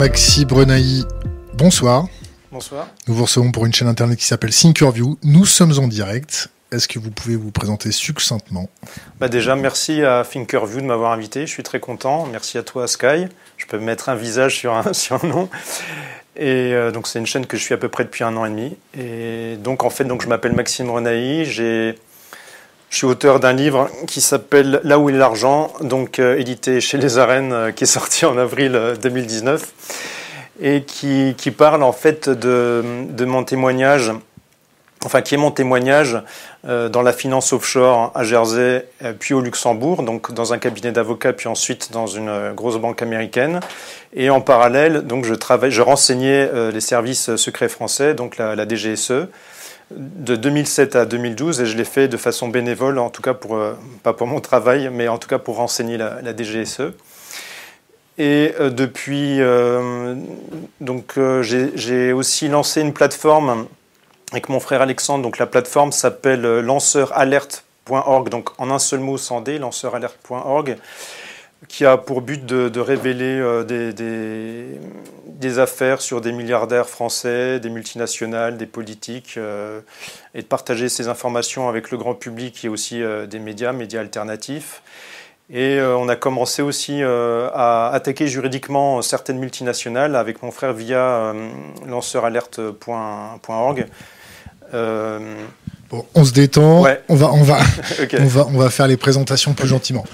Maxime Brenaï, bonsoir. Bonsoir. Nous vous recevons pour une chaîne internet qui s'appelle Thinkerview. Nous sommes en direct. Est-ce que vous pouvez vous présenter succinctement? Bah Déjà, merci à Thinkerview de m'avoir invité. Je suis très content. Merci à toi, Sky. Je peux mettre un visage sur un, sur un nom. Et euh, donc, c'est une chaîne que je suis à peu près depuis un an et demi. Et donc, en fait, donc, je m'appelle Maxime Renaï. J'ai je suis auteur d'un livre qui s'appelle Là où est l'argent, donc euh, édité chez Les Arènes, euh, qui est sorti en avril 2019 euh, et qui, qui parle en fait de, de, mon témoignage, enfin qui est mon témoignage dans la finance offshore à Jersey, puis au Luxembourg, donc dans un cabinet d'avocats, puis ensuite dans une grosse banque américaine. Et en parallèle, donc je travaille, je renseignais les services secrets français, donc la, la DGSE de 2007 à 2012 et je l'ai fait de façon bénévole, en tout cas pour, euh, pas pour mon travail, mais en tout cas pour renseigner la, DGSE. Et euh, depuis, euh, donc j'ai aussi lancé une plateforme avec mon frère Alexandre. Donc la plateforme s'appelle lanceuralerte.org, donc en un seul mot sans D, lanceuralerte.org qui a pour but de, révéler euh, des, affaires sur des milliardaires français, des multinationales, des politiques, euh, et de partager ces informations avec le grand public et aussi euh, des médias, médias alternatifs. Et on a commencé aussi à attaquer juridiquement certaines multinationales avec mon frère via lanceuralerte.org. Bon, on se détend, on, va, on, va, on, va, on va faire les présentations plus gentiment.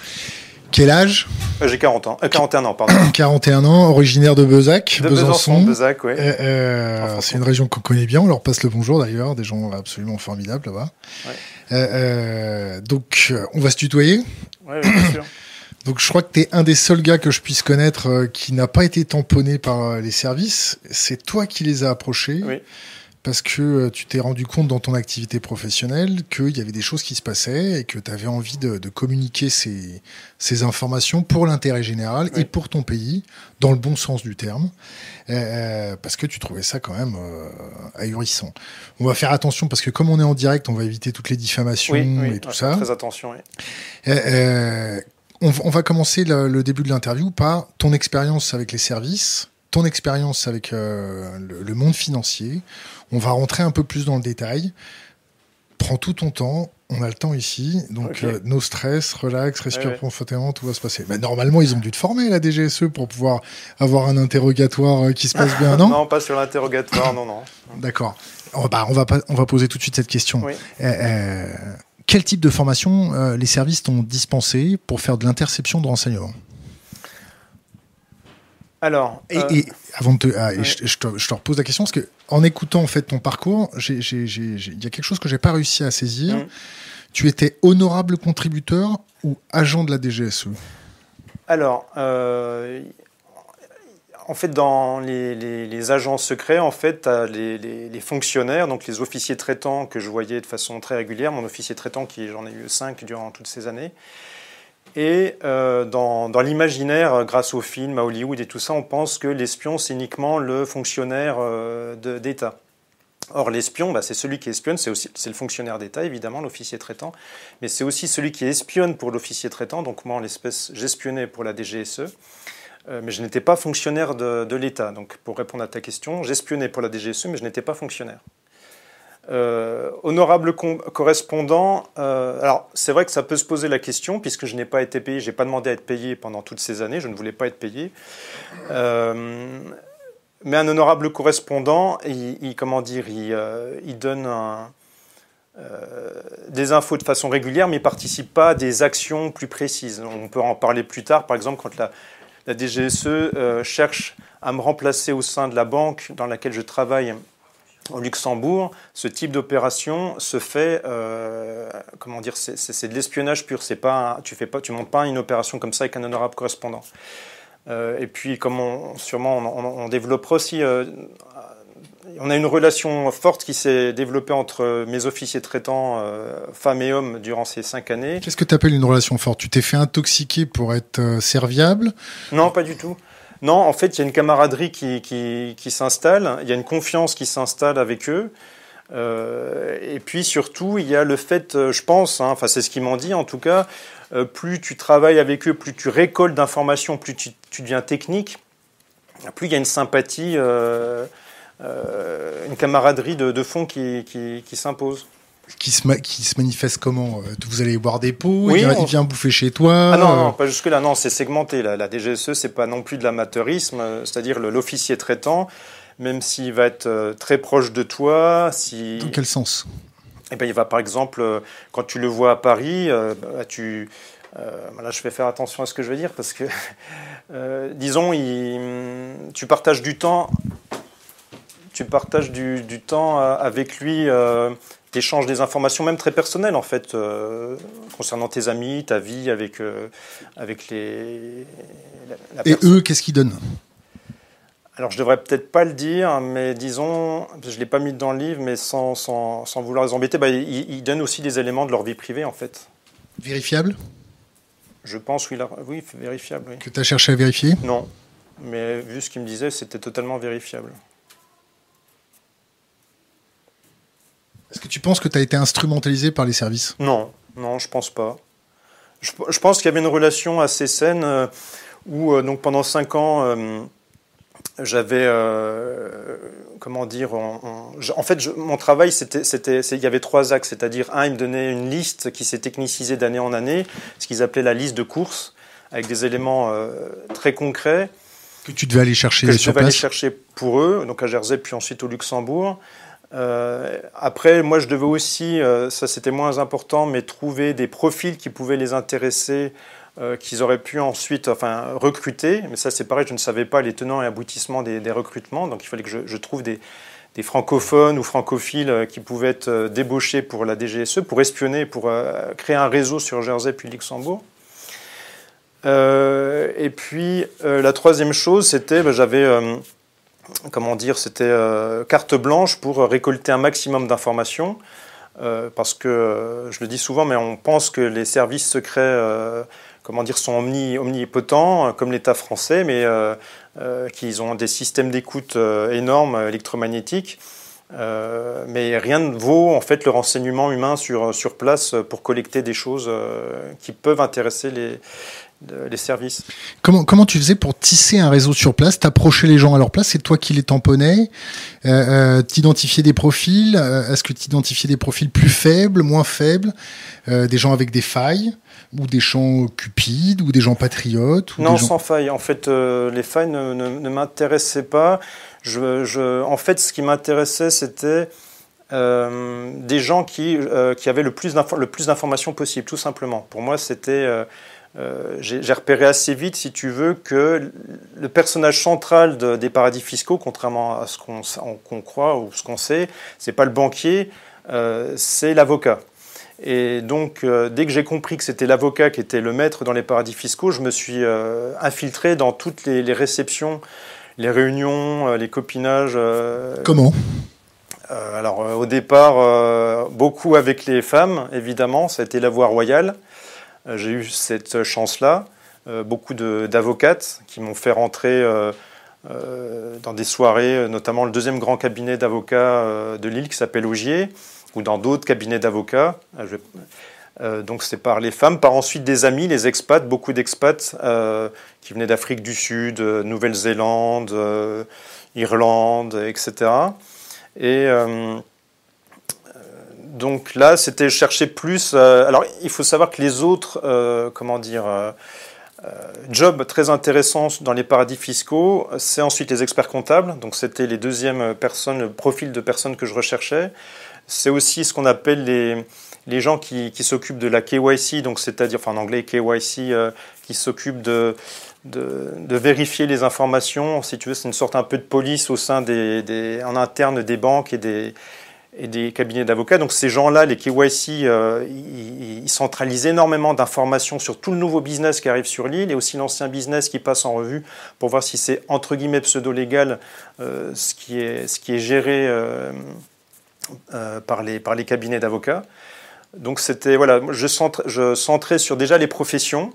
Quel âge euh, J'ai 40 ans. 41 euh, ans, pardon. 41 ans, originaire de Bezac, de Besançon. Bezac, oui. Euh, c'est une région qu'on connaît bien, on leur passe le bonjour d'ailleurs, des gens absolument formidables là-bas. Ouais. donc, on va se tutoyer Oui, bien sûr. Donc je crois que tu es un des seuls gars que je puisse connaître qui n'a pas été tamponné par les services. C'est toi qui les as approchés. Oui parce que euh, tu t'es rendu compte dans ton activité professionnelle qu'il y avait des choses qui se passaient et que tu avais envie de, communiquer ces, ces, informations pour l'intérêt général et pour ton pays, dans le bon sens du terme, euh, euh, parce que tu trouvais ça quand même ahurissant. On va faire attention parce que comme on est en direct, on va éviter toutes les diffamations et tout ça. Très attention. On, on, va commencer le début de l'interview par ton expérience avec les services, ton expérience avec le monde financier on va rentrer un peu plus dans le détail. Prends tout ton temps. On a le temps ici, donc euh, no stress, relax, respire profondément, tout va se passer. Mais normalement, ils ont dû te former la DGSE pour pouvoir avoir un interrogatoire euh, qui se passe bien, non? Non, pas sur l'interrogatoire, non, non. D'accord. On, va, on, va on va poser tout de suite cette question. Euh, quel type de formation les services t'ont dispensé pour faire de l'interception de renseignements? Alors, et, euh, avant de te, ah, je, te, repose la question parce que en écoutant en fait ton parcours, il y a quelque chose que j'ai pas réussi à saisir. Mm. Tu étais honorable contributeur ou agent de la DGSE Alors, euh, en fait, dans les, agents secrets, en fait, les, les, fonctionnaires, donc les officiers traitants que je voyais de façon très régulière, mon officier traitant qui j'en ai eu cinq durant toutes ces années. Et euh, dans, l'imaginaire, grâce aux films, à Hollywood et tout ça, on pense que l'espion, c'est uniquement le fonctionnaire euh, d'État. Or, l'espion, bah, c'est celui qui espionne, c'est aussi le fonctionnaire d'État, évidemment, l'officier traitant, mais c'est aussi celui qui espionne pour l'officier traitant. Donc moi, en l'espèce, j'espionnais pour la DGSE, euh, mais je n'étais pas fonctionnaire de l'État. Donc pour répondre à ta question, j'espionnais pour la DGSE, mais je n'étais pas fonctionnaire. Euh, honorable correspondant, euh, alors c'est vrai que ça peut se poser la question, puisque je n'ai pas été payé, je n'ai pas demandé à être payé pendant toutes ces années, je ne voulais pas être payé. Euh, mais un honorable correspondant, il, comment dire, il, donne des infos de façon régulière, mais il ne participe pas à des actions plus précises. On peut en parler plus tard, par exemple, quand la, la DGSE cherche à me remplacer au sein de la banque dans laquelle je travaille au Luxembourg, ce type d'opération se fait, euh, comment dire, c'est de l'espionnage pur. C'est pas, tu fais pas, tu montes pas une opération comme ça avec un honorable correspondant. Euh, et puis, comme on, sûrement on, développera aussi, euh, on a une relation forte qui s'est développée entre mes officiers traitants, femmes et hommes, durant ces cinq années. Qu'est-ce que tu appelles une relation forte? Tu t'es fait intoxiquer pour être serviable? Non, pas du tout. Non, en fait, il y a une camaraderie qui, s'installe, il y a une confiance qui s'installe avec eux. Euh, et puis surtout, il y a le fait, euh, je pense, hein, enfin c'est ce qu'ils m'ont dit en tout cas, euh, plus tu travailles avec eux, plus tu récoltes d'informations, plus tu, deviens technique. plus il y a une sympathie, une camaraderie de, fond qui s'impose qui se, qui se manifeste comment euh, Vous allez boire des pots il, vient, bouffer chez toi Ah non, non pas jusque-là. Non, c'est segmenté. La, la DGSE, c'est pas non plus de l'amateurisme, euh, c'est-à-dire l'officier traitant, même s'il va être euh, très proche de toi. Si... Dans quel sens? Eh ben, il va par exemple, quand tu le vois à Paris, bah, tu, là, je vais faire attention à ce que je vais dire parce que, disons, il, tu partages du temps, tu partages du, du temps avec lui échanges des informations, même très personnelles en fait, euh, concernant tes amis, ta vie avec, euh, avec les. Et eux, qu'est-ce qu'ils donnent? Alors je devrais peut-être pas le dire, mais disons, je l'ai pas mis dans le livre, mais sans, sans, sans vouloir les embêter, bah, ils, donnent aussi des éléments de leur vie privée en fait. Vérifiable? Je pense, oui, oui vérifiable. Oui. Que tu as cherché à vérifier? Non, mais vu ce qu'ils me disaient, c'était totalement vérifiable. Est-ce que tu penses que tu as été instrumentalisé par les services? Non, non, je pense pas. Je, pense qu'il y avait une relation assez saine euh, où, euh, donc pendant cinq ans, euh, j'avais, comment dire, en fait, mon travail, c'était, c'était, il y avait trois axes, c'est-à-dire un, il me donnait une liste qui s'est technicisée d'année en année, ce qu'ils appelaient la liste de courses, avec des éléments très concrets. Que tu devais aller chercher que je devais aller chercher pour eux, donc à Jersey, puis ensuite au Luxembourg. Euh, après, moi, je devais aussi, euh, ça c'était moins important, mais trouver des profils qui pouvaient les intéresser, euh, qu'ils auraient pu ensuite enfin, recruter. Mais ça, c'est pareil, je ne savais pas les tenants et aboutissements des, recrutements. Donc, il fallait que je, trouve des, francophones ou francophiles qui pouvaient être débauchés pour la DGSE, pour espionner, pour créer un réseau sur Jersey puis Luxembourg. et puis, la troisième chose, c'était, ben, j'avais comment dire, c'était euh, carte blanche pour récolter un maximum d'informations. Euh, parce que, euh, je le dis souvent, mais on pense que les services secrets comment dire, sont omnipotents, comme l'État français, mais qu'ils ont des systèmes d'écoute énormes, électromagnétiques. mais rien ne vaut en fait le renseignement humain sur place pour collecter des choses qui peuvent intéresser les, les services. Comment, comment tu faisais pour tisser un réseau sur place, t'approcher les gens à leur place, c'est toi qui les tamponnais, euh, euh t'identifier des profils, euh, est-ce que tu identifiais des profils plus faibles, moins faibles, euh, des gens avec des failles ou des gens cupides ou des gens patriotes Non, sans failles. En fait, les failles ne, ne, m'intéressaient pas. Je, je, en fait, ce qui m'intéressait, c'était des gens qui, qui avaient le plus d'informations possible, tout simplement. Pour moi, c'était euh, j'ai repéré assez vite, si tu veux, que le personnage central des paradis fiscaux, contrairement à ce qu'on croit ou ce qu'on sait, c'est pas le banquier, euh, c'est l'avocat. Et donc, euh, dès que j'ai compris que c'était l'avocat qui était le maître dans les paradis fiscaux, je me suis infiltré dans toutes les, les, réceptions, les réunions, les copinages. Comment? Alors au départ, beaucoup avec les femmes, évidemment, ça a été la voie royale. Euh, j'ai eu cette chance-là. Euh, beaucoup d'avocates qui m'ont fait rentrer euh, dans des soirées, notamment le deuxième grand cabinet d'avocats de Lille qui s'appelle Augier, ou dans d'autres cabinets d'avocats. donc c'est par les femmes, par ensuite des amis, les expats, beaucoup d'expats qui venaient d'Afrique du Sud, Nouvelle-Zélande, Irlande, etc. Et donc là, c'était chercher plus. Euh, alors, il faut savoir que les autres, euh, comment dire, euh, jobs très intéressants dans les paradis fiscaux, c'est ensuite les experts comptables. Donc, c'était les deuxièmes personnes, le profil de personnes que je recherchais. C'est aussi ce qu'on appelle les, les gens qui, qui s'occupent de la KYC, donc c'est-à-dire, enfin en anglais KYC, qui s'occupent de, de, de, vérifier les informations. Si tu veux, c'est une sorte un peu de police au sein des, des en interne des banques et des et des cabinets d'avocats. Donc ces gens-là, les KYC, euh, ils, centralisent énormément d'informations sur tout le nouveau business qui arrive sur l'île et aussi l'ancien business qui passe en revue pour voir si c'est entre guillemets pseudo-légal euh, ce, qui est, ce qui est géré euh, par, les, par les cabinets d'avocats. Donc c'était voilà, je, centrais sur déjà les professions.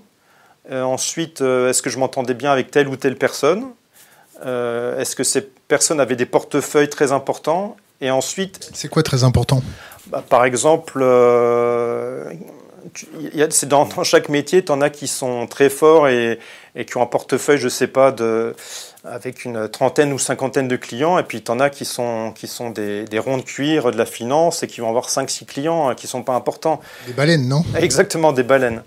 ensuite, est-ce que je m'entendais bien avec telle ou telle personne? Est-ce que ces personnes avaient des portefeuilles très importants? Et ensuite. C'est quoi très important bah, Par exemple, euh, dans, chaque métier, tu en as qui sont très forts et, et qui ont un portefeuille, je sais pas, de, avec une trentaine ou cinquantaine de clients, et puis tu en as qui sont, qui sont des, des, ronds de cuir de la finance et qui vont avoir 5-6 clients hein, qui ne sont pas importants. Des baleines, non? Exactement, des baleines.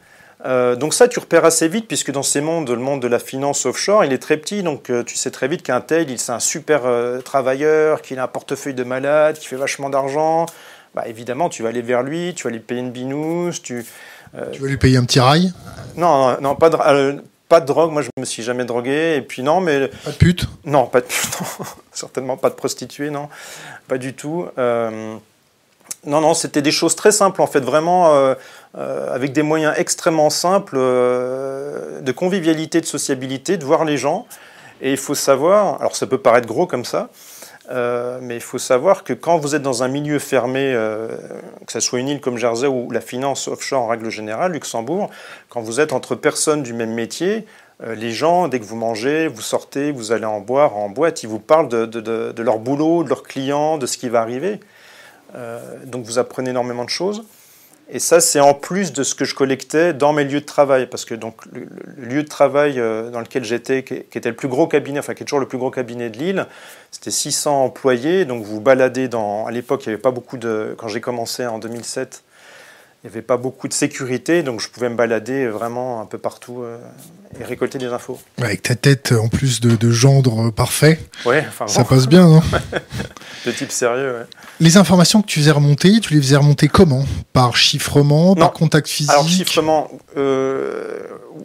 Euh, donc ça, tu repères assez vite, puisque dans ces mondes, le monde de la finance offshore, il est très petit, donc euh, tu sais très vite qu'un tel, il c'est un super euh, travailleur, qu'il a un portefeuille de malade, qui fait vachement d'argent. Bah, évidemment, tu vas aller vers lui, tu vas lui payer une binousse, tu... tu vas lui payer un petit rail? Non, non, non pas de... Pas de drogue, moi je me suis jamais drogué. Et puis non, mais. Pas de pute? Non, pas de pute, non. Certainement pas de prostituée, non. Pas du tout. Non, non, c'était des choses très simples en fait, vraiment euh, euh, avec des moyens extrêmement simples euh, de convivialité, de sociabilité, de voir les gens. Et il faut savoir, alors ça peut paraître gros comme ça, mais il faut savoir que quand vous êtes dans un milieu fermé, que ce soit une île comme Jersey ou la finance offshore en règle générale, Luxembourg, quand vous êtes entre personnes du même métier, les gens, dès que vous mangez, vous sortez, vous allez en boire, en boîte, ils vous parlent de, de, de leur boulot, de leurs clients, de ce qui va arriver. Donc vous apprenez énormément de choses. Et ça, c'est en plus de ce que je collectais dans mes lieux de travail, parce que donc le, lieu de travail euh, dans lequel j'étais, qui, qui, était le plus gros cabinet, enfin qui est toujours le plus gros cabinet de Lille, c'était 600 employés. Donc vous baladez dans, à l'époque, il n'y avait pas beaucoup de, quand j'ai commencé en 2007, il n'y avait pas beaucoup de sécurité, donc je pouvais me balader vraiment un peu partout euh, et récolter des infos. Avec ta tête en plus de, de gendre parfait, ouais, enfin, ça bon. passe bien, non? De type sérieux, ouais. Les informations que tu faisais remonter, tu les faisais remonter comment? Par chiffrement, non. par contact physique? Alors chiffrement, euh,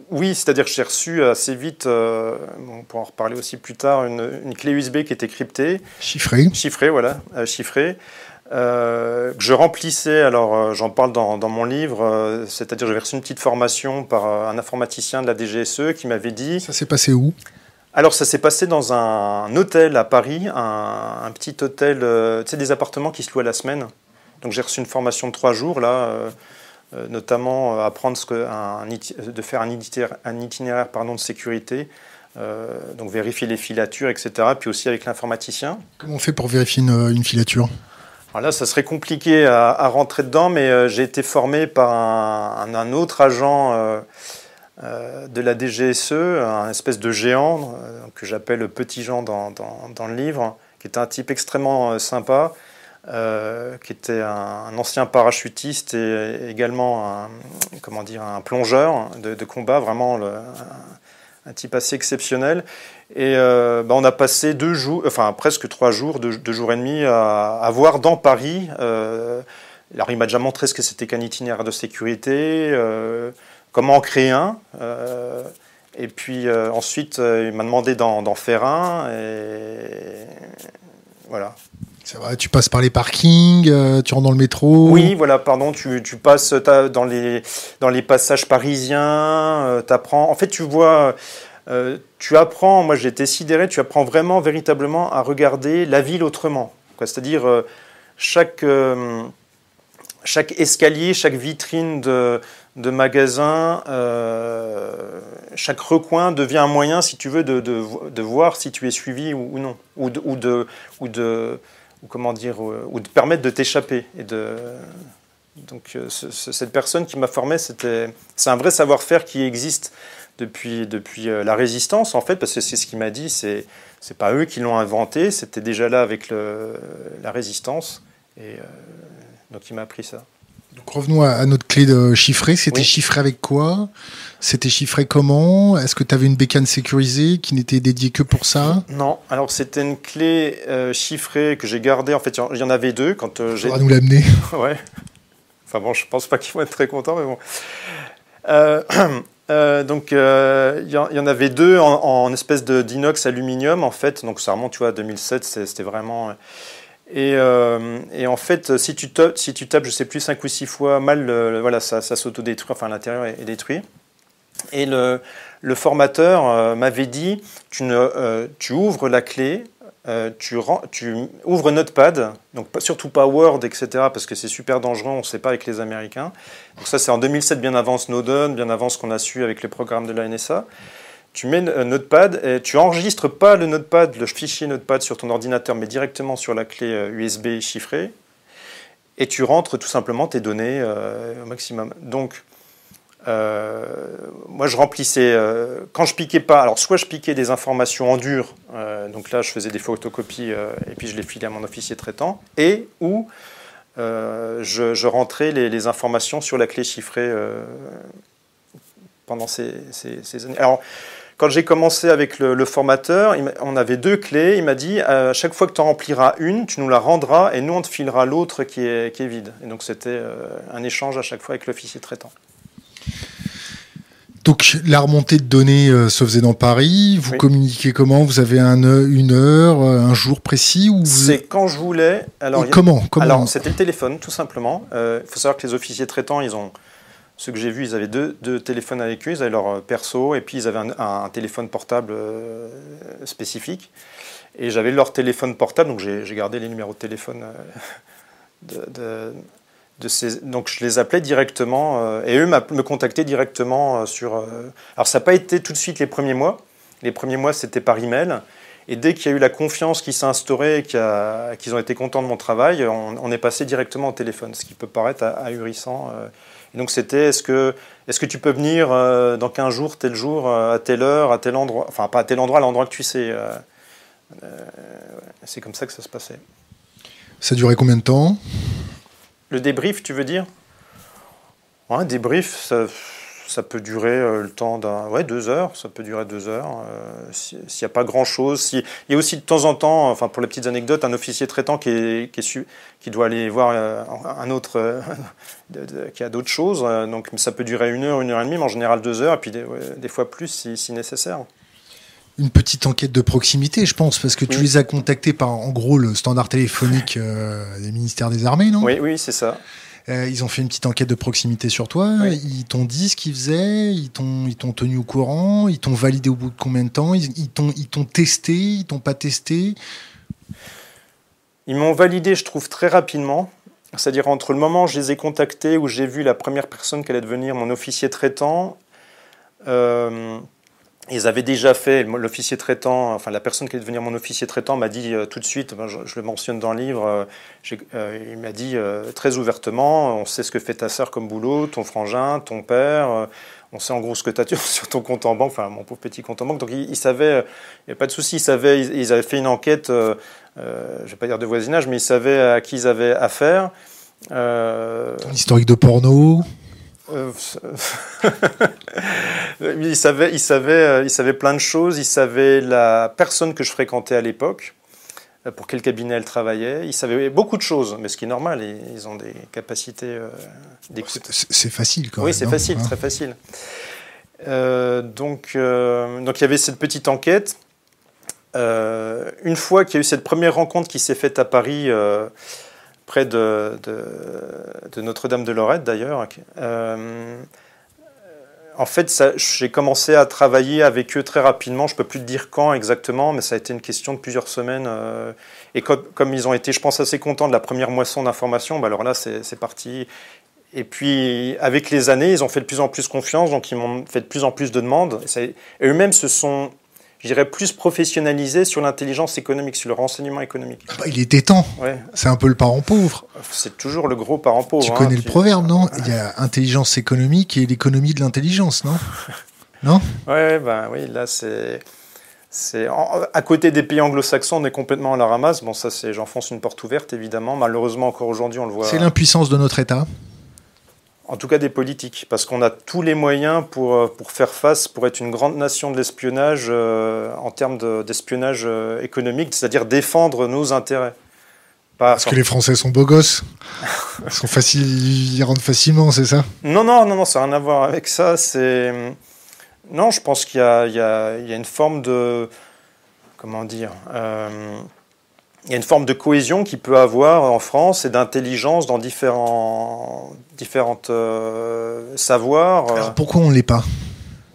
oui, c'est-à-dire que j'ai reçu assez vite, euh, on pourra en reparler aussi plus tard, une, une, clé USB qui était cryptée. Chiffrée. Chiffrée, voilà, chiffrée. Euh, que je remplissais, alors euh, j'en parle dans, dans, mon livre, euh, c'est-à-dire j'avais reçu une petite formation par un informaticien de la DGSE qui m'avait dit... Ça s'est passé où? Alors ça s'est passé dans un hôtel à Paris, un, un petit hôtel, tu sais, des appartements qui se louent à la semaine. Donc j'ai reçu une formation de trois jours là, notamment apprendre ce que, un, de faire un itinéraire, un itinéraire pardon, de sécurité, euh, donc vérifier les filatures, etc. Puis aussi avec l'informaticien. Comment on fait pour vérifier une, une filature? Alors là, ça serait compliqué à, rentrer dedans, mais euh, j'ai été formé par un, autre agent euh, euh, de la DGSE, un espèce de géant que j'appelle Petit Jean dans, le livre, qui est un type extrêmement sympa, qui était un, ancien parachutiste et également un, comment dire, un plongeur de, combat, vraiment un type assez exceptionnel. Et euh, bah, on a passé deux jours, enfin presque trois jours, deux, deux jours et demi à, à voir dans Paris. Euh, alors il m'a déjà montré ce que c'était qu'un itinéraire de sécurité, euh, comment en créer un. Euh, et puis euh, ensuite, il m'a demandé d'en faire un. Et voilà. Ça va, tu passes par les parkings, euh, tu rentres dans le métro. Oui, voilà, pardon, tu, tu passes dans les, dans les passages parisiens, euh, tu apprends. En fait, tu vois, euh, tu apprends, moi j'ai été sidéré, tu apprends vraiment, véritablement à regarder la ville autrement. C'est-à-dire, euh, chaque, euh, chaque escalier, chaque vitrine de, magasin, chaque recoin devient un moyen, si tu veux, de, voir si tu es suivi ou, non, ou de, permettre de t'échapper. Donc ce, ce, cette personne qui m'a formé, c'est un vrai savoir-faire qui existe depuis, depuis euh, la résistance, en fait, parce que c'est ce qu'il m'a dit, c'est c'est pas eux qui l'ont inventé, c'était déjà là avec le, la résistance, et euh, donc il m'a appris ça. Donc revenons à, notre clé de chiffrée. C'était oui. chiffré avec quoi? C'était chiffré comment? Est-ce que tu avais une bécane sécurisée qui n'était dédiée que pour ça? Non. Alors c'était une clé euh, chiffrée que j'ai gardée. En fait, il y en avait deux quand euh, j'ai. nous l'amener. ouais. Enfin bon, je pense pas qu'ils vont être très contents, mais bon. Euh, euh, donc il euh, y, y, en avait deux en, espèce d'inox aluminium en fait. Donc ça remonte, tu vois, à 2007, c'était vraiment. Et, euh, et, en fait, si tu, tapes, si tu tapes, je sais plus, 5 ou 6 fois mal, voilà, ça, ça s'autodétruit, enfin l'intérieur est, détruit. Et le, formateur m'avait dit, tu ouvres la clé, euh, tu, ouvres Notepad, donc surtout pas Word, etc., parce que c'est super dangereux, on ne sait pas avec les Américains. Donc ça, c'est en 2007, bien avant Snowden, bien avant ce qu'on a su avec les programmes de la NSA. Tu mets Notepad et tu enregistres pas le Notepad, le fichier Notepad sur ton ordinateur, mais directement sur la clé USB euh, chiffrée. Et tu rentres tout simplement tes données euh, au maximum. Donc, moi, je remplissais, quand je piquais pas, alors soit je piquais des informations en dur, donc là, je faisais des photocopies et puis je les filais à mon officier traitant, et ou je, rentrais les, informations sur la clé chiffrée pendant ces, années. Alors, quand j'ai commencé avec le, formateur, on avait deux clés. Il m'a dit à chaque fois que tu en rempliras une, tu nous la rendras et nous on te filera l'autre qui est, vide. Et donc c'était euh, un échange à chaque fois avec l'officier traitant. Donc la remontée de données euh, se faisait dans Paris. Vous communiquez comment? Vous avez un, une heure, euh, un jour précis ou C'est quand je voulais. Alors, comment, comment Alors c'était le téléphone, tout simplement. Il faut savoir que les officiers traitants, ils ont ceux que j'ai vus, ils avaient deux, téléphones avec eux, ils avaient leur euh, perso, et puis ils avaient un, téléphone portable euh, spécifique. Et j'avais leur téléphone portable, donc j'ai gardé les numéros de téléphone euh, de, Donc je les appelais directement, et eux me contactaient directement sur... alors ça n'a pas été tout de suite les premiers mois. Les premiers mois, c'était par email. Et dès qu'il y a eu la confiance qui s'est instaurée, qu'ils ont été contents de mon travail, on, est passé directement au téléphone, ce qui peut paraître ahurissant donc c'était est-ce que, est que tu peux venir euh, dans 15 jours, tel jour, euh, à telle heure, à tel endroit, enfin pas à tel endroit, à l'endroit que tu sais. Euh, c'est comme ça que ça se passait. Ça durait combien de temps? Le débrief, tu veux dire? Un débrief, ça, ça peut durer euh, le temps d'un. Ouais, deux heures, ça peut durer deux heures. Euh, s'il n'y a pas grand-chose. Il y a aussi de temps en temps, enfin pour les petites anecdotes, un officier traitant qui, est, qui, doit aller voir euh, un autre qui a d'autres choses. Donc ça peut durer une heure, une heure et demie, mais en général deux heures, et puis des, fois plus si, nécessaire. Une petite enquête de proximité, je pense, parce que tu les as contactés par, en gros, le standard téléphonique des ministères des Armées, non? Oui, oui, c'est ça. Euh, ils ont fait une petite enquête de proximité sur toi. Ils t'ont dit ce qu'ils faisaient. Ils t'ont, tenu au courant. Ils t'ont validé au bout de combien de temps? Ils, ils t'ont testé. Ils t'ont pas testé? Ils m'ont validé, je trouve, très rapidement. C'est-à-dire entre le moment où je les ai contactés, où j'ai vu la première personne qui allait devenir mon officier traitant, euh, ils avaient déjà fait, l'officier traitant, enfin la personne qui allait devenir mon officier traitant m'a dit euh, tout de suite, ben, je, le mentionne dans le livre, euh, euh, il m'a dit très ouvertement, on sait ce que fait ta sœur comme boulot, ton frangin, ton père, on sait en gros ce que tu as sur ton compte en banque, enfin mon pauvre petit compte en banque. Donc il, savait, il n'y a pas de souci, il savait, ils, avaient fait une enquête, je ne vais pas dire de voisinage, mais ils savaient à qui ils avaient affaire. Ton historique de porno euh, il, savait, il, savait, euh, il savait plein de choses. Il savait la personne que je fréquentais à l'époque, euh, pour quel cabinet elle travaillait. Il savait beaucoup de choses, mais ce qui est normal, ils ont des capacités d'écoute. C'est facile quand même. Oui, c'est facile, hein. très facile. donc, donc il y avait cette petite enquête. une fois qu'il y a eu cette première rencontre qui s'est faite à Paris, près de, Notre-Dame de Lorette d'ailleurs. Euh, en fait, j'ai commencé à travailler avec eux très rapidement. Je ne peux plus te dire quand exactement, mais ça a été une question de plusieurs semaines. Euh, et comme, comme, ils ont été, je pense, assez contents de la première moisson d'informations, bah alors là, c'est parti. Et puis, avec les années, ils ont fait de plus en plus confiance, donc ils m'ont fait de plus en plus de demandes. Et eux-mêmes se sont je dirais, plus professionnalisé sur l'intelligence économique, sur le renseignement économique. Ah bah, il était temps. C'est un peu le parent pauvre. C'est toujours le gros parent pauvre. Tu hein, connais le proverbe, non? Il y a intelligence économique et l'économie de l'intelligence, non? Non? Ouais, ben oui, là c'est. C'est à côté des pays anglo-saxons, on est complètement à la ramasse. Bon, ça, c'est j'enfonce une porte ouverte, évidemment. Malheureusement, encore aujourd'hui, on le voit. C'est l'impuissance de notre État en tout cas des politiques, parce qu'on a tous les moyens pour, euh, pour faire face, pour être une grande nation de l'espionnage euh, en termes d'espionnage euh, économique, c'est-à-dire défendre nos intérêts. parce que les Français sont beaux gosses Ils sont faciles, ils rentrent facilement, c'est ça? Non, non, non, non, ça n'a rien à voir avec ça. C'est non, je pense qu'il y, y, y, a une forme de comment dire il y a une forme de cohésion qui peut avoir en France et d'intelligence dans différents différentes euh, savoirs. Alors pourquoi on ne l'est pas?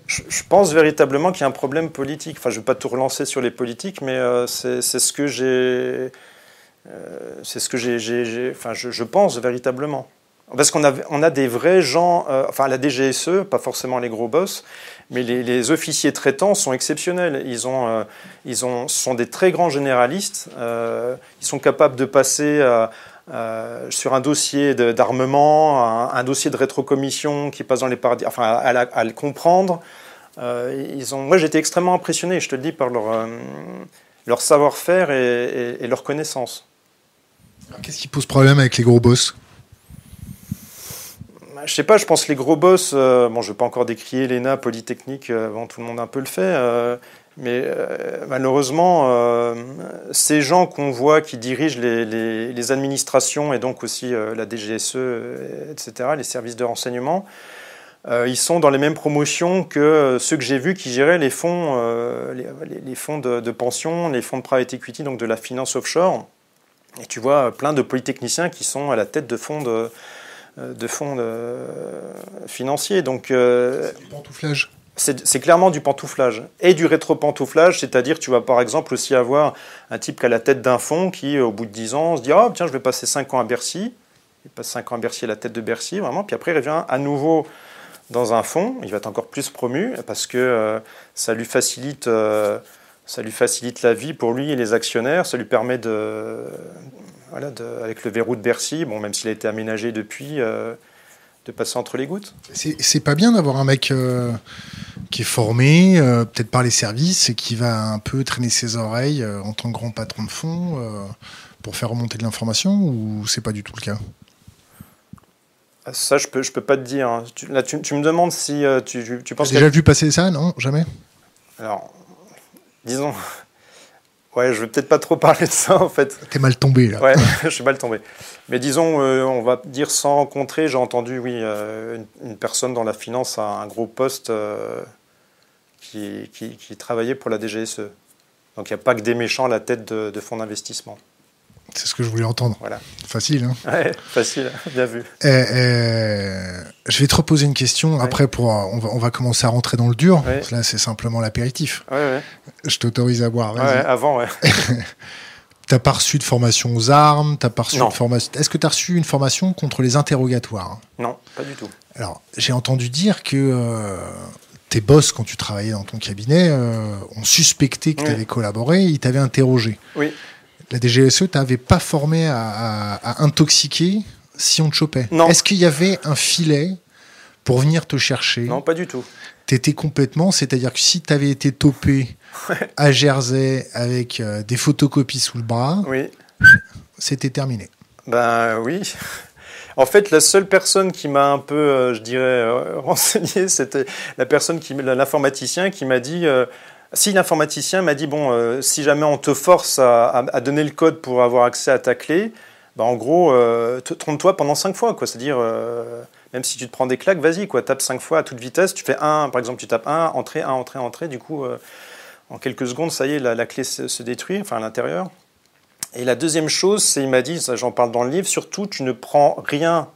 Je, pense véritablement qu'il y a un problème politique. Enfin, je ne vais pas tout relancer sur les politiques, mais euh, c'est ce que j'ai. Euh, c'est ce que j'ai. Enfin, je, je, pense véritablement. Parce qu'on a, on a des vrais gens, enfin la DGSE, pas forcément les gros boss, mais les, officiers traitants sont exceptionnels. Ils, ont, euh, ils ont, sont des très grands généralistes. Euh, ils sont capables de passer à, sur un dossier d'armement, un, dossier de rétrocommission qui passe dans les paradis, enfin à, le comprendre. ils ont, moi j'étais extrêmement impressionné, je te le dis, par leur, leur savoir-faire et, et, leur connaissance. Qu'est-ce qui pose problème avec les gros boss? Je sais pas, je pense les gros boss, euh, bon, je ne vais pas encore décrier l'ENA, Polytechnique, euh, bon, tout le monde un peu le fait, euh, mais malheureusement, ces gens qu'on voit qui dirigent les, administrations et donc aussi la DGSE, etc., les services de renseignement, ils sont dans les mêmes promotions que ceux que j'ai vus qui géraient les fonds, les, fonds de, pension, les fonds de private equity, donc de la finance offshore. Et tu vois plein de polytechniciens qui sont à la tête de fonds de euh, de fonds euh, financiers. Donc, euh, c'est du pantouflage. C'est clairement du pantouflage et du rétro-pantouflage, c'est-à-dire tu vas par exemple aussi avoir un type qui a la tête d'un fonds qui, au bout de 10 ans, se dit Ah, tiens, je vais passer 5 ans à Bercy. Il passe 5 ans à Bercy à la tête de Bercy, vraiment. Puis après, il revient à nouveau dans un fonds. Il va être encore plus promu parce que ça lui facilite. ça lui facilite la vie pour lui et les actionnaires, ça lui permet de, voilà, avec le verrou de Bercy, bon, même s'il a été aménagé depuis, euh, de passer entre les gouttes. C'est pas bien d'avoir un mec euh, qui est formé, euh, peut-être par les services, et qui va un peu traîner ses oreilles en tant que grand patron de fonds pour faire remonter de l'information, ou c'est pas du tout le cas? Ah, ça, je peux, je peux pas te dire. Hein. Tu, là, tu, me demandes si tu, tu penses. As déjà vu passer ça? Non, jamais? Alors, disons, Ouais, je vais peut-être pas trop parler de ça en fait. T'es mal tombé là. Ouais, je suis mal tombé. Mais disons, euh, on va dire sans rencontrer, j'ai entendu, oui, euh, une, personne dans la finance a un gros poste euh, qui, qui, travaillait pour la DGSE. Donc il n'y a pas que des méchants à la tête de fonds d'investissement. C'est ce que je voulais entendre. Voilà. Facile. Hein ouais, facile, bien vu. Eh, eh, je vais te reposer une question. Après, pour, on, va, on va commencer à rentrer dans le dur. Là, c'est simplement l'apéritif. Ouais, je t'autorise à boire. avant, ouais. t'as pas reçu de formation aux armes t'as pas reçu de formation. Est-ce que tu as reçu une formation contre les interrogatoires? Non, pas du tout. Alors, j'ai entendu dire que euh, tes boss, quand tu travaillais dans ton cabinet, euh, ont suspecté que tu avais collaboré, ils t'avaient interrogé. Oui la DGSE t'avait pas formé à, intoxiquer si on te chopait. Non. Est-ce qu'il y avait un filet pour venir te chercher Non, pas du tout. T'étais complètement, c'est-à-dire que si tu avais été topé à Jersey avec euh, des photocopies sous le bras, oui. c'était terminé. Ben oui. En fait, la seule personne qui m'a un peu, euh, je dirais, euh, renseigné, c'était la personne qui, l'informaticien, qui m'a dit si l'informaticien m'a dit, bon, euh, si jamais on te force à, donner le code pour avoir accès à ta clé, bah, en gros, euh, trompe-toi pendant cinq fois. Quoi. C'est-à-dire, euh, même si tu te prends des claques, vas-y, quoi, tape cinq fois à toute vitesse. Tu fais un, par exemple, tu tapes un, entrée, un, entrée, entrée. Du coup, en quelques secondes, ça y est, la, clé se, détruit, enfin à l'intérieur. Et la deuxième chose, c'est, il m'a dit, j'en parle dans le livre, surtout, tu ne prends rien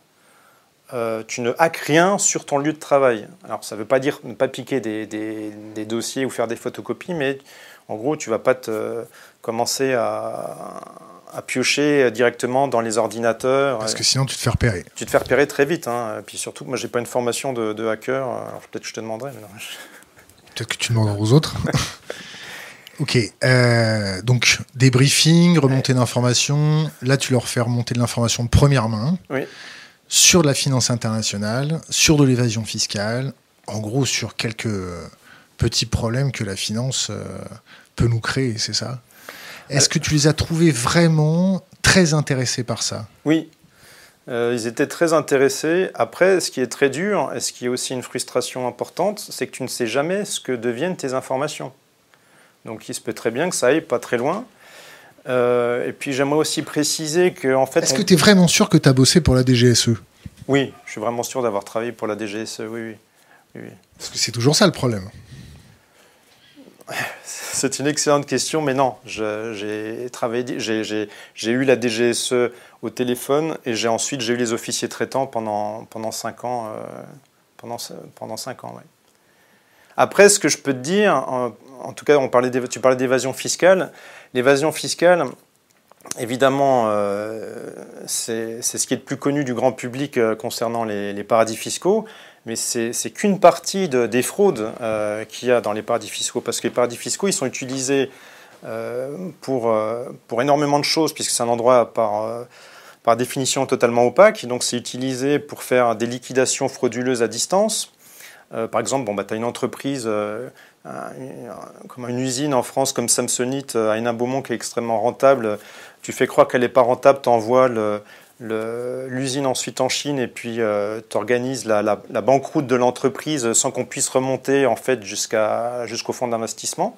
euh, tu ne hacks rien sur ton lieu de travail. Alors ça ne veut pas dire ne pas piquer des, dossiers ou faire des photocopies, mais en gros tu ne vas pas te, commencer à, piocher directement dans les ordinateurs. Parce que sinon tu te fais repérer. Tu te fais repérer très vite. Hein. Et puis surtout, moi j'ai pas une formation de, hacker, alors peut-être que je te demanderai. Peut-être que tu demanderas aux autres. Ok, euh, donc débriefing, remontée d'informations. Là, tu leur fais remonter de l'information de première main. Oui sur de la finance internationale, sur de l'évasion fiscale, en gros sur quelques petits problèmes que la finance euh, peut nous créer, c'est ça? Est-ce que tu les as trouvés vraiment très intéressés par ça? Oui, euh, ils étaient très intéressés. Après, ce qui est très dur, et ce qui est aussi une frustration importante, c'est que tu ne sais jamais ce que deviennent tes informations. Donc il se peut très bien que ça aille pas très loin. Euh, et puis j'aimerais aussi préciser que en fait. Est-ce que tu es vraiment sûr que tu as bossé pour la DGSE Oui, je suis vraiment sûr d'avoir travaillé pour la DGSE, oui, oui. Parce que c'est toujours ça le problème. C'est une excellente question, mais non. J'ai travaillé, j'ai eu la DGSE au téléphone et j'ai ensuite j'ai eu les officiers traitants pendant pendant cinq ans. Euh, pendant pendant cinq ans. Après, ce que je peux te dire, en, tout cas, on parlait tu parlais d'évasion fiscale. L'évasion fiscale, évidemment, euh, c'est ce qui est le plus connu du grand public euh, concernant les, paradis fiscaux, mais c'est qu'une partie des fraudes euh, qu'il y a dans les paradis fiscaux, parce que les paradis fiscaux, ils sont utilisés pour, pour énormément de choses, puisque c'est un endroit par par définition totalement opaque. Donc c'est utilisé pour faire des liquidations frauduleuses à distance. par exemple, bon, bah, tu as une entreprise, comme une usine en France comme Samsonite à Hénin-Beaumont qui est extrêmement rentable. Tu fais croire qu'elle n'est pas rentable, tu envoies l'usine ensuite en Chine et puis tu organises la, la, banqueroute de l'entreprise sans qu'on puisse remonter en fait jusqu'au fonds d'investissement.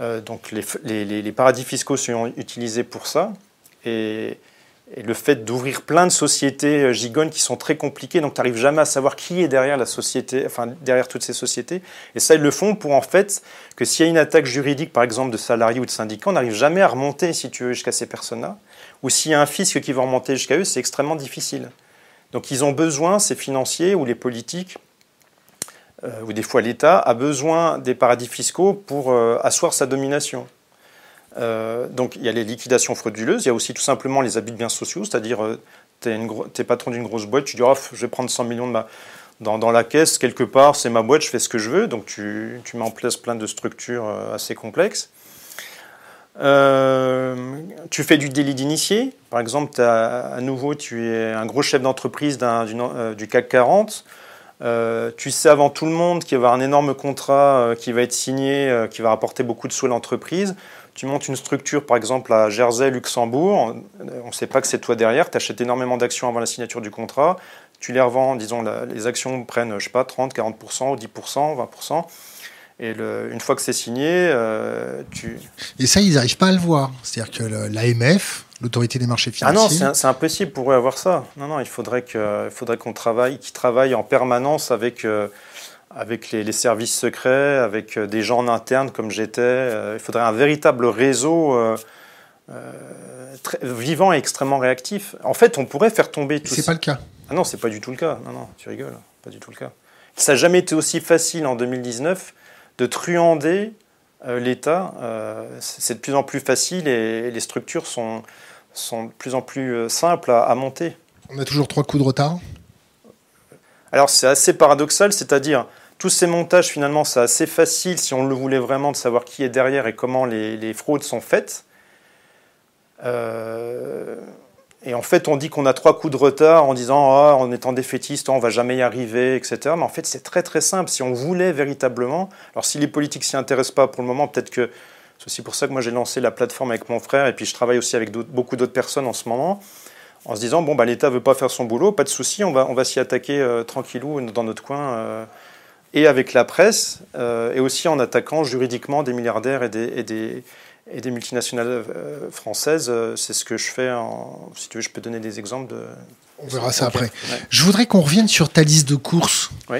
Euh, donc les, paradis fiscaux sont utilisés pour ça. Le fait d'ouvrir plein de sociétés euh, gigones qui sont très compliquées, donc tu n'arrives jamais à savoir qui est derrière la société, enfin derrière toutes ces sociétés. Et ça, ils le font pour en fait que s'il y a une attaque juridique, par exemple de salariés ou de syndicats, on n'arrive jamais à remonter, si tu veux, jusqu'à ces personnes-là. Ou s'il y a un fisc qui va remonter jusqu'à eux, c'est extrêmement difficile. Donc ils ont besoin, ces financiers ou les politiques, euh, ou des fois l'État, a besoin des paradis fiscaux pour euh, asseoir sa domination. Euh, donc il y a les liquidations frauduleuses, il y a aussi tout simplement les abus de biens sociaux, c'est-à-dire tu es, patron d'une grosse boîte, tu dis oh, je vais prendre 100 millions dans, la caisse, quelque part, c'est ma boîte, je fais ce que je veux, donc tu, mets en place plein de structures assez complexes. tu fais du délit d'initié. Par exemple, à nouveau, tu es un gros chef d'entreprise du CAC 40. Euh, tu sais avant tout le monde qu'il va y avoir un énorme contrat euh, qui va être signé, euh, qui va rapporter beaucoup de sous à l'entreprise. Tu montes une structure, par exemple, à Jersey, Luxembourg. On ne sait pas que c'est toi derrière. Tu achètes énormément d'actions avant la signature du contrat. Tu les revends, disons, les actions prennent, je sais pas, 30, 40%, 10%, 20%. Et une fois que c'est signé, tu... Et ça, ils n'arrivent pas à le voir. C'est-à-dire que l'AMF, l'autorité des marchés financiers. Ah non, c'est impossible pour eux avoir ça. Non, non, il faudrait qu'on faudrait qu'on travaille, qu'ils travaillent en permanence avec, euh, avec les, services secrets, avec euh, des gens en interne comme j'étais. Euh, il faudrait un véritable réseau très, vivant et extrêmement réactif. En fait, on pourrait faire tomber tout. C'est pas le cas. Ah non, c'est pas du tout le cas. Non, non, tu rigoles. Pas du tout le cas. Ça n'a jamais été aussi facile en 2019 de truander l'État. c'est de plus en plus facile et les structures sont sont de plus en plus euh, simples à, monter. On a toujours trois coups de retard? Alors c'est assez paradoxal, c'est-à-dire tous ces montages finalement c'est assez facile si on le voulait vraiment de savoir qui est derrière et comment les, fraudes sont faites. Euh, et en fait, on dit qu'on a trois coups de retard en disant ah, en étant défaitiste, on va jamais y arriver, etc. Mais en fait, c'est très très simple. Si on voulait véritablement, alors si les politiques s'y intéressent pas pour le moment, peut-être que c'est aussi pour ça que moi j'ai lancé la plateforme avec mon frère et puis je travaille aussi avec beaucoup d'autres personnes en ce moment en se disant bon bah l'État veut pas faire son boulot, pas de souci, on va s'y attaquer euh, tranquillou dans notre coin euh, et avec la presse euh, et aussi en attaquant juridiquement des milliardaires et des, et des, et des multinationales françaises. C'est ce que je fais. En, si tu veux, je peux donner des exemples de. On verra ça après. Je voudrais qu'on revienne sur ta liste de courses. Oui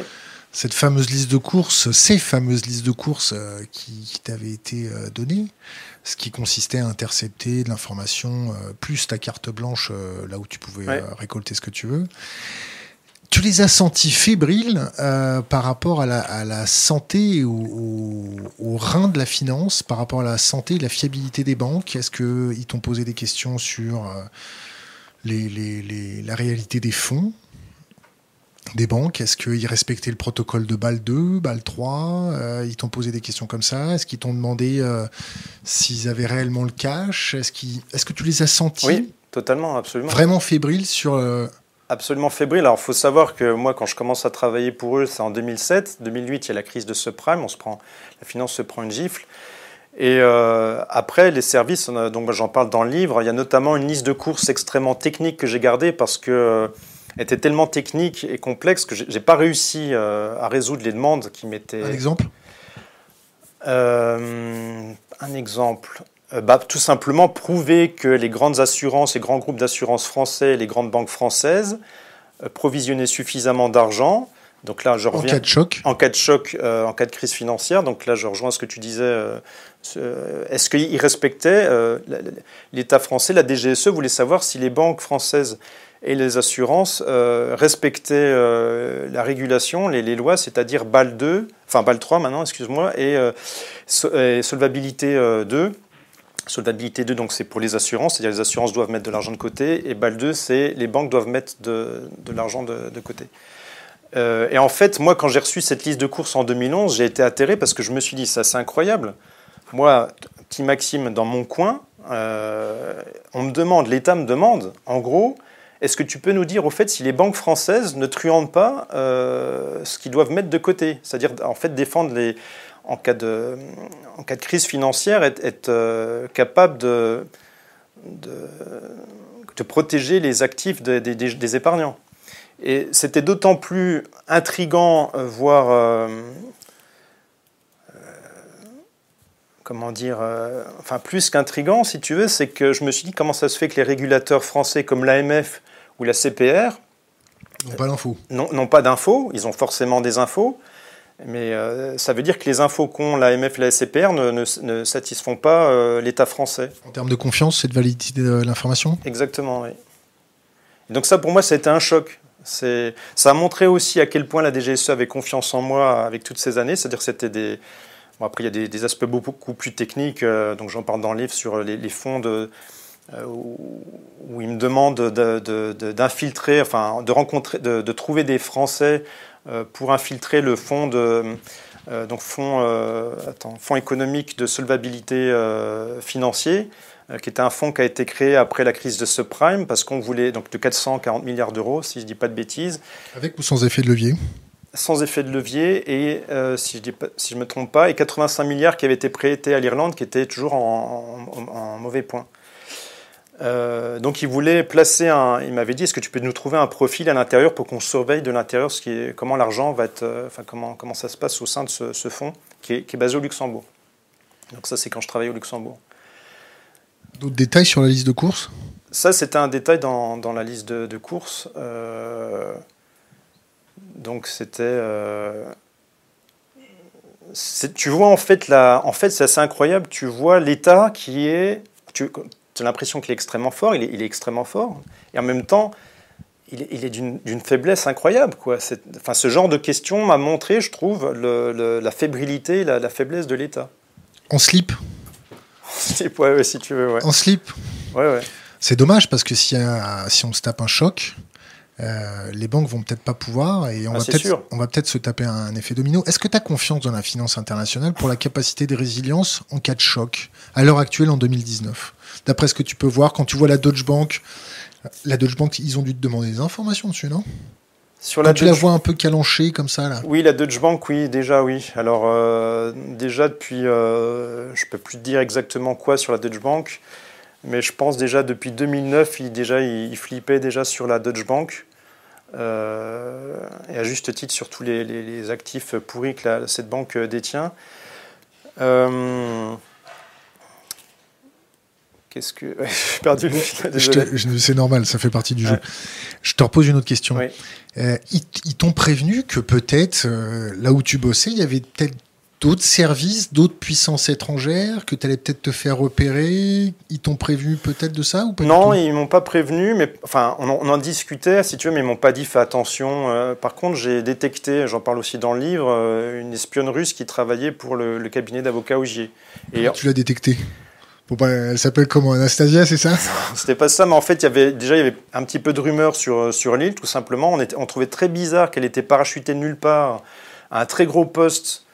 cette fameuse liste de courses, ces fameuses listes de courses euh, qui, t'avaient été euh, données, ce qui consistait à intercepter de l'information, euh, plus ta carte blanche là où tu pouvais récolter ce que tu veux. Tu les as sentis fébriles par rapport à la, santé, au, au, rein de la finance, par rapport à la santé et la fiabilité des banques? Est-ce qu'ils t'ont posé des questions sur la réalité des fonds des banques? Est-ce qu'ils respectaient le protocole de BAL 2, BAL 3 euh, Ils t'ont posé des questions comme ça? Est-ce qu'ils t'ont demandé euh, s'ils avaient réellement le cash? Est-ce est que tu les as sentis? Oui, totalement, absolument. Vraiment fébriles sur... Euh, absolument fébriles. Alors, il faut savoir que moi, quand je commence à travailler pour eux, c'est en 2007. 2008, il y a la crise de subprime. On se prend, la finance se prend une gifle. Et après, les services, donc j'en parle dans le livre, il y a notamment une liste de courses extrêmement technique que j'ai gardée parce que était tellement technique et complexe que j'ai pas réussi euh, à résoudre les demandes qui m'étaient. Un exemple? Euh, Un exemple. Euh, bah, tout simplement prouver que les grandes assurances, les grands groupes d'assurance français, les grandes banques françaises provisionnaient suffisamment d'argent. Donc là, je reviens. En cas de choc. En cas de choc, en cas de crise financière. Donc là, je rejoins ce que tu disais. Est-ce qu'ils respectaient l'État français, la DGSE voulait savoir si les banques françaises et les assurances euh, respectaient euh, la régulation, les, lois, c'est-à-dire BAL 2, enfin BAL 3 maintenant, excuse-moi, et, euh, solvabilité 2. Solvabilité 2, donc c'est pour les assurances, c'est-à-dire les assurances doivent mettre de l'argent de côté, et BAL 2, c'est les banques doivent mettre de, l'argent de, de, côté. et en fait, moi, quand j'ai reçu cette liste de courses en 2011, j'ai été atterré parce que je me suis dit, ça c'est incroyable. Moi, petit Maxime, dans mon coin, on me demande, l'État me demande, en gros, est-ce que tu peux nous dire au fait si les banques françaises ne truandent pas ce qu'ils doivent mettre de côté C'est-à-dire en fait défendre les, en cas de, en cas de crise financière, être, être capable de, de, de, protéger les actifs des épargnants. Et c'était d'autant plus intrigant, euh, voire euh, euh, comment dire, enfin plus qu'intrigant si tu veux, c'est que je me suis dit comment ça se fait que les régulateurs français comme l'AMF ou la CPR n'ont pas d'infos. N'ont pas d'infos, ils ont forcément des infos, mais ça veut dire que les infos qu'ont l'AMF et la CPR ne, ne, satisfont pas l'État français. En termes de confiance c'est de validité de l'information? Exactement, oui. donc ça pour moi ça a été un choc. Ça a montré aussi à quel point la DGSE avait confiance en moi avec toutes ces années. C'est-à-dire que c'était des. après, il y a des, aspects beaucoup plus techniques, euh, donc j'en parle dans le livre sur les, fonds de, euh, où, ils me demandent d'infiltrer, enfin, de rencontrer, de, trouver des Français euh, pour infiltrer le fonds de. donc fonds, attends, fonds économique de solvabilité financier, euh, qui était un fonds qui a été créé après la crise de subprime, parce qu'on voulait, donc de 440 milliards d'euros, si je ne dis pas de bêtises. Avec ou sans effet de levier? Sans effet de levier, et euh, si je ne si me trompe pas, et 85 milliards qui avaient été prêtés à l'Irlande, qui étaient toujours en, mauvais point. Euh, donc il voulait placer un. Il m'avait dit est-ce que tu peux nous trouver un profil à l'intérieur pour qu'on surveille de l'intérieur ce qui est, comment l'argent va être, enfin comment comment ça se passe au sein de ce, fonds qui est, qui est, basé au Luxembourg. Donc ça c'est quand je travaillais au Luxembourg. D'autres détails sur la liste de courses? Ça, c'était un détail dans, dans, la liste de, courses. Euh, donc, c'était. Euh, tu vois, en fait, la, en fait c'est assez incroyable. Tu vois l'État qui est. Tu as l'impression qu'il est extrêmement fort, il est, il est, extrêmement fort. Et en même temps, il est, il est d'une faiblesse incroyable. Quoi. Enfin, ce genre de questions m'a montré, je trouve, le, la fébrilité, la, la faiblesse de l'État. En slip slip, ouais, si tu veux. Ouais. En slip Ouais, ouais. C'est dommage parce que si, si on se tape un choc, euh, les banques vont peut-être pas pouvoir et on, ah, va peut-être, on va peut-être se taper un effet domino. Est-ce que tu as confiance dans la finance internationale pour la capacité de résilience en cas de choc à l'heure actuelle en 2019 D'après ce que tu peux voir, quand tu vois la Deutsche Bank, la Deutsche Bank, ils ont dû te demander des informations dessus, non? Sur la tu la vois un peu calanchée comme ça là. Oui, la Deutsche Bank, oui, déjà oui. Alors euh, déjà depuis, euh, je peux plus te dire exactement quoi sur la Deutsche Bank, mais je pense déjà depuis 2009, il déjà il, flippait déjà sur la Deutsche Bank. Euh, et à juste titre sur tous les, actifs pourris que cette banque détient. Qu'est-ce que. J'ai perdu le C'est normal, ça fait partie du jeu. Je te repose une autre question. Euh, ils, t'ont prévenu que peut-être, euh, là où tu bossais, il y avait peut-être d'autres services, d'autres puissances étrangères, que tu allais peut-être te faire repérer Ils t'ont prévenu peut-être de ça ou pas Non, ils m'ont pas prévenu, mais enfin, on en, discutait, si tu veux, mais ils m'ont pas dit fais attention. Euh, par contre, j'ai détecté, j'en parle aussi dans le livre, une espionne russe qui travaillait pour le, cabinet d'avocats Augier. Et tu l'as détecté? Elle s'appelle comment? Anastasia, c'est ça? C'était pas ça, mais en fait, il y avait déjà il y avait un petit peu de rumeurs sur, sur l'île, tout simplement. On, était, on trouvait très bizarre qu'elle était parachutée nulle part à un très gros poste euh,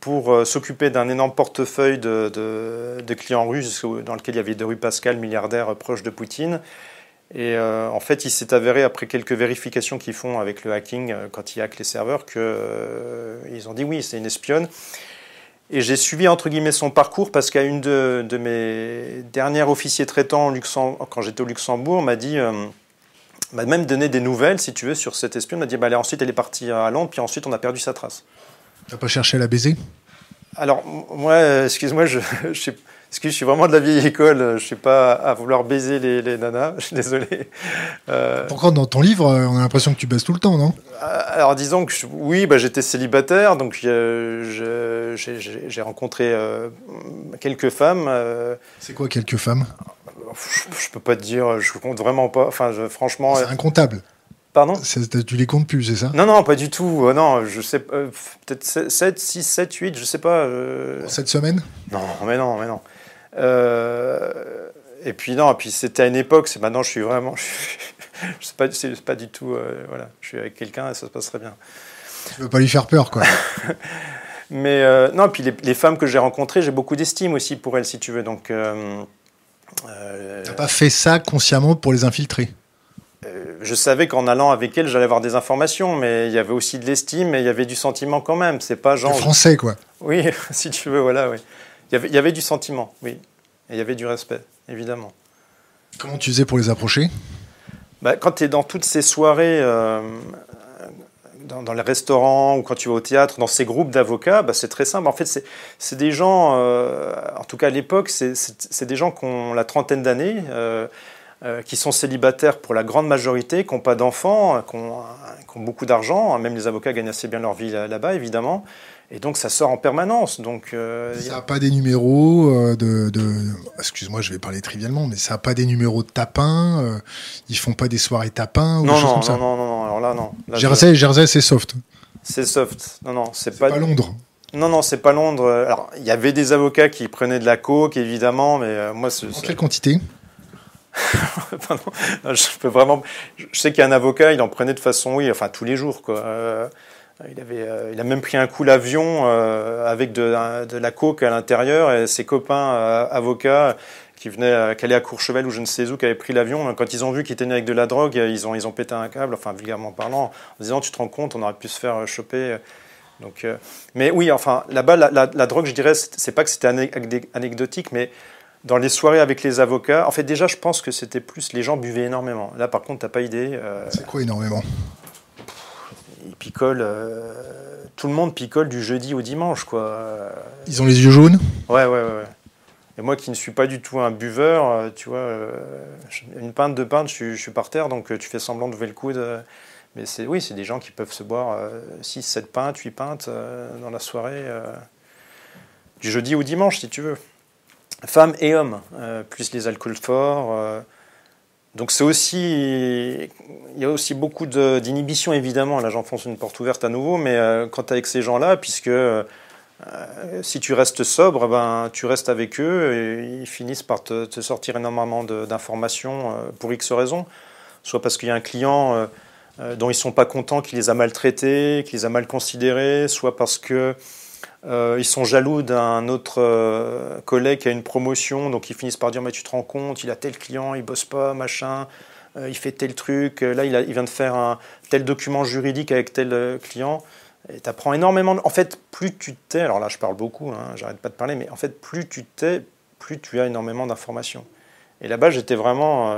pour euh, s'occuper d'un énorme portefeuille de, clients russes dans lequel il y avait de rue Pascal, milliardaire proche de Poutine. Et euh, en fait, il s'est avéré, après quelques vérifications qu'ils font avec le hacking, quand ils hackent les serveurs, qu'ils ont dit oui, c'est une espionne. Et j'ai suivi entre guillemets son parcours parce qu'à une de, mes dernières officiers traitants quand j'étais au Luxembourg m'a dit, euh, m'a même donné des nouvelles, si tu veux, sur cette espionne. M'a dit, bah, ensuite elle est partie à Londres, puis ensuite on a perdu sa trace. T'as pas cherché à la baiser? Alors moi, excuse-moi, je, je, je suis vraiment de la vieille école, je ne suis pas à vouloir baiser les, les nanas, je suis désolé. Euh... Pourquoi dans ton livre, on a l'impression que tu baises tout le temps, non? Euh, Alors disons que oui, bah, j'étais célibataire, donc j'ai rencontré euh, quelques femmes. Euh. C'est quoi quelques femmes? Je, ne peux pas te dire, je compte vraiment pas. Enfin, franchement. C'est incontable. Pardon Tu les comptes plus, c'est ça Non, non, pas du tout. non, je sais peut-être 7, 6, 7, 8, je sais pas. Cette semaine Non, mais non, mais non. Euh, et puis non, et puis c'était à une époque, c'est maintenant je suis vraiment, je, sais pas, c'est pas du tout, euh, voilà, je suis avec quelqu'un et ça se passerait bien. Tu veux pas lui faire peur, quoi. Mais non, puis les, femmes que j'ai rencontrées, j'ai beaucoup d'estime aussi pour elles, si tu veux. Donc, T'as pas fait ça consciemment pour les infiltrer je savais qu'en allant avec elles, j'allais avoir des informations, mais il y avait aussi de l'estime et il y avait du sentiment quand même. C'est pas genre. français, quoi. Oui, si tu veux, voilà, oui. Il y avait, il y avait du sentiment, oui. Et il y avait du respect, évidemment. Comment tu faisais pour les approcher? Bah, Quand tu es dans toutes ces soirées, euh, dans, les restaurants ou quand tu vas au théâtre, dans ces groupes d'avocats, bah, c'est très simple. En fait, c'est des gens, euh, en tout cas à l'époque, c'est des gens qui ont la trentaine d'années. Euh, qui sont célibataires pour la grande majorité, qui n'ont pas d'enfants, qui, qui ont, beaucoup d'argent. Même les avocats gagnent assez bien leur vie là-bas, évidemment. Et donc ça sort en permanence. Donc, euh, ça n'a pas des numéros euh, de, Excuse-moi, je vais parler trivialement, mais ça n'a pas des numéros de tapins. Euh, ils font pas des soirées tapins ou non, des choses non, comme ça. Non, non, non, alors là, non. Jersey, Jersey c'est soft. C'est soft. Non, non, c'est pas. pas Londres. Non, non, c'est pas Londres. Alors, il y avait des avocats qui prenaient de la coke, évidemment, mais moi. En quelle quantité? je peux vraiment. Je sais qu'il y a un avocat, il en prenait de façon, oui, enfin tous les jours, quoi. Il, avait, euh, il a même pris un coup l'avion euh, avec de, la coke à l'intérieur et ses copains euh, avocats qui venaient, qui allaient à Courchevel ou je ne sais où, qui avaient pris l'avion, quand ils ont vu qu'il était avec de la drogue, ils ont, ils ont pété un câble, enfin vulgairement parlant, en disant tu te rends compte, on aurait pu se faire choper. Donc, mais oui, enfin là-bas, la, la, drogue, je dirais, c'est pas que c'était anecdotique, mais dans les soirées avec les avocats, en fait déjà, je pense que c'était plus les gens buvaient énormément. Là, par contre, t'as pas idée. C'est quoi énormément? Ils picolent. Euh, tout le monde picole du jeudi au dimanche, quoi. Ils ont les yeux jaunes? Ouais, ouais, ouais. Et moi qui ne suis pas du tout un buveur, euh, tu vois, euh, une pinte, deux pintes, je, suis par terre, donc tu fais semblant de lever le coude. Mais c'est, oui, c'est des gens qui peuvent se boire 6, 7 pintes, 8 pintes dans la soirée, du jeudi au dimanche, si tu veux. Femmes et hommes, plus les alcools forts. Donc c'est aussi, il y a aussi beaucoup d'inhibition évidemment. Là, j'enfonce une porte ouverte à nouveau, mais euh, quand avec ces gens-là, puisque euh, si tu restes sobre, ben tu restes avec eux et ils finissent par te, sortir énormément d'informations euh, pour X raisons, soit parce qu'il y a un client dont ils sont pas contents, qui les a maltraités, qui les a mal considérés, soit parce que euh, ils sont jaloux d'un autre euh, collègue qui a une promotion, donc ils finissent par dire mais tu te rends compte, il a tel client, il bosse pas, machin, euh, il fait tel truc, là il, vient de faire un tel document juridique avec tel client. Et tu apprends énormément. En fait, plus tu t'es, alors là je parle beaucoup, hein, j'arrête pas de parler, mais en fait plus tu t'es, plus tu as énormément d'informations. Et là-bas j'étais vraiment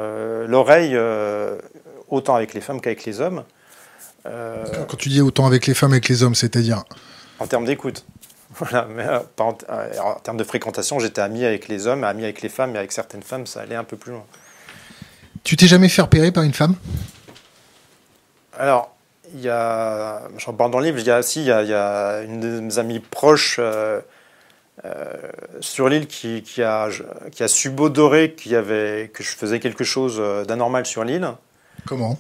l'oreille, autant avec les femmes qu'avec les hommes. Quand tu dis autant avec les femmes qu'avec les hommes, c'est-à-dire? En termes d'écoute. Voilà, mais euh, euh, en, termes de fréquentation, j'étais ami avec les hommes, ami avec les femmes, mais avec certaines femmes, ça allait un peu plus loin. Tu t'es jamais fait repérer par une femme? Alors, il y a, j'en parle dans le livre, il y a, si, il y a, une de mes amies proches euh, sur l'île qui, qui, a, qui a subodoré qu'il y avait, que je faisais quelque chose d'anormal sur l'île. Comment?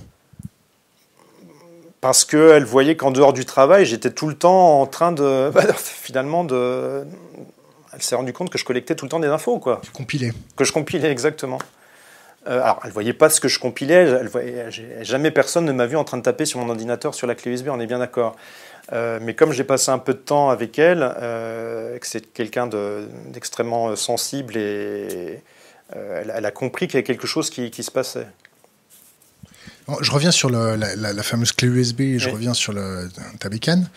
Parce qu'elle voyait qu'en dehors du travail, j'étais tout le temps en train de, bah, finalement, de. Elle s'est rendue compte que je collectais tout le temps des infos, quoi. Tu compilais. Que je compilais exactement. Euh, alors, elle voyait pas ce que je compilais. Elle voyait, jamais personne ne m'a vu en train de taper sur mon ordinateur sur la clé USB. On est bien d'accord. Euh, mais comme j'ai passé un peu de temps avec elle, euh, que c'est quelqu'un d'extrêmement sensible et elle, a compris qu'il y avait quelque chose qui se passait. Je reviens sur la, fameuse clé USB et je reviens sur le, ta bécane.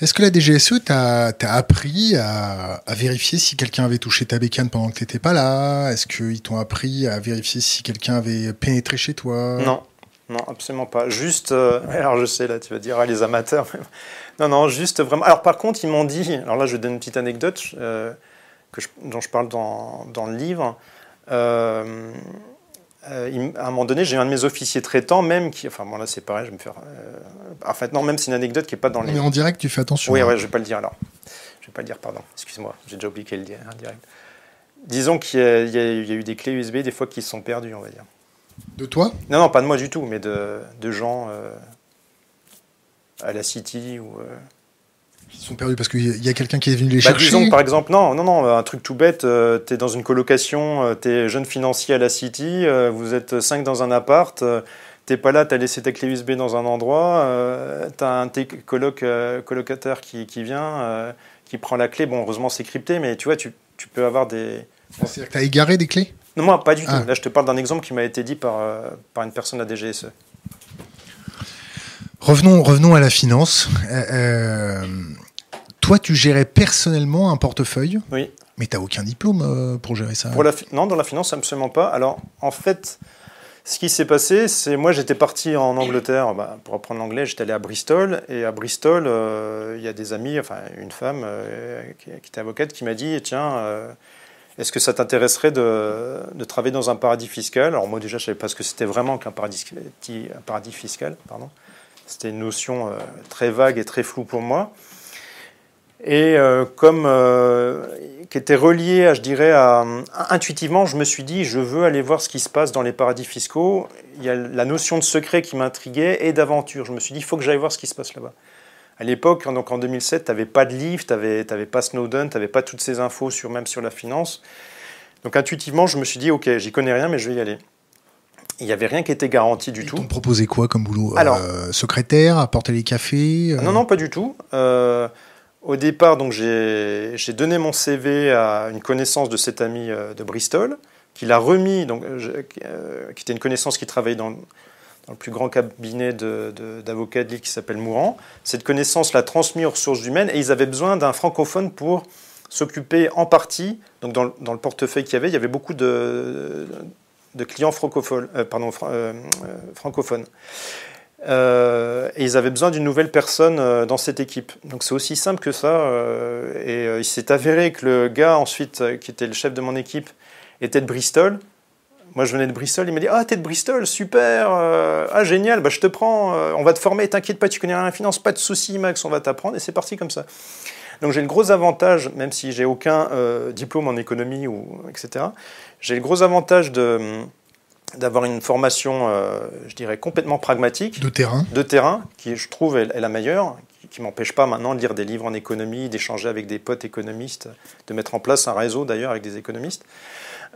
Est-ce que la DGSE t'a appris à, vérifier si quelqu'un avait touché ta bécane pendant que tu n'étais pas là? Est-ce qu'ils t'ont appris à vérifier si quelqu'un avait pénétré chez toi? Non, non, absolument pas. Juste, euh, alors je sais, là, tu vas dire, ah, les amateurs. non, non, juste vraiment. Alors par contre, ils m'ont dit, alors là, je donne une petite anecdote euh, que dont je parle dans, dans le livre. Euh, euh, à un moment donné, j'ai un de mes officiers traitants, même qui. Enfin, bon, là, c'est pareil, je vais me faire. Euh, en fait, non, même c'est une anecdote qui n'est pas dans les. Mais en direct, tu fais attention. Oui, hein. ouais, je ne vais pas le dire alors. Je ne vais pas le dire, pardon. Excuse-moi, j'ai déjà oublié le dire en direct. Disons qu'il y, a eu des clés USB, des fois, qui se sont perdues, on va dire. De toi? Non, non, pas de moi du tout, mais de, de gens euh, à la City ou. Ils sont perdus parce qu'il y a quelqu'un qui est venu les bah, chercher. Disons par exemple, non, non, non, un truc tout bête. Euh, tu es dans une colocation, euh, tu es jeune financier à la City, euh, vous êtes cinq dans un appart. T'es pas là, tu as laissé ta clé USB dans un endroit, tu as un coloc, colocataire qui, qui vient, qui prend la clé. Bon, heureusement, c'est crypté, mais tu vois, tu, tu peux avoir des. C'est-à-dire que tu as égaré des clés? Non, moi, pas du tout. Ah. Là, je te parle d'un exemple qui m'a été dit par, euh, par une personne à DGSE. Revenons, revenons à la finance. Euh, euh, toi, tu gérais personnellement un portefeuille, Oui. mais tu n'as aucun diplôme euh, pour gérer ça. Pour la fi- non, dans la finance, absolument pas. Alors, en fait, ce qui s'est passé, c'est moi, j'étais parti en Angleterre bah, pour apprendre l'anglais. J'étais allé à Bristol, et à Bristol, euh, il y a des amis, enfin une femme euh, qui, qui était avocate, qui m'a dit tiens. euh, est-ce que ça t'intéresserait de, de travailler dans un paradis fiscal? Alors moi déjà, je savais pas ce que c'était vraiment qu'un paradis, un paradis fiscal. Pardon. C'était une notion très vague et très floue pour moi. Et euh, comme euh, qui était relié, à, je dirais, à, à- intuitivement, je me suis dit, je veux aller voir ce qui se passe dans les paradis fiscaux. Il y a la notion de secret qui m'intriguait et d'aventure. Je me suis dit, il faut que j'aille voir ce qui se passe là-bas. À l'époque, donc en 2007, tu n'avais pas de livre, tu n'avais pas Snowden, tu n'avais pas toutes ces infos, sur, même sur la finance. Donc intuitivement, je me suis dit, ok, j'y connais rien, mais je vais y aller. Il n'y avait rien qui était garanti du Ils tout. t'ont proposé quoi comme boulot? Alors- Euh, Secrétaire, apporter les cafés Ah Non, non, pas du tout. Euh, au départ, donc j'ai donné mon CV à une connaissance de cet ami euh, de Bristol, qui l'a remis, donc, euh, euh, qui était une connaissance qui travaillait dans, le plus grand cabinet d'avocats de, Lille qui s'appelle Mourant. Cette connaissance l'a transmis aux ressources humaines et ils avaient besoin d'un francophone pour s'occuper en partie, donc dans, le- portefeuille qu'il y avait, il y avait beaucoup de, clients francophones. Euh, et ils avaient besoin d'une nouvelle personne euh, dans cette équipe. Donc c'est aussi simple que ça. euh, et il s'est avéré que le gars ensuite, qui était le chef de mon équipe, était de Bristol. Moi je venais de Bristol, il m'a dit Ah, t'es de Bristol, super, ah génial, bah, je te prends, on va te former, t'inquiète pas, tu connais rien à la finance, pas de souci, Max, on va t'apprendre. Et c'est parti comme ça. Donc j'ai le gros avantage, même si j'ai aucun diplôme en économie, ou, etc., j'ai le gros avantage de d'avoir une formation, euh, je dirais, complètement pragmatique de terrain. de terrain, qui je trouve est, est la meilleure, qui, ne m'empêche pas maintenant de lire des livres en économie, d'échanger avec des potes économistes, de mettre en place un réseau d'ailleurs avec des économistes.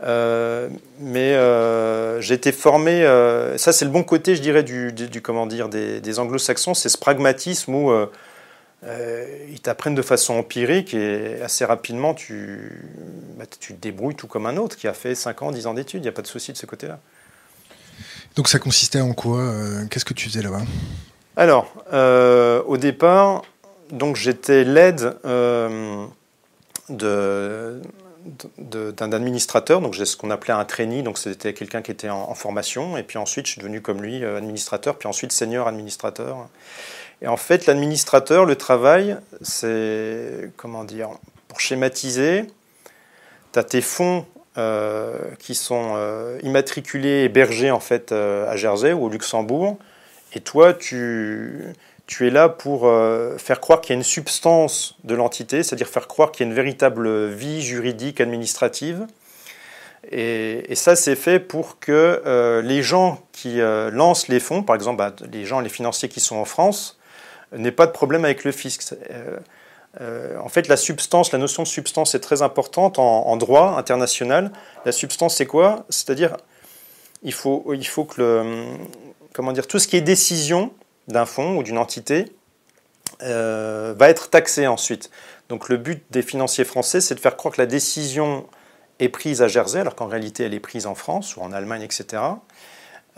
Euh, mais euh, j'ai été formé, euh, ça c'est le bon côté, je dirais, du, du- du- comment dire, des, des anglo-saxons, c'est ce pragmatisme où ils t'apprennent de façon empirique et assez rapidement tu, bah, tu te débrouilles tout comme un autre qui a fait 5 ans, 10 ans d'études, il n'y a pas de souci de ce côté-là. Donc ça consistait en quoi euh, Qu'est-ce que tu faisais là-bas? Alors, euh, au départ, donc j'étais l'aide euh, d'un administrateur, donc j'ai ce qu'on appelait un trainee, donc c'était quelqu'un qui était en, formation, et puis ensuite je suis devenu comme lui administrateur, puis ensuite senior administrateur. Et en fait, l'administrateur, le travail, c'est, comment dire, pour schématiser, tu as tes fonds euh, qui sont euh, immatriculés, hébergés en fait euh, à Jersey ou au Luxembourg, et toi, tu, tu es là pour euh, faire croire qu'il y a une substance de l'entité, c'est-à-dire faire croire qu'il y a une véritable vie juridique, administrative. Et, ça, c'est fait pour que les gens qui lancent les fonds, par exemple bah, les gens, les financiers qui sont en France, n'aient pas de problème avec le fisc. Euh, en fait, la substance, la notion de substance est très importante en, en droit international. La substance, c'est quoi? C'est-à-dire, il faut, il faut que le, comment dire, tout ce qui est décision d'un fonds ou d'une entité euh, va être taxé ensuite. Donc le but des financiers français, c'est de faire croire que la décision est prise à Jersey, alors qu'en réalité elle est prise en France ou en Allemagne, etc.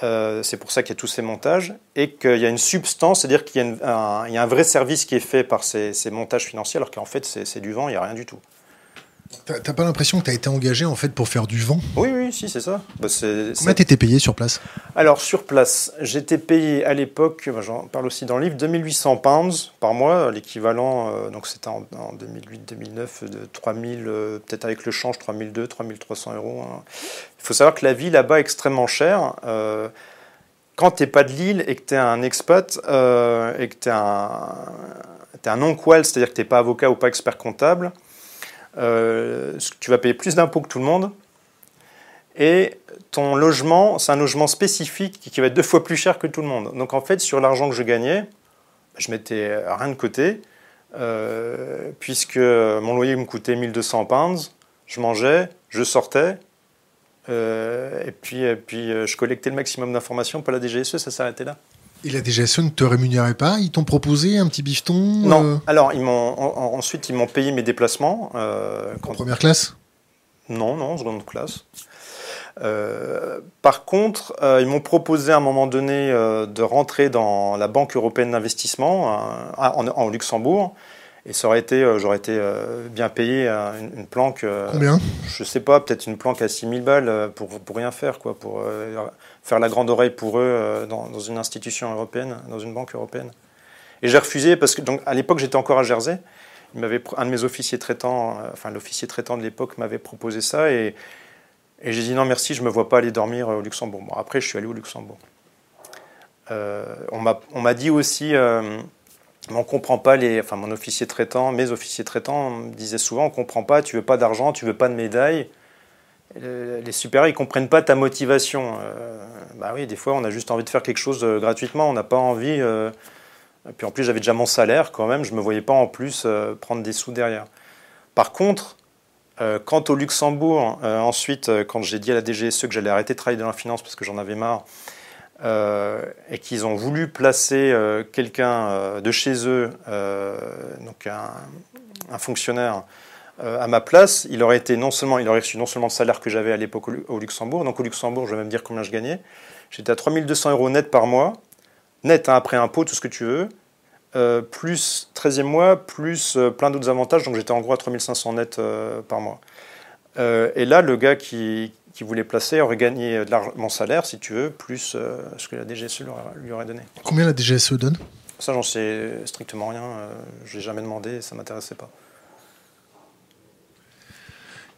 Euh, c'est pour ça qu'il y a tous ces montages et qu'il y a une substance, c'est-à-dire qu'il y, a un, vrai service qui est fait par ces, ces montages financiers, alors qu'en fait c'est du vent, il n'y a rien du tout. T'as pas l'impression que t'as été engagé en fait pour faire du vent? Oui, oui, si, c'est ça. Bah, c'est- Combien t'étais payé sur place? Alors, sur place, j'étais payé à l'époque, bah, j'en parle aussi dans le livre, 2800 pounds par mois, l'équivalent, euh, donc c'était en, 2008-2009, de 3000, euh, peut-être avec le change, 3002, 3300 euros. hein. Il faut savoir que la vie là-bas est extrêmement chère. Euh, quand tu n'es pas de Lille et que tu es un expat et que tu es un, t'es un non-qual, c'est-à-dire que tu n'es pas avocat ou pas expert comptable, euh, tu vas payer plus d'impôts que tout le monde. Et ton logement, c'est un logement spécifique qui va être deux fois plus cher que tout le monde. Donc en fait, sur l'argent que je gagnais, je mettais rien de côté, euh, puisque mon loyer me coûtait 1200 pounds, je mangeais, je sortais, euh, et puis, et je collectais le maximum d'informations pour la DGSE, ça s'arrêtait là. Et la DGSE ne te rémunérait pas Ils t'ont proposé un petit bifton Non. euh, Alors, ils m'ont, en- ensuite, ils m'ont payé mes déplacements. euh, en quand- première classe? Non, non, seconde classe. Euh, par contre, ils m'ont proposé à un moment donné de rentrer dans la Banque européenne d'investissement en, en Luxembourg. Et ça aurait été, j'aurais été bien payé une, une planque. Combien? je sais pas, peut-être une planque à 6000 balles pour, pour rien faire, quoi, pour faire la grande oreille pour eux euh, dans, une institution européenne, dans une banque européenne. Et j'ai refusé parce que, donc, à l'époque, j'étais encore à Jersey. Il un de mes officiers traitants, euh, enfin l'officier traitant de l'époque m'avait proposé ça et, j'ai dit non merci, je me vois pas aller dormir au Luxembourg. Bon, après, je suis allé au Luxembourg. Euh, on m'a on m'a dit aussi, euh, on comprend pas les, enfin mon officier traitant, mes officiers traitants me disaient souvent, on comprend pas, tu veux pas d'argent, tu veux pas de médaille. Euh, Les supérieurs, ils comprennent pas ta motivation. Euh, bah oui, des fois, on a juste envie de faire quelque chose euh, gratuitement, on n'a pas envie. euh, et puis en plus, j'avais déjà mon salaire quand même, je me voyais pas en plus euh, prendre des sous derrière. Par contre, euh, quant au Luxembourg, euh, ensuite, euh, quand j'ai dit à la DGSE que j'allais arrêter de travailler dans la finance parce que j'en avais marre, euh, et qu'ils ont voulu placer euh, quelqu'un euh, de chez eux, euh, donc un, fonctionnaire, euh, à ma place, il aurait été non seulement, il aurait reçu non seulement le salaire que j'avais à l'époque au, Lu- au Luxembourg, donc au Luxembourg, je vais même dire combien je gagnais. J'étais à 3200 euros net par mois, net hein, après impôt, tout ce que tu veux, euh, plus 13e mois, plus euh, plein d'autres avantages, donc j'étais en gros à 3500 net euh, par mois. Euh, et là, le gars qui, qui voulait placer aurait gagné de mon salaire, si tu veux, plus euh, ce que la DGSE lui aurait- donné. Combien la DGSE donne? Ça, j'en sais strictement rien. euh, je l'ai jamais demandé, ça m'intéressait pas.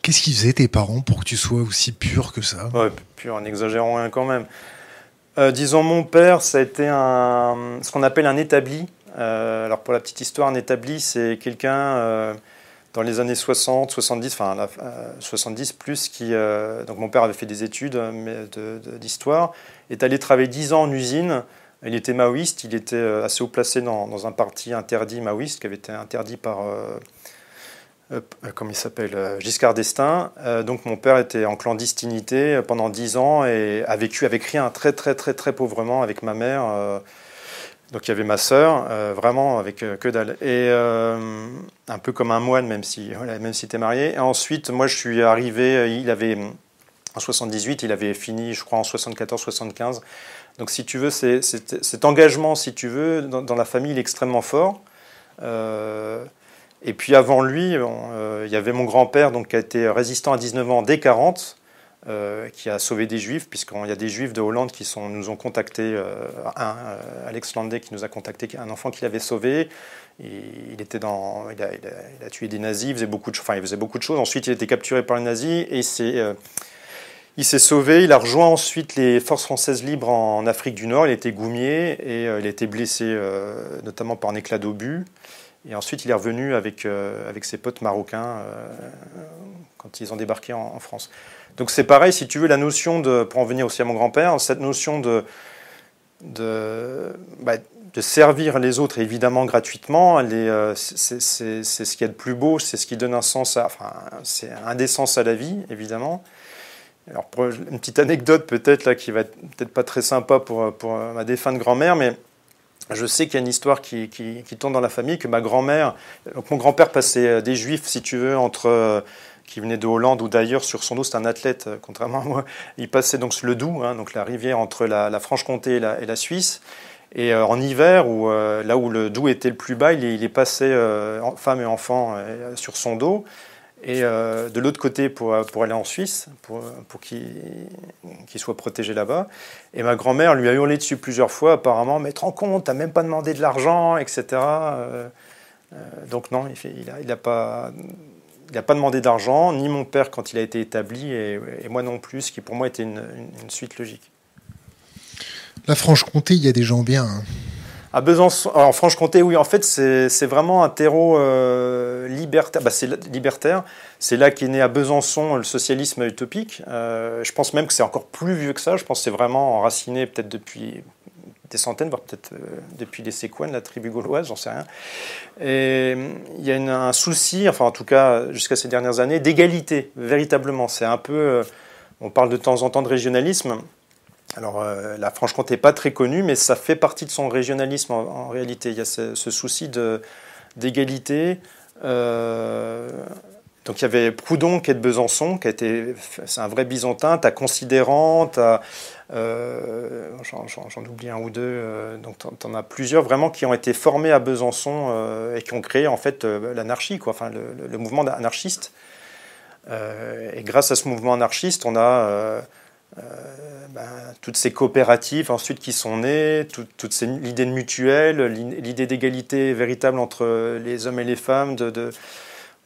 Qu'est-ce qu'ils faisaient tes parents pour que tu sois aussi pur que ça? Ouais, puis en exagérant rien quand même. Euh, disons, mon père, ça a été un, ce qu'on appelle un établi. Euh, alors, pour la petite histoire, un établi, c'est quelqu'un euh, dans les années 60, 70, enfin la- euh, 70 plus, qui. donc, mon père avait fait des études d'histoire, est allé travailler 10 ans en usine. Il était maoïste, il était assez haut placé dans, dans un parti interdit maoïste qui avait été interdit par. Euh, euh, comment il s'appelle, euh, Giscard d'Estaing. Donc mon père était en clandestinité pendant dix ans et a vécu avec rien, très très très très pauvrement avec ma mère. donc il y avait ma sœur, vraiment avec que dalle. Et un peu comme un moine, même si voilà, même si t'es marié. Et ensuite, moi je suis arrivé, il avait en 78, il avait fini, je crois, en 74-75. Donc si tu veux, c'est, cet engagement, si tu veux, dans, la famille, il est extrêmement fort. Et puis avant lui, euh, il y avait mon grand-père qui a été résistant à 19 ans dès 40, euh, qui a sauvé des juifs, puisqu'il y a des juifs de Hollande qui nous ont contactés, euh, un, Alex Landé qui nous a contacté, un enfant qu'il avait sauvé. Il, était dans, il, a, tué des nazis, il faisait, beaucoup de, enfin, il faisait beaucoup de choses. Ensuite, il a été capturé par les nazis et il s'est sauvé, il a rejoint ensuite les forces françaises libres en Afrique du Nord, il était goumier et il a été blessé notamment par un éclat d'obus. Et ensuite il est revenu avec, euh, avec ses potes marocains euh, quand ils ont débarqué en, France. Donc c'est pareil, si tu veux, la notion de, pour en venir aussi à mon grand-père, cette notion de, de, bah, servir les autres évidemment gratuitement, euh, c'est ce qu'il y a de plus beau, c'est ce qui donne un sens, à, enfin c'est un des sens à la vie évidemment. Alors, une petite anecdote peut-être là qui va être peut-être pas très sympa pour, pour ma défunte grand-mère, mais je sais qu'il y a une histoire qui, qui, tourne dans la famille, que ma grand-mère, donc mon grand-père passait euh, des juifs, si tu veux, entre euh, qui venaient de Hollande ou d'ailleurs sur son dos, c'est un athlète, euh, contrairement à moi. Il passait donc le Doubs, hein, donc la rivière entre la, Franche-Comté et la, Suisse. Et en hiver, où, là où le Doubs était le plus bas, il est, passé, femme et enfant, sur son dos. Et euh, de l'autre côté pour, pour aller en Suisse, pour, pour qu'il qu'il soit protégé là-bas. Et ma grand-mère lui a hurlé dessus plusieurs fois, apparemment, mais te rends compte, t'as même pas demandé de l'argent, etc. Euh, euh, donc non, il n'a il a, pas, pas demandé d'argent, ni mon père quand il a été établi, et, moi non plus, ce qui pour moi était une suite logique. La Franche-Comté, il y a des gens bien. hein. À Besançon, en Franche-Comté, oui, en fait, c'est vraiment un terreau euh, libertaire. Bah, libertaire. C'est là qu'est né à Besançon le socialisme utopique. Euh, je pense même que c'est encore plus vieux que ça. Je pense que c'est vraiment enraciné peut-être depuis des centaines, voire peut-être euh, depuis les Séquoines, la tribu gauloise, j'en sais rien. Et il y a un souci, enfin en tout cas jusqu'à ces dernières années, d'égalité, véritablement. C'est un peu, euh, on parle de temps en temps de régionalisme. Alors, la Franche-Comté n'est pas très connue, mais ça fait partie de son régionalisme en, réalité. Il y a ce, souci d'égalité. donc il y avait Proudhon qui est de Besançon, qui a été, c'est un vrai byzantin, tu as Considérant, tu as euh, j'en oublie un ou deux. Euh, donc, tu en as plusieurs vraiment qui ont été formés à Besançon euh, et qui ont créé en fait l'anarchie, quoi, enfin le, mouvement anarchiste. et grâce à ce mouvement anarchiste, on a ben, toutes ces coopératives ensuite qui sont nées, toute l'idée de mutuelle, l'idée d'égalité véritable entre les hommes et les femmes, de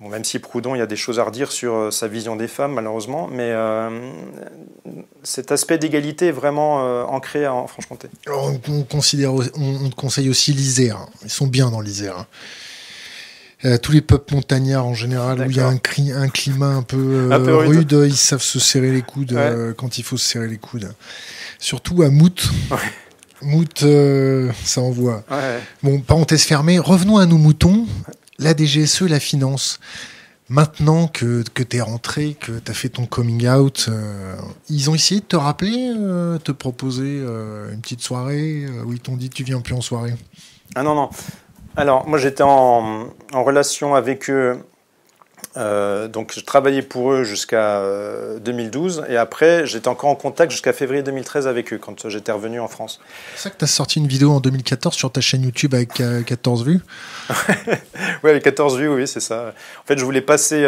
même si Proudhon, il y a des choses à redire sur euh, sa vision des femmes, malheureusement, mais euh, cet aspect d'égalité est vraiment euh, ancré en Franche-Comté. On, on, conseille aussi l'Isère. Ils sont bien dans l'Isère. Tous les peuples montagnards en général, où il y a un, un climat un peu, rude. ils savent se serrer les coudes quand il faut se serrer les coudes. Surtout à Mout. Mout, ça envoie. Bon, parenthèse fermée, revenons à nos moutons la DGSE, la finance, maintenant que, que tu es rentré, que tu as fait ton coming out, euh, ils ont essayé de te rappeler, euh, te proposer euh, une petite soirée où ils t'ont dit tu viens plus en soirée? Ah non, non. Alors, moi j'étais en, en, relation avec eux euh, donc je travaillais pour eux jusqu'à 2012 euh, et après j'étais encore en contact jusqu'à février 2013 avec eux quand j'étais revenu en France. C'est ça que tu as sorti une vidéo en 2014 sur ta chaîne YouTube avec 14 euh, vues? Oui, avec 14 vues, oui, c'est ça. En fait, je voulais passer,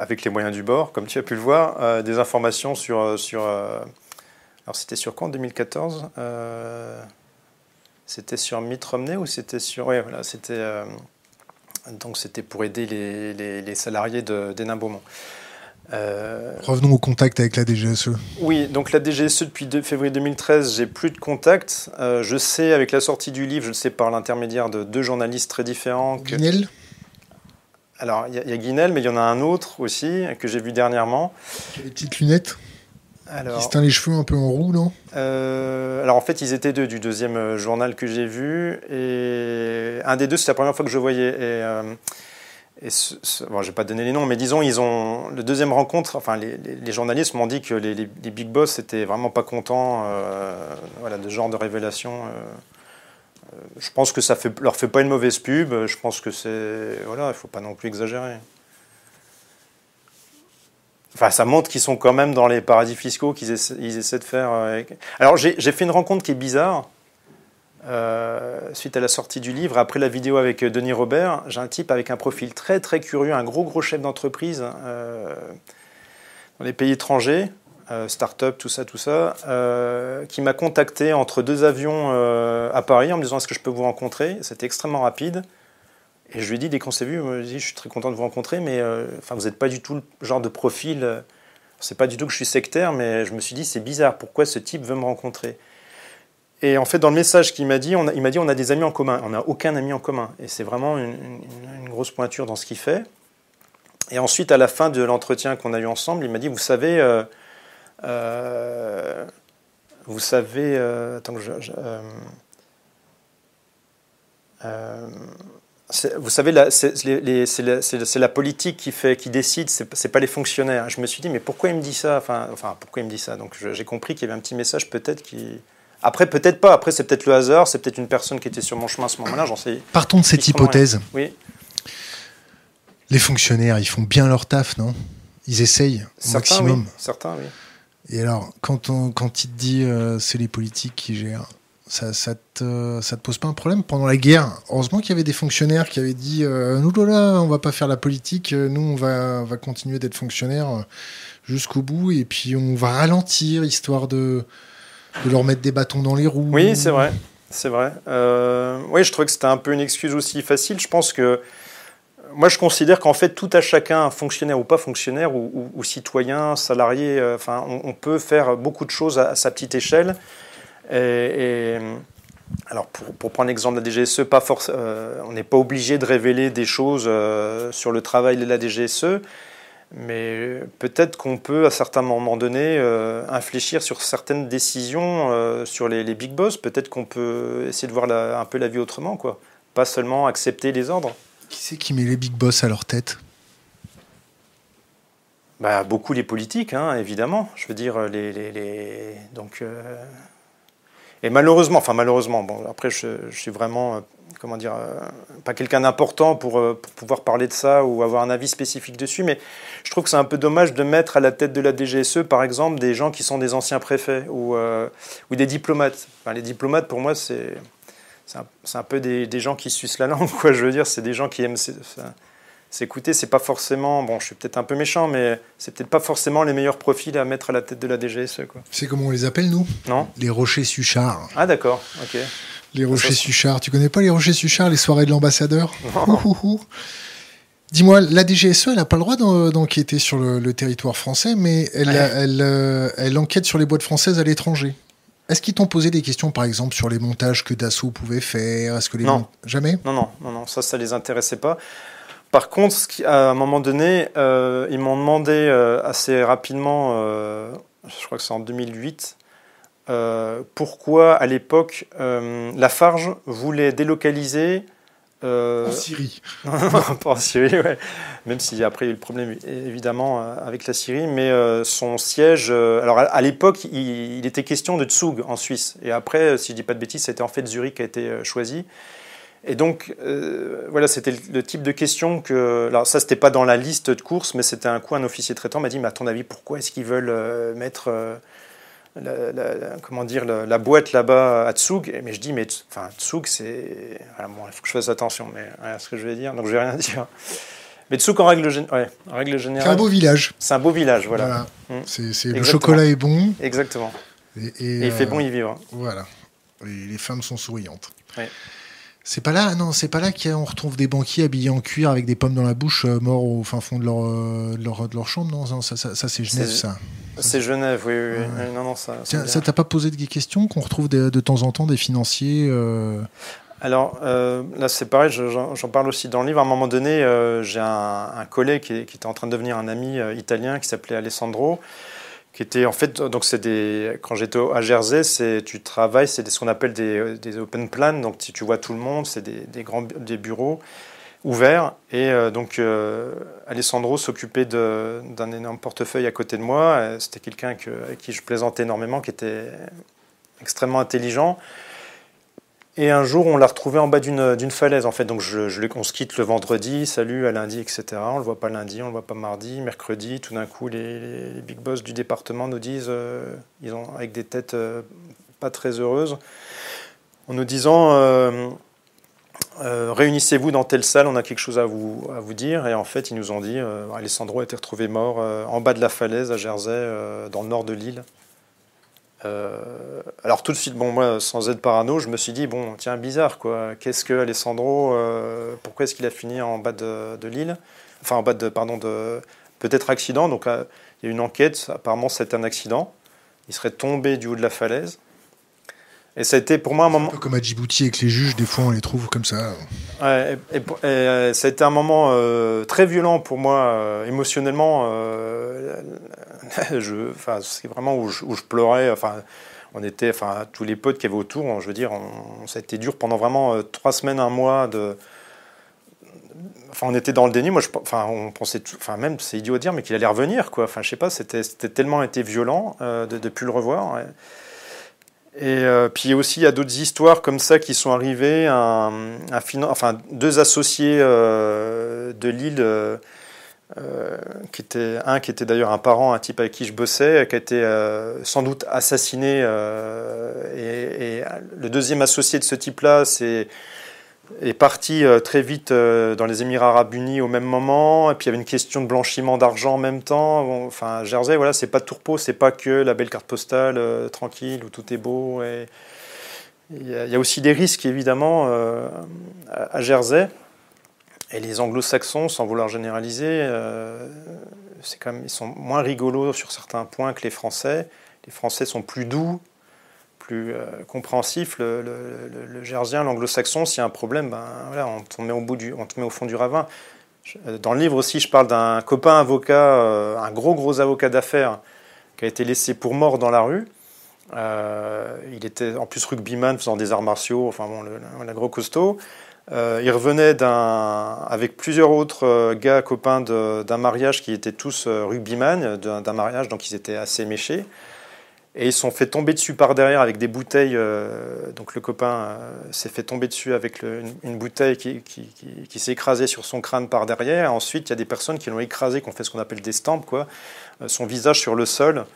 avec les moyens du bord, comme tu as pu le voir, des informations sur... sur alors c'était sur quand en 2014 C'était sur Mitromné ou c'était sur... Oui, voilà, c'était... Donc c'était pour aider les, salariés d'Hénin Beaumont. Euh, Revenons au contact avec la DGSE. Oui, donc la DGSE depuis février 2013, j'ai plus de contact. Euh, je sais avec la sortie du livre, je le sais par l'intermédiaire de deux journalistes très différents. Que... Guinel? Alors il y, a Guinel, mais il y en a un autre aussi que j'ai vu dernièrement. Les petites lunettes? Alors, qui se teint les cheveux un peu en roux, non? euh, Alors en fait, ils étaient deux du deuxième euh, journal que j'ai vu. Et un des deux, c'est la première fois que je voyais. Et, euh, et bon, je vais pas donner les noms, mais disons, ils ont le deuxième rencontre. Enfin, les, les, journalistes m'ont dit que les, les, big boss étaient vraiment pas contents, voilà, de ce genre de révélation. je pense que ça fait, leur fait pas une mauvaise pub. Je pense que c'est voilà, il faut pas non plus exagérer. Enfin, ça montre qu'ils sont quand même dans les paradis fiscaux qu'ils essaient, de faire. Euh, Alors, j'ai fait une rencontre qui est bizarre. Euh, suite à la sortie du livre, après la vidéo avec Denis Robert, j'ai un type avec un profil très très curieux, un gros gros chef d'entreprise euh, dans les pays étrangers, start-up, tout ça, tout ça, qui m'a contacté entre deux avions à Paris en me disant est-ce que je peux vous rencontrer? C'était extrêmement rapide. Et je lui ai dit, dès qu'on s'est vu, je suis très content de vous rencontrer, mais euh, vous n'êtes pas du tout le genre de profil. Euh, c'est pas du tout que je suis sectaire, mais je me suis dit, c'est bizarre, pourquoi ce type veut me rencontrer? Et en fait, dans le message qu'il m'a dit, il m'a dit, on a des amis en commun. On n'a aucun ami en commun. Et c'est vraiment une, grosse pointure dans ce qu'il fait. Et ensuite, à la fin de l'entretien qu'on a eu ensemble, il m'a dit, vous savez, euh, vous savez, attends que je vous savez, c'est la, politique qui, fait, qui décide, c'est pas les fonctionnaires. Je me suis dit, mais pourquoi il me dit ça? Enfin, enfin, pourquoi il me dit ça? Donc j'ai compris qu'il y avait un petit message peut-être qui... Après, peut-être pas. Après, c'est peut-être le hasard, c'est peut-être une personne qui était sur mon chemin à ce moment-là, j'en sais... Partons de cette hypothèse. Oui. Les fonctionnaires, ils font bien leur taf, non? Ils essayent au maximum. Certains, oui. Et alors, quand, on, quand il te dit euh, c'est les politiques qui gèrent, ça, ça, te, pose pas un problème pendant la guerre Heureusement qu'il y avait des fonctionnaires qui avaient dit euh, nous là, on va pas faire la politique, euh, nous on va, continuer d'être fonctionnaires euh, jusqu'au bout et puis on va ralentir histoire de, leur mettre des bâtons dans les roues. Oui, c'est vrai, c'est vrai. oui, je trouvais que c'était un peu une excuse aussi facile. Je pense que moi, je considère qu'en fait, tout à chacun, fonctionnaire ou pas fonctionnaire, ou, citoyen, salarié, on, peut faire beaucoup de choses à sa petite échelle. Et, alors pour, prendre l'exemple de la DGSE, pas force, euh, on n'est pas obligé de révéler des choses euh, sur le travail de la DGSE, mais peut-être qu'on peut à certains moments donnés euh, infléchir sur certaines décisions sur les, big boss. Peut-être qu'on peut essayer de voir un peu la vie autrement, quoi. Pas seulement accepter les ordres. Qui c'est qui met les big boss à leur tête? Bah, Beaucoup les politiques, hein, évidemment. Je veux dire, les. les, les... donc. Euh, et malheureusement, enfin malheureusement, bon, après je, je suis vraiment comment dire, euh, pas quelqu'un d'important pour, euh, pour, pouvoir parler de ça ou avoir un avis spécifique dessus, mais je trouve que c'est un peu dommage de mettre à la tête de la DGSE, par exemple, des gens qui sont des anciens préfets ou, euh, des diplomates. les diplomates, pour moi, c'est un, un, peu des, gens qui sucent la langue, quoi. Je veux dire, c'est des gens qui aiment s'écouter. C'est pas forcément, bon, je suis peut-être un peu méchant, mais c'est peut-être pas forcément les meilleurs profils à mettre à la tête de la DGSE. C'est comment on les appelle, nous? Non Les rochers Suchard. Ah, d'accord, ok. Les Rochers Suchard. Tu connais pas les Rochers Suchard, les soirées de l'ambassadeur? Dis-moi, la DGSE, elle n'a pas le droit d'enquêter sur le, territoire français, mais elle, elle, euh, elle, enquête sur les boîtes françaises à l'étranger. Est-ce qu'ils t'ont posé des questions, par exemple, sur les montages que Dassault pouvait faire? Est-ce que les non. jamais? Non, non, non, non, ça, ça les intéressait pas. Par contre, à un moment donné, euh, ils m'ont demandé euh, assez rapidement, je crois que c'est en 2008, euh, pourquoi à l'époque euh, la Farge voulait délocaliser euh, en Syrie. pas en Syrie, ouais. même si après il y a eu le problème évidemment avec la Syrie, mais son siège. alors à, l'époque, il, était question de Zug en Suisse, et après, si je dis pas de bêtises, c'était en fait Zurich qui a été choisi. Et donc, voilà, c'était le type de question que. Alors, ça, c'était pas dans la liste de courses, mais c'était un coup, un officier traitant m'a dit Mais à ton avis, pourquoi est-ce qu'ils veulent mettre la, comment dire, la, boîte là-bas à Tsug. Mais je dis, mais enfin, Tsug, c'est. bon, il faut que je fasse attention mais, à ce que je vais dire, donc je vais rien dire. Mais Tsug, en règle, ouais, en règle générale. C'est un beau village. C'est un beau village, voilà. Hum. C'est, le chocolat est bon. Exactement. Et, il fait bon y vivre. Voilà. Et les femmes sont souriantes. Ouais. C'est pas là, non, c'est pas là qu'on retrouve des banquiers habillés en cuir avec des pommes dans la bouche, euh, morts au fin fond de leur, euh, de leur, chambre, non, ça, ça, c'est Genève, ça. C'est Genève, oui, oui. Non, non, ça. ça t'a pas posé de questions qu'on retrouve de, temps en temps des financiers euh Alors là, c'est pareil, j'en parle aussi dans le livre. À un moment donné, j'ai un, collègue qui, qui, était en train de devenir un ami italien qui s'appelait Alessandro qui était en fait donc c'est des quand j'étais à Jersey c'est tu travailles c'est ce qu'on appelle des, des, open plans donc tu, tu vois tout le monde c'est des, des, grands des bureaux ouverts. Et euh, donc euh, Alessandro s'occupait d'un énorme portefeuille à côté de moi. C'était quelqu'un avec qui je plaisantais énormément qui était extrêmement intelligent et un jour, on l'a retrouvé en bas d'une falaise, en fait. Donc, on se quitte le vendredi, salut à lundi, etc. On le voit pas lundi, on le voit pas mardi, mercredi. Tout d'un coup, les, big boss du département nous disent, euh, ils ont avec des têtes euh, pas très heureuses, en nous disant euh, réunissez-vous dans telle salle, on a quelque chose à vous, à vous dire. Et en fait, ils nous ont dit Alessandro a été retrouvé mort en bas de la falaise à Jersey, dans le nord de l'île. Euh, alors tout de suite, bon moi, sans être parano, je me suis dit bon, tiens, bizarre quoi. Qu'est-ce que Alessandro euh, Pourquoi est-ce qu'il a fini en bas de, l'île Enfin, en bas de, pardon, peut-être accident. Donc euh, il y a une enquête. Apparemment, c'était un accident. Il serait tombé du haut de la falaise. Et ça a été pour moi un moment. Un peu comme à Djibouti avec les juges, des fois on les trouve comme ça. Ouais, et, ça a été un moment très violent pour moi émotionnellement. je, enfin, c'est vraiment où je, pleurais. Enfin, on était, enfin, tous les potes qui avaient autour, je veux dire, on, ça a été dur pendant vraiment euh, trois semaines, un mois de. Enfin, on était dans le déni. Moi, je, enfin, on pensait, enfin, même, c'est idiot à dire, mais qu'il allait revenir, quoi. Enfin, je sais pas, c'était, tellement été violent euh, de ne plus le revoir. Et euh, puis aussi, il y a d'autres histoires comme ça qui sont arrivées. Un, enfin, deux associés de Lille euh, qui était un qui était d'ailleurs un parent, un type avec qui je bossais, qui a été euh, sans doute assassiné. Euh, et, le deuxième associé de ce type-là, c'est est parti très vite dans les Émirats Arabes Unis au même moment. Et puis il y avait une question de blanchiment d'argent en même temps. enfin, Jersey, voilà, c'est pas tourpeau, c'est pas que la belle carte postale tranquille où tout est beau. Et il y, a aussi des risques évidemment à Jersey. Et les anglo-saxons, sans vouloir généraliser, euh, quand ils sont moins rigolos sur certains points que les Français. Les Français sont plus doux, plus euh, compréhensifs. Le, le, Gersien, l'anglo-saxon, s'il y a un problème, ben, voilà, on, te met au bout du, on te met au fond du ravin. Euh, dans le livre aussi, je parle d'un copain avocat, un gros gros avocat d'affaires, qui a été laissé pour mort dans la rue. il était en plus rugbyman, faisant des arts martiaux, enfin bon, le, gros costaud. il revenait avec plusieurs autres gars copains d'un mariage qui étaient tous rugbyman, d'un mariage, donc ils étaient assez méchés. Et ils sont fait tomber dessus par derrière avec des bouteilles. Euh, donc le copain euh, s'est fait tomber dessus avec une, bouteille qui, s'est écrasée sur son crâne par derrière. Ensuite, il y a des personnes qui l'ont écrasé, qui ont fait ce qu'on appelle des stampes, quoi, euh, son visage sur le sol.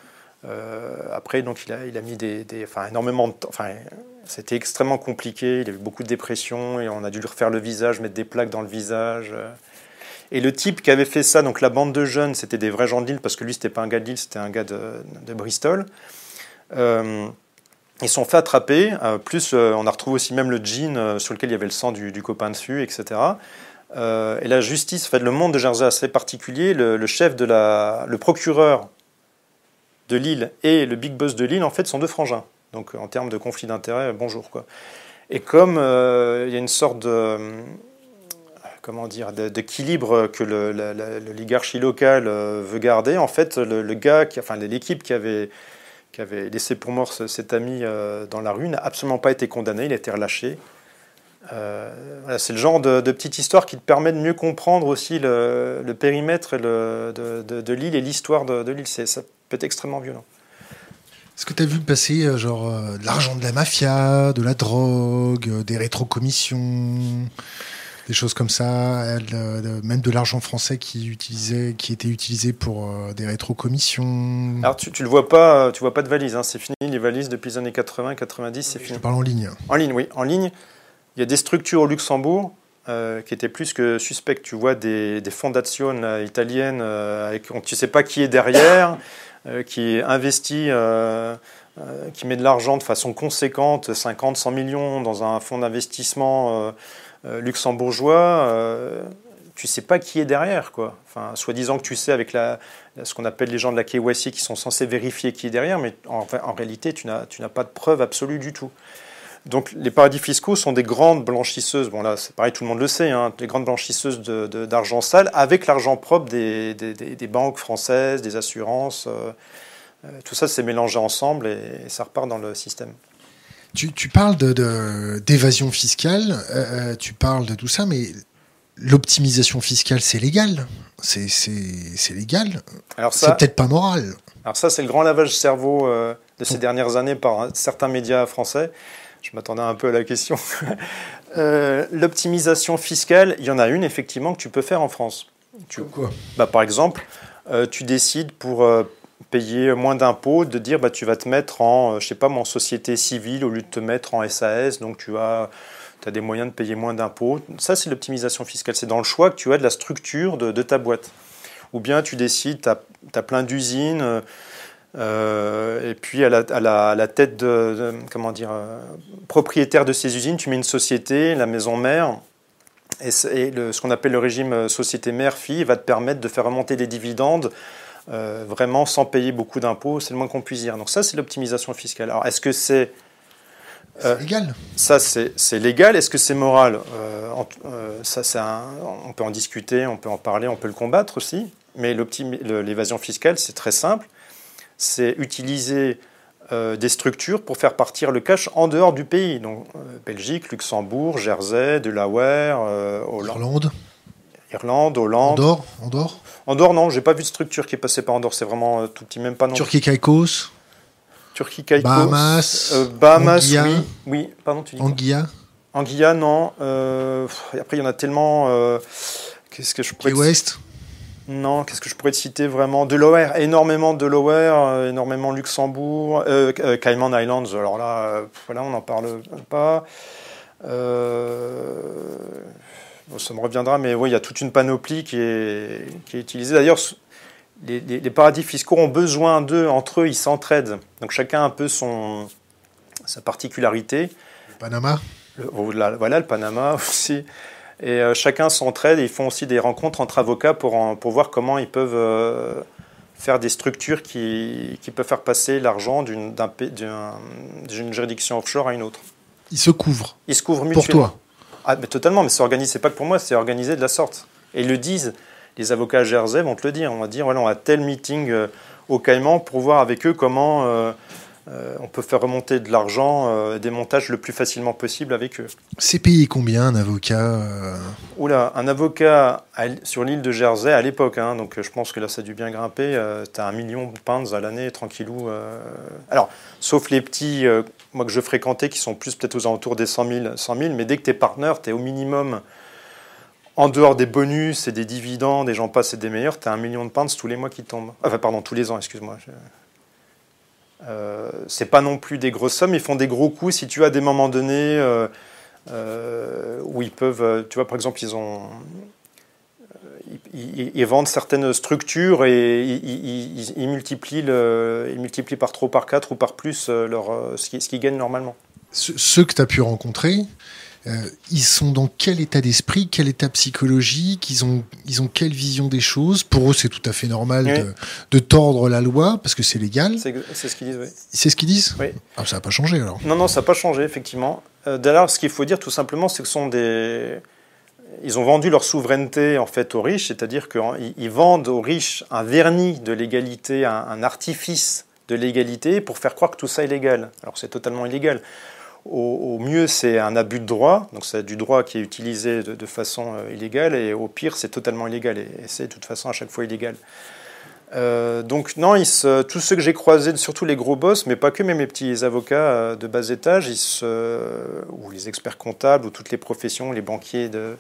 après, donc il a, a mis des, enfin, énormément de temps. Enfin, c'était extrêmement compliqué. Il y avait beaucoup de dépression et on a dû lui refaire le visage, mettre des plaques dans le visage. Et le type qui avait fait ça, donc la bande de jeunes, c'était des vrais gens de Lille, parce que lui, c'était pas un gars de Lille, c'était un gars de Bristol. Euh, ils sont fait attraper. Euh, plus, euh, on a retrouvé aussi même le jean sur lequel il y avait le sang du, copain dessus, etc. et la justice, fait, le monde de Jersey assez particulier. Le, chef de la, le procureur de Lille et le big boss de Lille, en fait, sont deux frangins. Donc, en termes de conflit d'intérêts, bonjour quoi. Et comme il y a une sorte de comment dire d'équilibre que l'oligarchie locale veut garder, en fait, le, gars, enfin l'équipe qui avait qui avait laissé pour mort cet ami euh, dans la rue, n'a absolument pas été condamné, il a été relâché. Euh, c'est le genre de, petite histoire qui te permet de mieux comprendre aussi le, périmètre de, l'île et l'histoire de, l'île. Ça peut être extrêmement violent. Est-ce que tu as vu passer euh, genre de l'argent de la mafia, de la drogue, des rétrocommissions? Des choses comme ça, euh, même de l'argent français qui utilisait, qui était utilisé pour euh, des rétrocommissions. Alors tu, tu le vois pas, tu vois pas de valises, hein. c'est fini les valises depuis les années 80, 90, c'est fini. Je parle en ligne. En ligne, oui, en ligne. Il y a des structures au Luxembourg euh, qui étaient plus que suspectes. Tu vois des, des fondations italiennes avec, tu sais pas qui est derrière, qui investit. qui met de l'argent de façon conséquente, 50, 100 millions dans un fonds d'investissement euh, luxembourgeois, euh, tu sais pas qui est derrière, quoi. Enfin, soi-disant que tu sais avec la, ce qu'on appelle les gens de la KYC qui sont censés vérifier qui est derrière, mais en, en réalité, tu n'as, pas de preuve absolue du tout. Donc, les paradis fiscaux sont des grandes blanchisseuses. Bon, là, c'est pareil, tout le monde le sait, hein, des grandes blanchisseuses d'argent sale avec l'argent propre des, des, banques françaises, des assurances. Euh, tout ça, c'est mélangé ensemble et ça repart dans le système. Tu, parles d'évasion de, fiscale, euh, euh, tu parles de tout ça, mais l'optimisation fiscale, c'est légal. C'est légal. C'est peut-être pas moral. Alors ça, c'est le grand lavage cerveau euh, de ces dernières années par certains médias français. Je m'attendais un peu à la question. L'optimisation fiscale, il y en a une effectivement que tu peux faire en France. Tu, quoi? Bah, Par exemple, tu décides pour payer moins d'impôts, de dire bah, tu vas te mettre en, euh, je sais pas, en société civile au lieu de te mettre en SAS, donc tu as, des moyens de payer moins d'impôts. Ça, c'est l'optimisation fiscale. C'est dans le choix que tu as de la structure de, ta boîte. Ou bien tu décides, tu as, plein d'usines, euh, et puis à la, tête de, comment dire, euh, propriétaire de ces usines, tu mets une société, la maison mère, et, ce qu'on appelle le régime société mère-fille va te permettre de faire remonter les dividendes euh, vraiment sans payer beaucoup d'impôts, c'est le moins qu'on puisse dire. Donc ça, c'est l'optimisation fiscale. Alors, est-ce que c'est... Euh, légal. Ça, c'est légal? Est-ce que c'est moral? Euh, ça, On peut en discuter, on peut en parler, on peut le combattre aussi. Mais l'évasion fiscale, c'est très simple. C'est utiliser des structures pour faire partir le cash en dehors du pays. Donc Belgique, Luxembourg, Jersey, Delaware, Hollande. Irlande, Hollande. Andorre, Andorre Andorre, non, j'ai pas vu de structure qui est passée par Andorre, c'est vraiment euh, tout petit, même pas non. Turquie Caicos Turquie Caicos. Bahamas. Euh, Bahamas, oui. Oui, pardon, tu dis. Anguilla Anguilla, non. Euh, après, il y en a tellement. qu'est-ce que je pourrais. West Non, qu'est-ce que je pourrais te citer vraiment Delaware, énormément de Delaware, énormément Luxembourg, Cayman Islands, alors là, voilà, on n'en parle pas. Ça me reviendra, mais oui, il y a toute une panoplie qui est, qui est utilisée. D'ailleurs, les, paradis fiscaux ont besoin d'eux, entre eux, ils s'entraident. Donc chacun a un peu son, sa particularité. Le Panama Voilà, le Panama aussi. Et euh, chacun s'entraide et ils font aussi des rencontres entre avocats pour, pour voir comment ils peuvent euh, faire des structures qui, qui peuvent faire passer l'argent d'une juridiction offshore à une autre. Ils se couvrent. Ils se couvrent mutuellement. Pour toi ah, mais totalement, mais c'est organisé, c'est pas que pour moi, c'est organisé de la sorte. Et ils le disent, les avocats à Jersey vont te le dire. On va dire, voilà, on a tel meeting euh, au Caïman pour voir avec eux comment, euh, euh, on peut faire remonter de l'argent, euh, des montages le plus facilement possible avec eux. C'est payé combien un avocat euh Oula, un avocat sur l'île de Jersey à l'époque, hein, donc je pense que là ça a dû bien grimper, tu as un million de pounds à l'année, tranquillou. Alors, sauf les petits, moi que je fréquentais, qui sont plus peut-être aux alentours des 100 000, 100 000 mais dès que tu es partenaire, tu es au minimum, en dehors des bonus et des dividendes, des gens passent et des meilleurs, tu as un million de pounds tous les mois qui tombent. Enfin, pardon, tous les ans, excuse-moi. Euh, c'est pas non plus des grosses sommes, ils font des gros coups si tu as des moments donnés euh, euh, où ils peuvent, tu vois, par exemple, ils ont. Ils, vendent certaines structures et ils, multiplient, le, multiplient par trop, par quatre ou par plus leur, ce qu'ils gagnent normalement. Ceux que tu as pu rencontrer, euh, ils sont dans quel état d'esprit, quel état psychologique, ils ont, ils ont quelle vision des choses. Pour eux, c'est tout à fait normal de, tordre la loi parce que c'est légal. C'est ce qu'ils disent, oui. C'est ce qu'ils disent? Oui. Ah, ça n'a pas changé alors Non, non, ça n'a pas changé, effectivement. Euh, D'ailleurs, ce qu'il faut dire tout simplement, c'est que ce sont des. Ils ont vendu leur souveraineté en fait aux riches, c'est-à-dire qu'ils vendent aux riches un vernis de l'égalité, un, un artifice de l'égalité pour faire croire que tout ça est légal. Alors c'est totalement illégal. Au, mieux, c'est un abus de droit, donc c'est du droit qui est utilisé de, façon euh, illégale, et au pire, c'est totalement illégal, et, c'est de toute façon à chaque fois illégal. Euh, donc non, ils tous ceux que j'ai croisés, surtout les gros boss, mais pas que, même mes petits avocats euh, de bas étage, ils ou les experts comptables, ou toutes les professions, les banquiers de...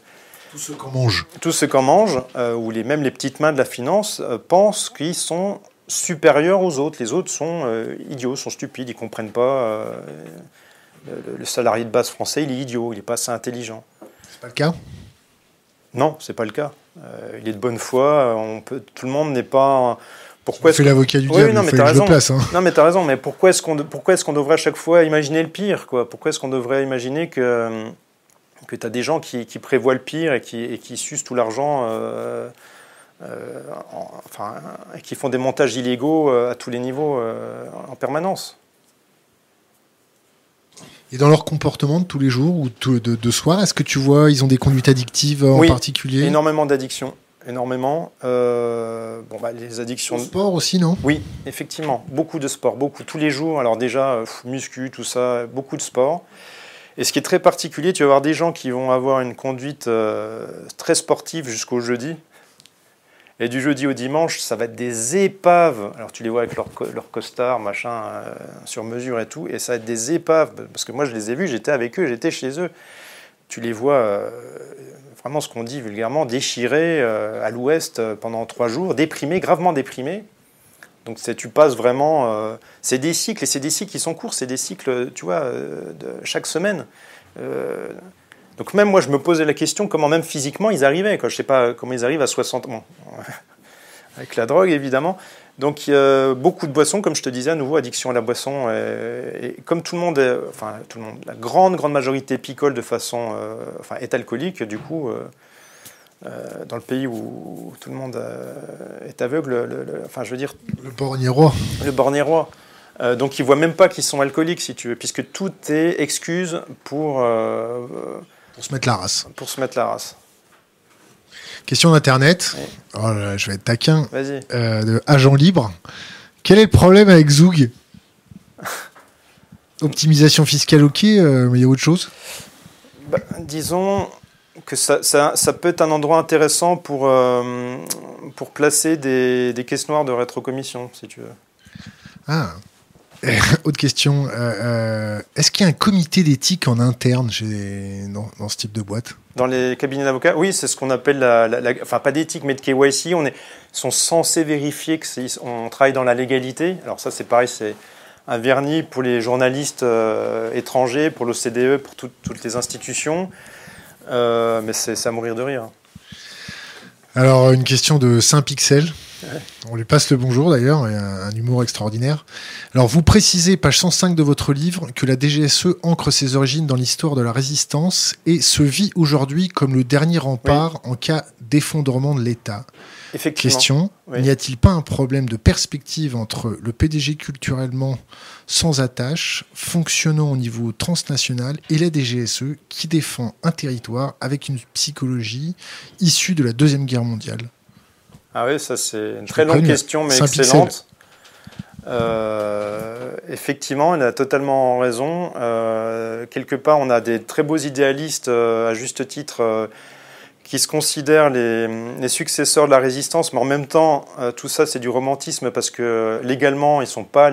Tous ceux qu'on mange. Tous ceux qu'on mange, ou les, même les petites mains de la finance, pensent qu'ils sont supérieurs aux autres. Les autres sont idiots, sont stupides, ils ne comprennent pas le, salarié de base français, il est idiot, il n'est pas assez intelligent. C'est pas le cas? Non, c'est pas le cas. Euh, il est de bonne foi. On peut, tout le monde n'est pas. Pourquoi est l'avocat du diable, non, mais tu raison. Place, hein. Non, mais tu as raison. Mais pourquoi est-ce qu'on pourquoi est qu'on devrait à chaque fois imaginer le pire quoi? Pourquoi est-ce qu'on devrait imaginer que, que tu as des gens qui, qui, prévoient le pire et qui, et qui sucent tout l'argent euh, euh, enfin, et qui font des montages illégaux à tous les niveaux en permanence? Et dans leur comportement de tous les jours ou de, de, soir, est-ce que tu vois, ils ont des conduites addictives en oui, particulier? Énormément d'addictions. Énormément. Euh, bon, bah, les addictions. Au sport aussi, non? Oui, effectivement. Beaucoup de sport. Beaucoup. Tous les jours. Alors, déjà, muscu, tout ça. Beaucoup de sport. Et ce qui est très particulier, tu vas avoir des gens qui vont avoir une conduite euh, très sportive jusqu'au jeudi. Et du jeudi au dimanche, ça va être des épaves. Alors tu les vois avec leur, leur costard, machin, euh, sur mesure et tout. Et ça va être des épaves. Parce que moi, je les ai vus, j'étais avec eux, j'étais chez eux. Tu les vois, euh, vraiment ce qu'on dit vulgairement, déchirés euh, à l'ouest pendant trois jours, déprimés, gravement déprimés. Donc tu passes vraiment... c'est des cycles, et c'est des cycles qui sont courts, c'est des cycles, tu vois, chaque semaine. Donc même moi, je me posais la question comment même physiquement ils arrivaient. Quoi. Je ne sais pas comment ils arrivent à 60 ans. avec la drogue, évidemment. Donc beaucoup de boissons, comme je te disais, à nouveau, addiction à la boisson. Et, comme tout le monde, est, enfin tout le monde, la grande, grande majorité picole de façon, euh, enfin est alcoolique, du coup, euh, euh, dans le pays où, tout le monde est aveugle, le, enfin je veux dire... Le bornérois. Le bornérois. donc ils ne voient même pas qu'ils sont alcooliques, si tu veux, puisque tout est excuse pour pour se mettre la race. Pour se mettre la race. Question d'Internet. Oh là, je vais être taquin. Vas-y. Euh, de Agent Libre. Quel est le problème avec Zoug? Optimisation fiscale, ok, euh, mais il y a autre chose? Bah, Disons que ça, ça, ça, peut être un endroit intéressant pour, euh, pour placer des, des caisses noires de rétrocommission, si tu veux. Ah, Autre question. Euh, euh, est-ce qu'il y a un comité d'éthique en interne chez, dans, ce type de boîte? Dans les cabinets d'avocats Oui, c'est ce qu'on appelle la, Enfin, pas d'éthique, mais de KYC. On est, sont censés vérifier qu'on travaille dans la légalité. Alors, ça, c'est pareil, c'est un vernis pour les journalistes euh, étrangers, pour l'OCDE, pour toutes les institutions. mais c'est à mourir de rire. Alors, une question de On lui passe le bonjour d'ailleurs, un, humour extraordinaire. Alors vous précisez, page 105 de votre livre, que la DGSE ancre ses origines dans l'histoire de la résistance et se vit aujourd'hui comme le dernier rempart en cas d'effondrement de l'État. Question, n'y a-t-il pas un problème de perspective entre le PDG culturellement sans attache, fonctionnant au niveau transnational, et la DGSE qui défend un territoire avec une psychologie issue de la Deuxième Guerre mondiale? Ah oui, ça c'est une très longue question, mais excellente. effectivement, il a totalement raison. quelque part, on a des très beaux idéalistes, à juste titre, qui se considèrent les, successeurs de la résistance, mais en même temps, euh, tout ça, c'est du romantisme parce que légalement, ils ne sont, pas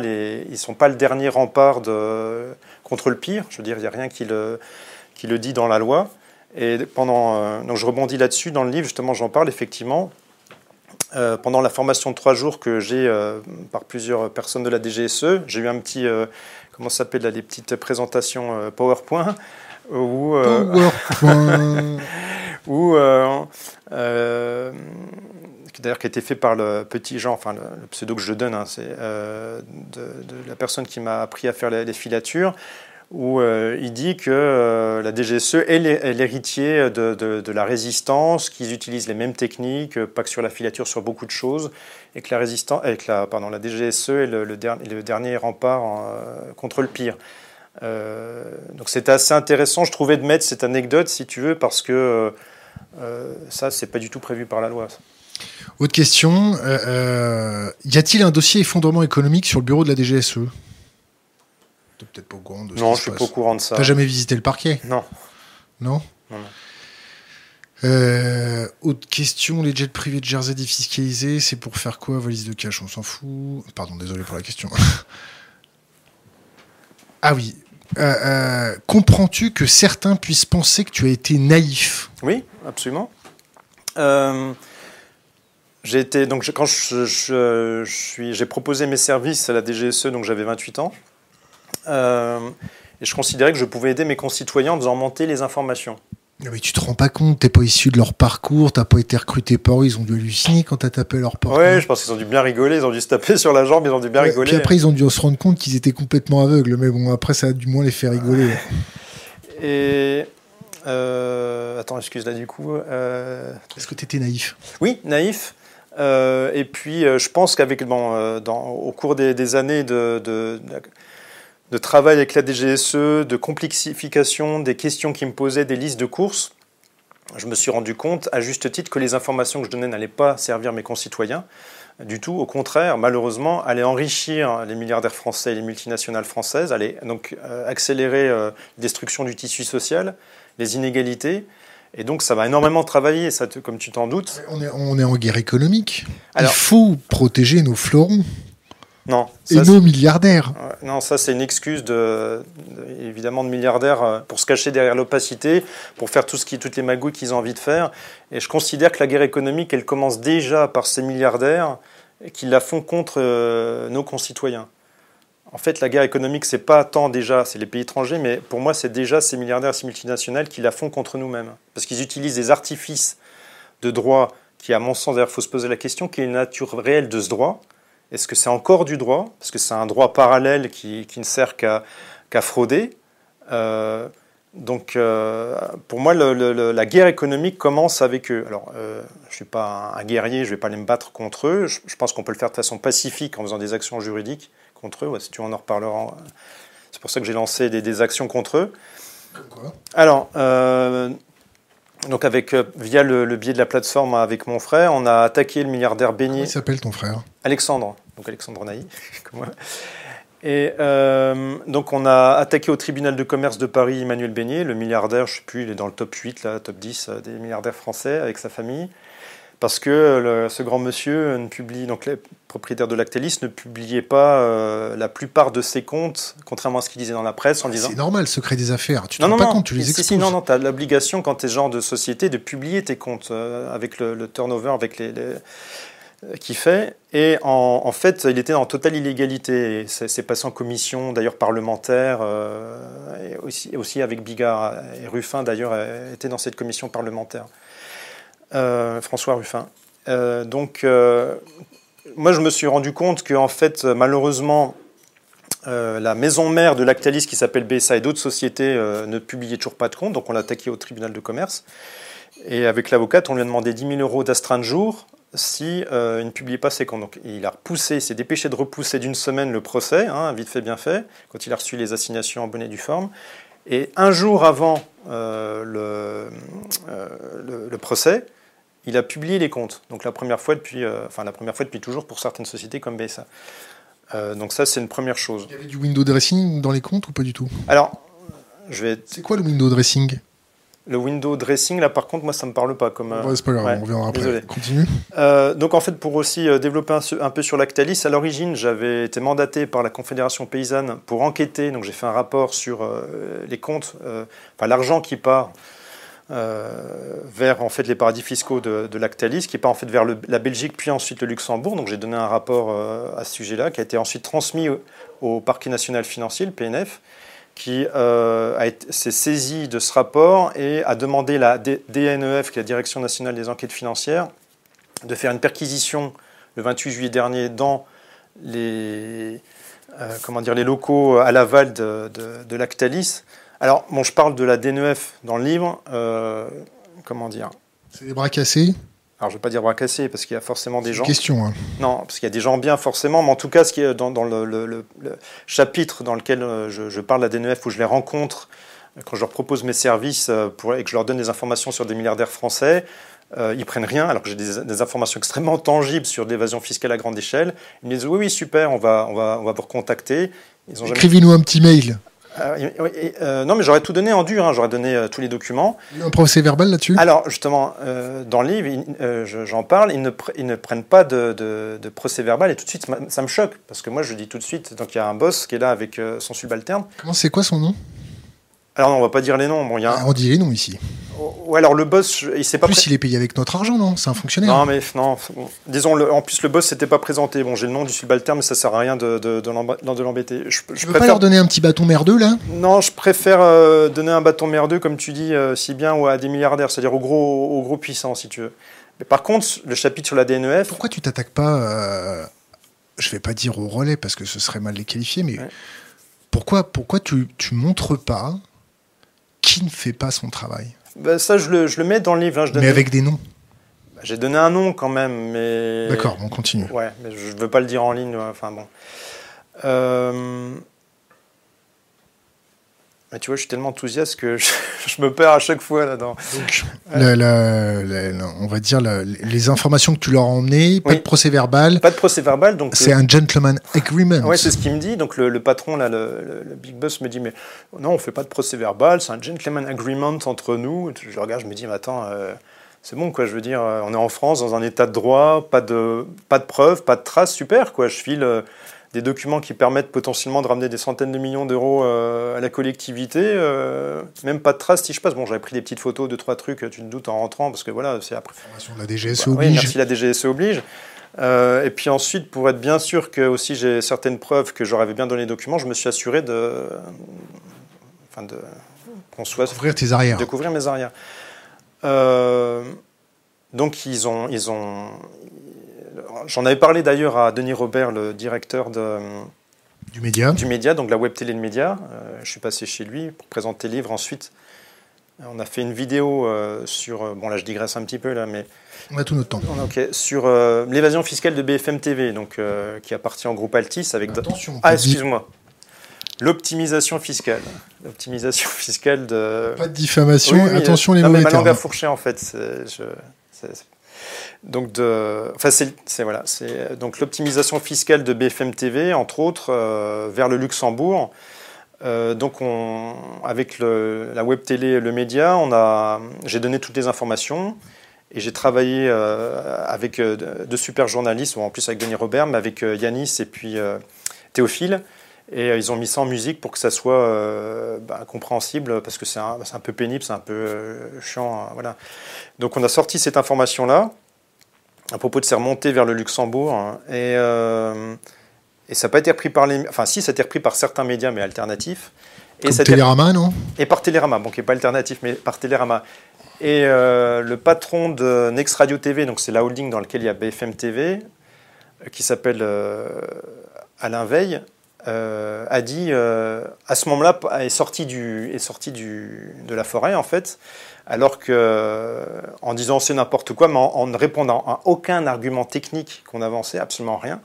sont pas le dernier rempart de, contre le pire. Je veux dire, il n'y a rien qui le, qui le dit dans la loi. Et pendant, euh, donc je rebondis là-dessus dans le livre, justement, j'en parle effectivement. Euh, pendant la formation de trois jours que j'ai par plusieurs personnes de la DGSE, j'ai eu un petit, comment ça s'appelle les petites présentations PowerPoint. Où, PowerPoint euh, euh, d'ailleurs qui a été fait par le petit Jean, enfin le, pseudo que je donne, hein, c'est euh, de, la personne qui m'a appris à faire les, filatures, où il dit que la DGSE est l'héritier de, la résistance, qu'ils utilisent les mêmes techniques, pas que sur la filature, sur beaucoup de choses, et que la, résistance, la, pardon, la DGSE est le, le, dernier rempart contre le pire. donc c'était assez intéressant, je trouvais, de mettre cette anecdote, si tu veux, parce que euh, ça, c'est pas du tout prévu par la loi. Autre question, euh, euh, y a-t-il un dossier effondrement économique sur le bureau de la DGSE T'es peut-être pas au courant de ça. Non, je suis pas au courant de ça. T'as jamais visité le parquet? Non. Non? Non, autre question, les jets privés de Jersey défiscalisés, c'est pour faire quoi Valise de cash, on s'en fout? Pardon, désolé pour la question. ah oui, euh, euh, comprends-tu que certains puissent penser que tu as été naïf? Oui, absolument. Euh, j'ai été donc quand je, suis j'ai proposé mes services à la DGSE donc j'avais 28 ans et je considérais que je pouvais aider mes concitoyens en faisant monter les informations. Mais tu te rends pas compte, t'es pas issu de leur parcours, t'as pas été recruté par eux, ils ont dû halluciner quand t'as tapé leur porte. Ouais, je pense qu'ils ont dû bien rigoler, ils ont dû se taper sur la jambe, ils ont dû bien rigoler. Puis après, ils ont dû se rendre compte qu'ils étaient complètement aveugles, mais bon, après, ça a du moins les fait rigoler. Et. Euh, attends, excuse là du coup. Euh... Est-ce que t'étais naïf? Oui, naïf. Euh, et puis, euh, je pense qu'avec bon, dans, au cours des, des années de, de, de travail avec la DGSE, de complexification des questions qui me posaient, des listes de courses, je me suis rendu compte, à juste titre, que les informations que je donnais n'allaient pas servir mes concitoyens du tout. Au contraire, malheureusement, allaient enrichir les milliardaires français et les multinationales françaises, allaient donc euh, accélérer euh, la destruction du tissu social, les inégalités. Et donc, ça va énormément travailler, ça, comme tu t'en doutes. On est, on est en guerre économique. Il faut protéger nos fleurons. Non. Et nos milliardaires. Non, ça c'est une excuse de, évidemment de milliardaires euh, pour se cacher derrière l'opacité, pour faire tout ce qui, toutes les magouilles qu'ils ont envie de faire. Et je considère que la guerre économique, elle commence déjà par ces milliardaires qui la font contre euh, nos concitoyens. En fait, la guerre économique, c'est pas tant déjà, c'est les pays étrangers, mais pour moi, c'est déjà ces milliardaires, ces multinationales qui la font contre nous-mêmes. Parce qu'ils utilisent des artifices de droit qui, à mon sens, d'ailleurs, il faut se poser la question, quelle est la nature réelle de ce droit? Est-ce que c'est encore du droit? Parce que c'est un droit parallèle qui, ne sert qu'à frauder. Euh, donc, euh, pour moi, la guerre économique commence avec eux. Alors, euh, je ne suis pas un, guerrier, je ne vais pas aller me battre contre eux. Je, pense qu'on peut le faire de façon pacifique en faisant des actions juridiques contre eux. si tu en en reparleras. C'est pour ça que j'ai lancé des, des, actions contre eux. Quoi? Alors, donc avec euh, via le, biais de la plateforme avec mon frère, on a attaqué le milliardaire Beignet. Comment il s'appelle ton frère? Alexandre, donc Alexandre Naï, Et euh, donc on a attaqué au tribunal de commerce de Paris Emmanuel Beignet, le milliardaire, je ne sais plus, il est dans le top 8, là, top 10 euh, des milliardaires français avec sa famille parce que ce grand monsieur ne publie, donc les propriétaires de Lactalis ne publiait pas euh, la plupart de ses comptes, contrairement à ce qu'il disait dans la presse, en disant. C'est normal, secret des affaires. Tu ne rends pas compte, tu les exposes. Si, non, non, tu as l'obligation, quand tu es genre de société, de publier tes comptes euh, avec le, turnover, avec les. les qui fait. Et en, fait, il était en totale illégalité. C'est passé en commission, d'ailleurs parlementaire, euh, et aussi, aussi avec Bigard. Et Ruffin, d'ailleurs, était dans cette commission parlementaire. Euh, François Ruffin. Euh, donc, euh, moi, je me suis rendu compte que, en fait, malheureusement, la maison mère de Lactalis, qui s'appelle BSA, et d'autres sociétés ne publiaient toujours pas de compte, donc on l'a attaqué au tribunal de commerce. Et avec l'avocate, on lui a demandé 10 000 euros d'astreinte jour si il ne publiait pas ses comptes. Donc il a repoussé, s'est dépêché de repousser d'une semaine le procès, hein, vite fait, bien fait, quand il a reçu les assignations en bonne et due forme. Et un jour avant le, procès, il a publié les comptes. Donc la première fois depuis, euh, enfin la première fois depuis toujours pour certaines sociétés comme BSA. donc ça, c'est une première chose. Il y avait du window dressing dans les comptes ou pas du tout? Alors, je vais... C'est quoi le window dressing? Le window dressing, là par contre, moi ça me parle pas comme. c'est pas grave, on verra après. Continue. donc en fait, pour aussi développer un, peu sur Lactalis, à l'origine, j'avais été mandaté par la Confédération paysanne pour enquêter. Donc j'ai fait un rapport sur les comptes, enfin l'argent qui part euh, vers en fait les paradis fiscaux de, Lactalis, qui pas en fait vers la Belgique puis ensuite le Luxembourg. Donc j'ai donné un rapport euh, à ce sujet-là, qui a été ensuite transmis au, Parquet national financier, le PNF, qui euh, s'est saisi de ce rapport et a demandé la DNEF, qui est la Direction nationale des enquêtes financières, de faire une perquisition le 28 juillet dernier dans les, comment dire, les locaux à l'aval de Lactalis alors, bon, je parle de la DNEF dans le livre. Euh, comment dire? C'est des bras cassés? Alors, je ne vais pas dire bras cassés, parce qu'il y a forcément des gens. question. Hein. Non, parce qu'il y a des gens bien, forcément. Mais en tout cas, ce qui est dans, le, chapitre dans lequel euh, je, parle de la DNEF, où je les rencontre, quand je leur propose mes services euh, pour, et que je leur donne des informations sur des milliardaires français, ils ils prennent rien, alors que j'ai des, informations extrêmement tangibles sur l'évasion fiscale à grande échelle. Ils me disent oui, oui, super, on va, on va, on va vous recontacter. Écrivez-nous un petit mail. Euh, euh, non, mais j'aurais tout donné en dur, hein, j'aurais donné euh, tous les documents. Un procès verbal là-dessus? Alors, justement, dans le livre, j'en parle, ils ne, ils ne, prennent pas de, procès verbal et tout de suite, ça me choque, parce que moi, je dis tout de suite, donc il y a un boss qui est là avec son subalterne. Comment c'est quoi son nom? Alors non, on va pas dire les noms. Bon, y a ah, On dit les noms ici. Ou alors le boss, il s'est pas. En plus, il est payé avec notre argent, non? C'est un fonctionnaire. Non, mais non. Disons, le... en plus, le boss s'était pas présenté. Bon, j'ai le nom du subalterne, mais ça sert à rien de, de, de l'embêter. Je, je, veux pas leur donner un petit bâton merdeux, là? Non, je préfère euh, donner un bâton merdeux, comme tu dis, euh, si bien, ou à des milliardaires, c'est-à-dire aux gros, aux gros puissants, si tu veux. Mais par contre, le chapitre sur la DNEF. Pourquoi tu t'attaques pas, euh, je vais pas dire au relais, parce que ce serait mal les qualifier, mais pourquoi, pourquoi tu, tu montres pas qui ne fait pas son travail bah, Ça, je le, je le, mets dans le livre. Hein, mais avec des noms bah, J'ai donné un nom quand même, mais... D'accord, on continue. Ouais, mais je ne veux pas le dire en ligne. Enfin bon. Euh, tu vois, je suis tellement enthousiaste que je, me perds à chaque fois là-dedans. on va dire les informations que tu leur as emmenées, pas de procès verbal. Pas de procès verbal, donc. C'est un gentleman agreement. Oui, c'est ce qu'il me dit. Donc le, patron là, le, big boss me dit mais non, on fait pas de procès verbal, c'est un gentleman agreement entre nous. Je regarde, je me dis mais attends. Euh, c'est bon, quoi. Je veux dire, euh, on est en France, dans un état de droit, pas de, pas de preuves, pas de traces, super, quoi. Je file, euh, des documents qui permettent potentiellement de ramener des centaines de millions d'euros euh, à la collectivité, euh, même pas de traces si je passe. Bon, j'avais pris des petites photos, deux, trois trucs, tu te doutes en rentrant, parce que voilà, c'est après. La DGSE oblige. Oui, merci, la DGSE oblige. Euh, et puis ensuite, pour être bien sûr que aussi j'ai certaines preuves que j'aurais bien donné les documents, je me suis assuré de. Enfin, de. Qu'on soit. Découvrir tes arrières. Découvrir mes arrières. donc, ils ont, ils ont, J'en avais parlé d'ailleurs à Denis Robert, le directeur de, du média. Du média, donc la web télé de média. Euh, je suis passé chez lui pour présenter le livre. Ensuite, on a fait une vidéo euh, sur. Euh, bon, là, je digresse un petit peu, là, mais. On a tout notre temps. Ok, sur l'évasion fiscale de BFM TV, donc, qui appartient au groupe Altis. Avec Attention. Ah, excuse-moi. L'optimisation fiscale. L'optimisation fiscale de. Pas de diffamation, attention les non, mauvais mais ma langue a fourché en fait. Je... Donc, enfin, c'est, voilà, c'est donc l'optimisation fiscale de BFM TV, entre autres, euh, vers le Luxembourg. Euh, donc, on, avec la web télé, le média, on a, j'ai donné toutes les informations et j'ai travaillé euh, avec de, super journalistes, ou en plus avec Denis Robert, mais avec Yanis et puis Théophile. Et ils ont mis ça en musique pour que ça soit bah, compréhensible, parce que c'est un, un, peu pénible, c'est un peu chiant. voilà. Donc on a sorti cette information-là à propos de ces remontées vers le Luxembourg. Hein, et, euh, et ça n'a pas été repris par les. Enfin, si, ça a été repris par certains médias, mais alternatifs. Et Comme Télérama, non? Et par Télérama, bon, qui n'est pas alternatif, mais par Télérama. Et euh, le patron de Next Radio TV, donc c'est la holding dans laquelle il y a BFM TV, euh, qui s'appelle Alain Veil, a dit, à ce moment-là, est sorti, du, est sorti du, de la forêt, en fait, alors que en disant c'est n'importe quoi, mais en, ne répondant à aucun argument technique qu'on avançait, absolument rien,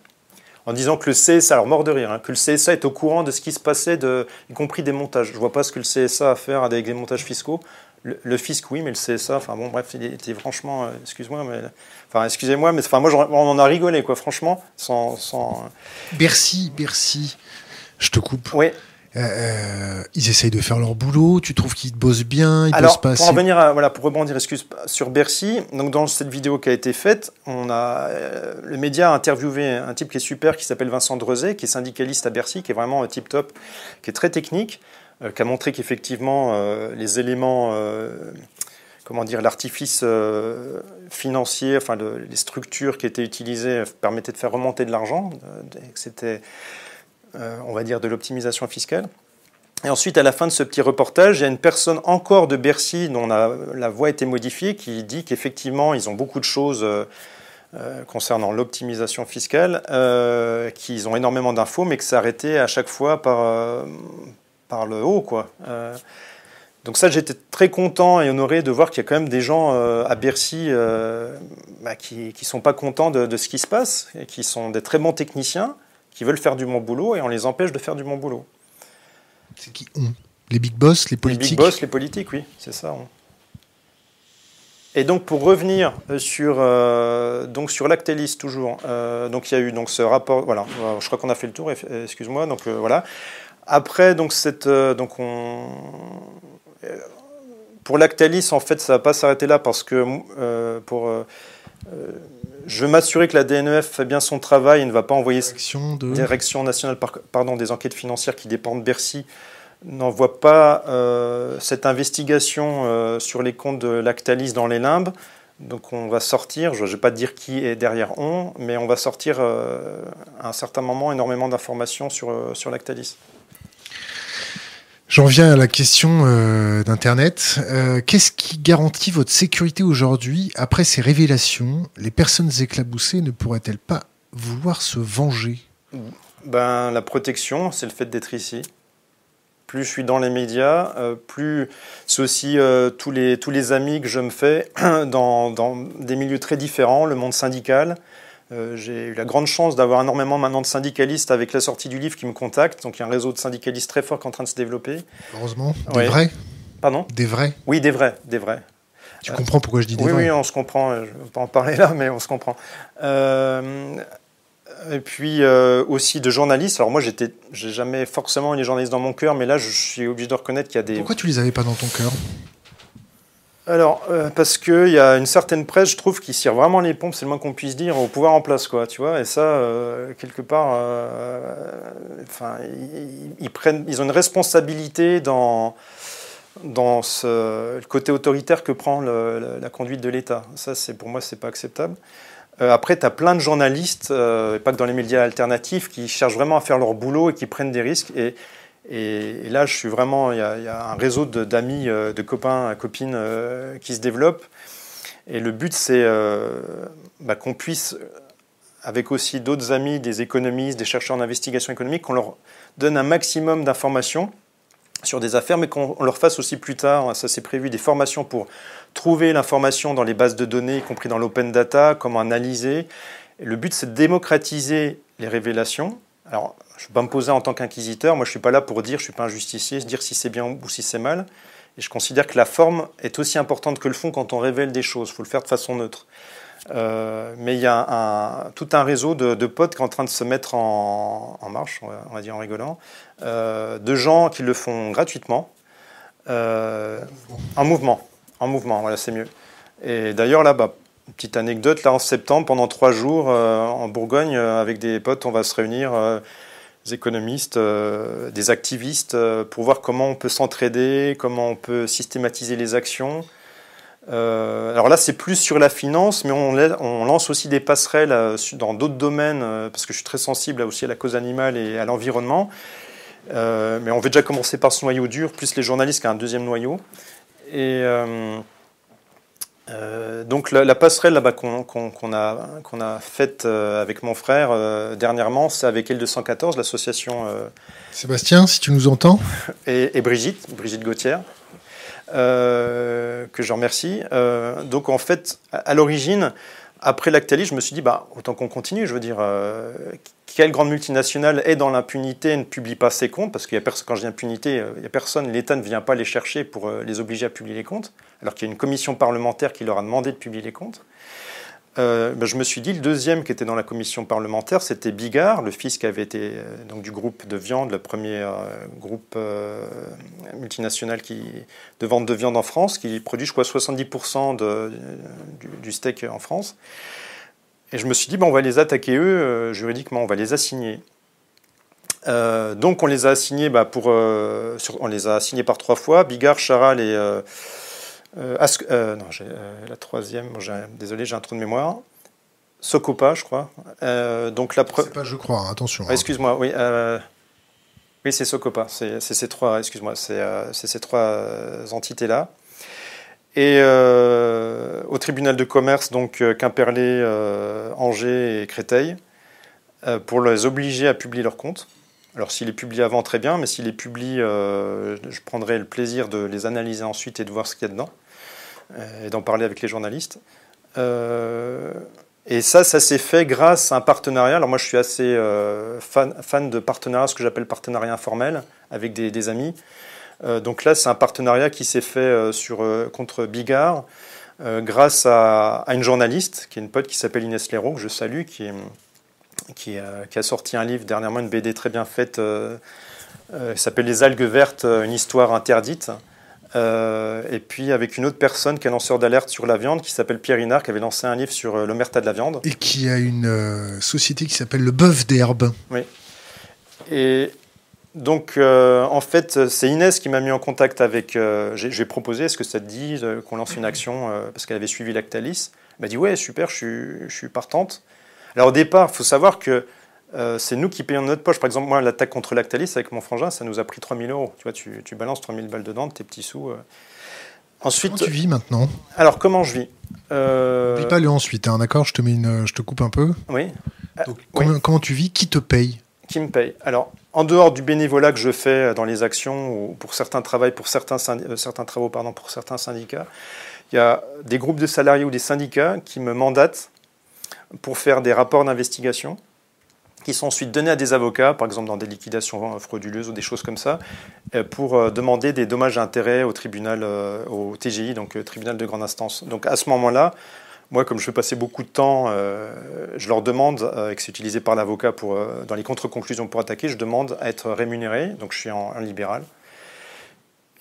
en disant que le CSA, alors mort de rire, hein, que le CSA est au courant de ce qui se passait, de, y compris des montages. Je vois pas ce que le CSA a à faire avec des montages fiscaux. Le, fisc, oui, mais le CSA, enfin bon, bref, il était franchement, excuse-moi, mais, enfin, excusez-moi, mais enfin, moi, on en a rigolé, quoi, franchement, sans, sans... Bercy, Bercy, je te coupe. Oui. Euh, euh, ils essayent de faire leur boulot. Tu trouves qu'ils bossent bien ils Alors, bossent pas pour revenir, voilà, pour rebondir, excuse, sur Bercy. Donc, dans cette vidéo qui a été faite, on a euh, le média a interviewé un type qui est super, qui s'appelle Vincent Drezet, qui est syndicaliste à Bercy, qui est vraiment tip top, qui est très technique, qui a montré qu'effectivement les éléments comment dire, l'artifice financier, enfin les structures qui étaient utilisées permettaient de faire remonter de l'argent, c'était on va dire, de l'optimisation fiscale. Et ensuite, à la fin de ce petit reportage, il y a une personne encore de Bercy dont la, voix a été modifiée qui dit qu'effectivement, ils ont beaucoup de choses euh, euh, concernant l'optimisation fiscale, qu'ils ont énormément d'infos, mais que ça arrêté à chaque fois par, par le haut. Quoi. donc ça, j'étais très content et honoré de voir qu'il y a quand même des gens à Bercy bah, qui ne sont pas contents de, de, ce qui se passe, et qui sont des très bons techniciens, qui veulent faire du bon boulot et on les empêche de faire du bon boulot. C'est qui Les big boss, les politiques Les big boss, les politiques, oui, c'est ça. Et donc pour revenir euh, sur euh, donc sur Lactalis toujours, euh, donc il y a eu donc ce rapport, voilà, je crois qu'on a fait le tour, excuse-moi, donc voilà. Après donc cette donc on pour Lactalis en fait ça va pas s'arrêter là parce que pour je veux m'assurer que la DNEF fait bien son travail et ne va pas envoyer Direction de... Direction nationale pardon, des enquêtes financières qui dépendent de Bercy n'envoie pas euh, cette investigation euh, sur les comptes de Lactalis dans les limbes. Donc on va sortir, je ne vais pas dire qui est derrière on, mais on va sortir euh, à un certain moment énormément d'informations sur, sur Lactalis. J'en viens à la question euh, d'Internet. Euh, qu'est-ce qui garantit votre sécurité aujourd'hui Après ces révélations, les personnes éclaboussées ne pourraient-elles pas vouloir se venger? Ben, La protection, c'est le fait d'être ici. Plus je suis dans les médias, euh, plus c'est aussi tous, les, tous les amis que je me fais dans, dans des milieux très différents, le monde syndical, euh, j'ai eu la grande chance d'avoir énormément maintenant de syndicalistes avec la sortie du livre qui me contactent. Donc il y a un réseau de syndicalistes très fort qui est en train de se développer. Heureusement. Des vrais Pardon? Des vrais? Oui, des vrais. Des vrais. Tu comprends pourquoi je dis des oui, vrais? Oui, on se comprend. Je ne vais pas en parler là, mais on se comprend. Euh, et puis euh, aussi de journalistes. Alors moi, j'étais, j'ai jamais forcément les journalistes dans mon cœur, mais là, je suis obligé de reconnaître qu'il y a des. Pourquoi tu les avais pas dans ton cœur? Alors, euh, parce qu'il y a une certaine presse, je trouve, qui tire vraiment les pompes, c'est le moins qu'on puisse dire, au pouvoir en place, quoi, tu vois. Et ça, euh, quelque part, euh, enfin, ils, ils ont une responsabilité dans, dans ce, le côté autoritaire que prend la, conduite de l'État. Ça, pour moi, c'est pas acceptable. après, tu as plein de journalistes, pas que dans les médias alternatifs, qui cherchent vraiment à faire leur boulot et qui prennent des risques. Et et, là, je suis vraiment, il y a, un réseau d'amis, euh, de, copains, copines euh, qui se développe. Et le but, c'est euh, bah, qu'on puisse, avec aussi d'autres amis, des économistes, des chercheurs en investigation économique, qu'on leur donne un maximum d'informations sur des affaires, mais qu'on leur fasse aussi plus tard, ça c'est prévu, des formations pour trouver l'information dans les bases de données, y compris dans l'open data, comment analyser. Et le but, c'est de démocratiser les révélations. Alors, je ne vais pas me poser en tant qu'inquisiteur. Moi, je ne suis pas là pour dire, je ne suis pas un justicier, dire si c'est bien ou si c'est mal. Et je considère que la forme est aussi importante que le fond quand on révèle des choses. Il faut le faire de façon neutre. Euh, mais il y a tout un réseau de, potes qui est en train de se mettre en, marche, on va, dire en rigolant, euh, de gens qui le font gratuitement, euh, en mouvement. En mouvement, voilà, c'est mieux. Et d'ailleurs, là, bas petite anecdote, là, en septembre, pendant trois jours, en Bourgogne, avec des potes, on va se réunir économistes, euh, des activistes, euh, pour voir comment on peut s'entraider, comment on peut systématiser les actions. Euh, alors là, c'est plus sur la finance, mais on, lance aussi des passerelles dans d'autres domaines, parce que je suis très sensible aussi à la cause animale et à l'environnement. mais on veut déjà commencer par ce noyau dur, plus les journalistes qui ont un deuxième noyau. Et euh, donc la, passerelle là-bas qu'on a, qu'on a faite euh, avec mon frère euh, dernièrement, c'est avec L214, l'association... Sébastien, si tu nous entends. Et, Brigitte, Brigitte Gauthier, que je remercie. donc en fait, à, l'origine, après Lactalis, je me suis dit, bah, autant qu'on continue. Je veux dire, euh, quelle grande multinationale est dans l'impunité et ne publie pas ses comptes? Parce que quand je dis impunité, il n'y a personne, l'État ne vient pas les chercher pour les obliger à publier les comptes, alors qu'il y a une commission parlementaire qui leur a demandé de publier les comptes. Euh, ben, je me suis dit, le deuxième qui était dans la commission parlementaire, c'était Bigard, le fils qui avait été euh, donc, du groupe de viande, le premier euh, groupe multinational qui, de vente de viande en France, qui produit, je crois, 70% de, du, steak en France. Et je me suis dit, ben, on va les attaquer eux, juridiquement, on va les assigner. donc on les a assignés, ben, pour, on les a assignés par trois fois, Bigard, Charal et euh, euh, non, euh, la troisième, désolé, j'ai un trou de mémoire. Socopa, je crois. donc la C'est pas, je crois, hein, attention. Ah, excuse-moi, oui. oui, c'est Socopa. C'est ces trois, excuse-moi, c'est ces trois entités-là. Et au tribunal de commerce, donc Quimperlé, Angers et Créteil, pour les obliger à publier leurs comptes. Alors s'il est publié avant, très bien, mais s'il est publié, je prendrai le plaisir de les analyser ensuite et de voir ce qu'il y a dedans. Euh, et d'en parler avec les journalistes. Euh, et ça, ça s'est fait grâce à un partenariat. Alors moi, je suis assez euh, fan, de partenariats, ce que j'appelle partenariat informel, avec des, amis. donc là, c'est un partenariat qui s'est fait contre Bigard, grâce à, une journaliste, qui est une pote qui s'appelle Inès Leroux, que je salue, qui, qui, qui, a sorti un livre dernièrement, une BD très bien faite, qui s'appelle Les algues vertes, une histoire interdite. Euh, et puis avec une autre personne qui est lanceur d'alerte sur la viande, qui s'appelle Pierre Inard, qui avait lancé un livre sur euh, l'omerta de la viande. Et qui a une euh, société qui s'appelle le Bœuf d'Herbe. Oui. Et donc, en fait, c'est Inès qui m'a mis en contact avec. J'ai proposé, est-ce que ça te dit qu'on lance une action Parce qu'elle avait suivi Lactalis. Elle m'a dit, ouais, super, je suis, je suis partante. Alors au départ, il faut savoir que euh, c'est nous qui payons de notre poche. Par exemple, moi, l'attaque contre Lactalis avec mon frangin, ça nous a pris 3000 euros. Tu vois, tu, tu balances 3000 balles dedans, tes petits sous. Euh. Ensuite, comment tu vis maintenant? Alors, comment je vis? Euh... Pas le ensuite, hein, d'accord? Je, te mets une, je te coupe un peu. Oui. comment, tu vis? Qui te paye? Qui me paye? Alors, en dehors du bénévolat que je fais dans les actions ou pour certains, travaux, pour certains, euh, certains travaux pardon, pour certains syndicats, il y a des groupes de salariés ou des syndicats qui me mandatent pour faire des rapports d'investigation qui sont ensuite donnés à des avocats, par exemple dans des liquidations frauduleuses ou des choses comme ça, euh, pour euh, demander des dommages et intérêts au tribunal, euh, au TGI, donc tribunal de grande instance. Donc à ce moment-là, moi, comme je fais passer beaucoup de temps, je leur demande, et que c'est utilisé par l'avocat pour, dans les contre-conclusions pour attaquer, je demande à être rémunéré, donc je suis en, libéral.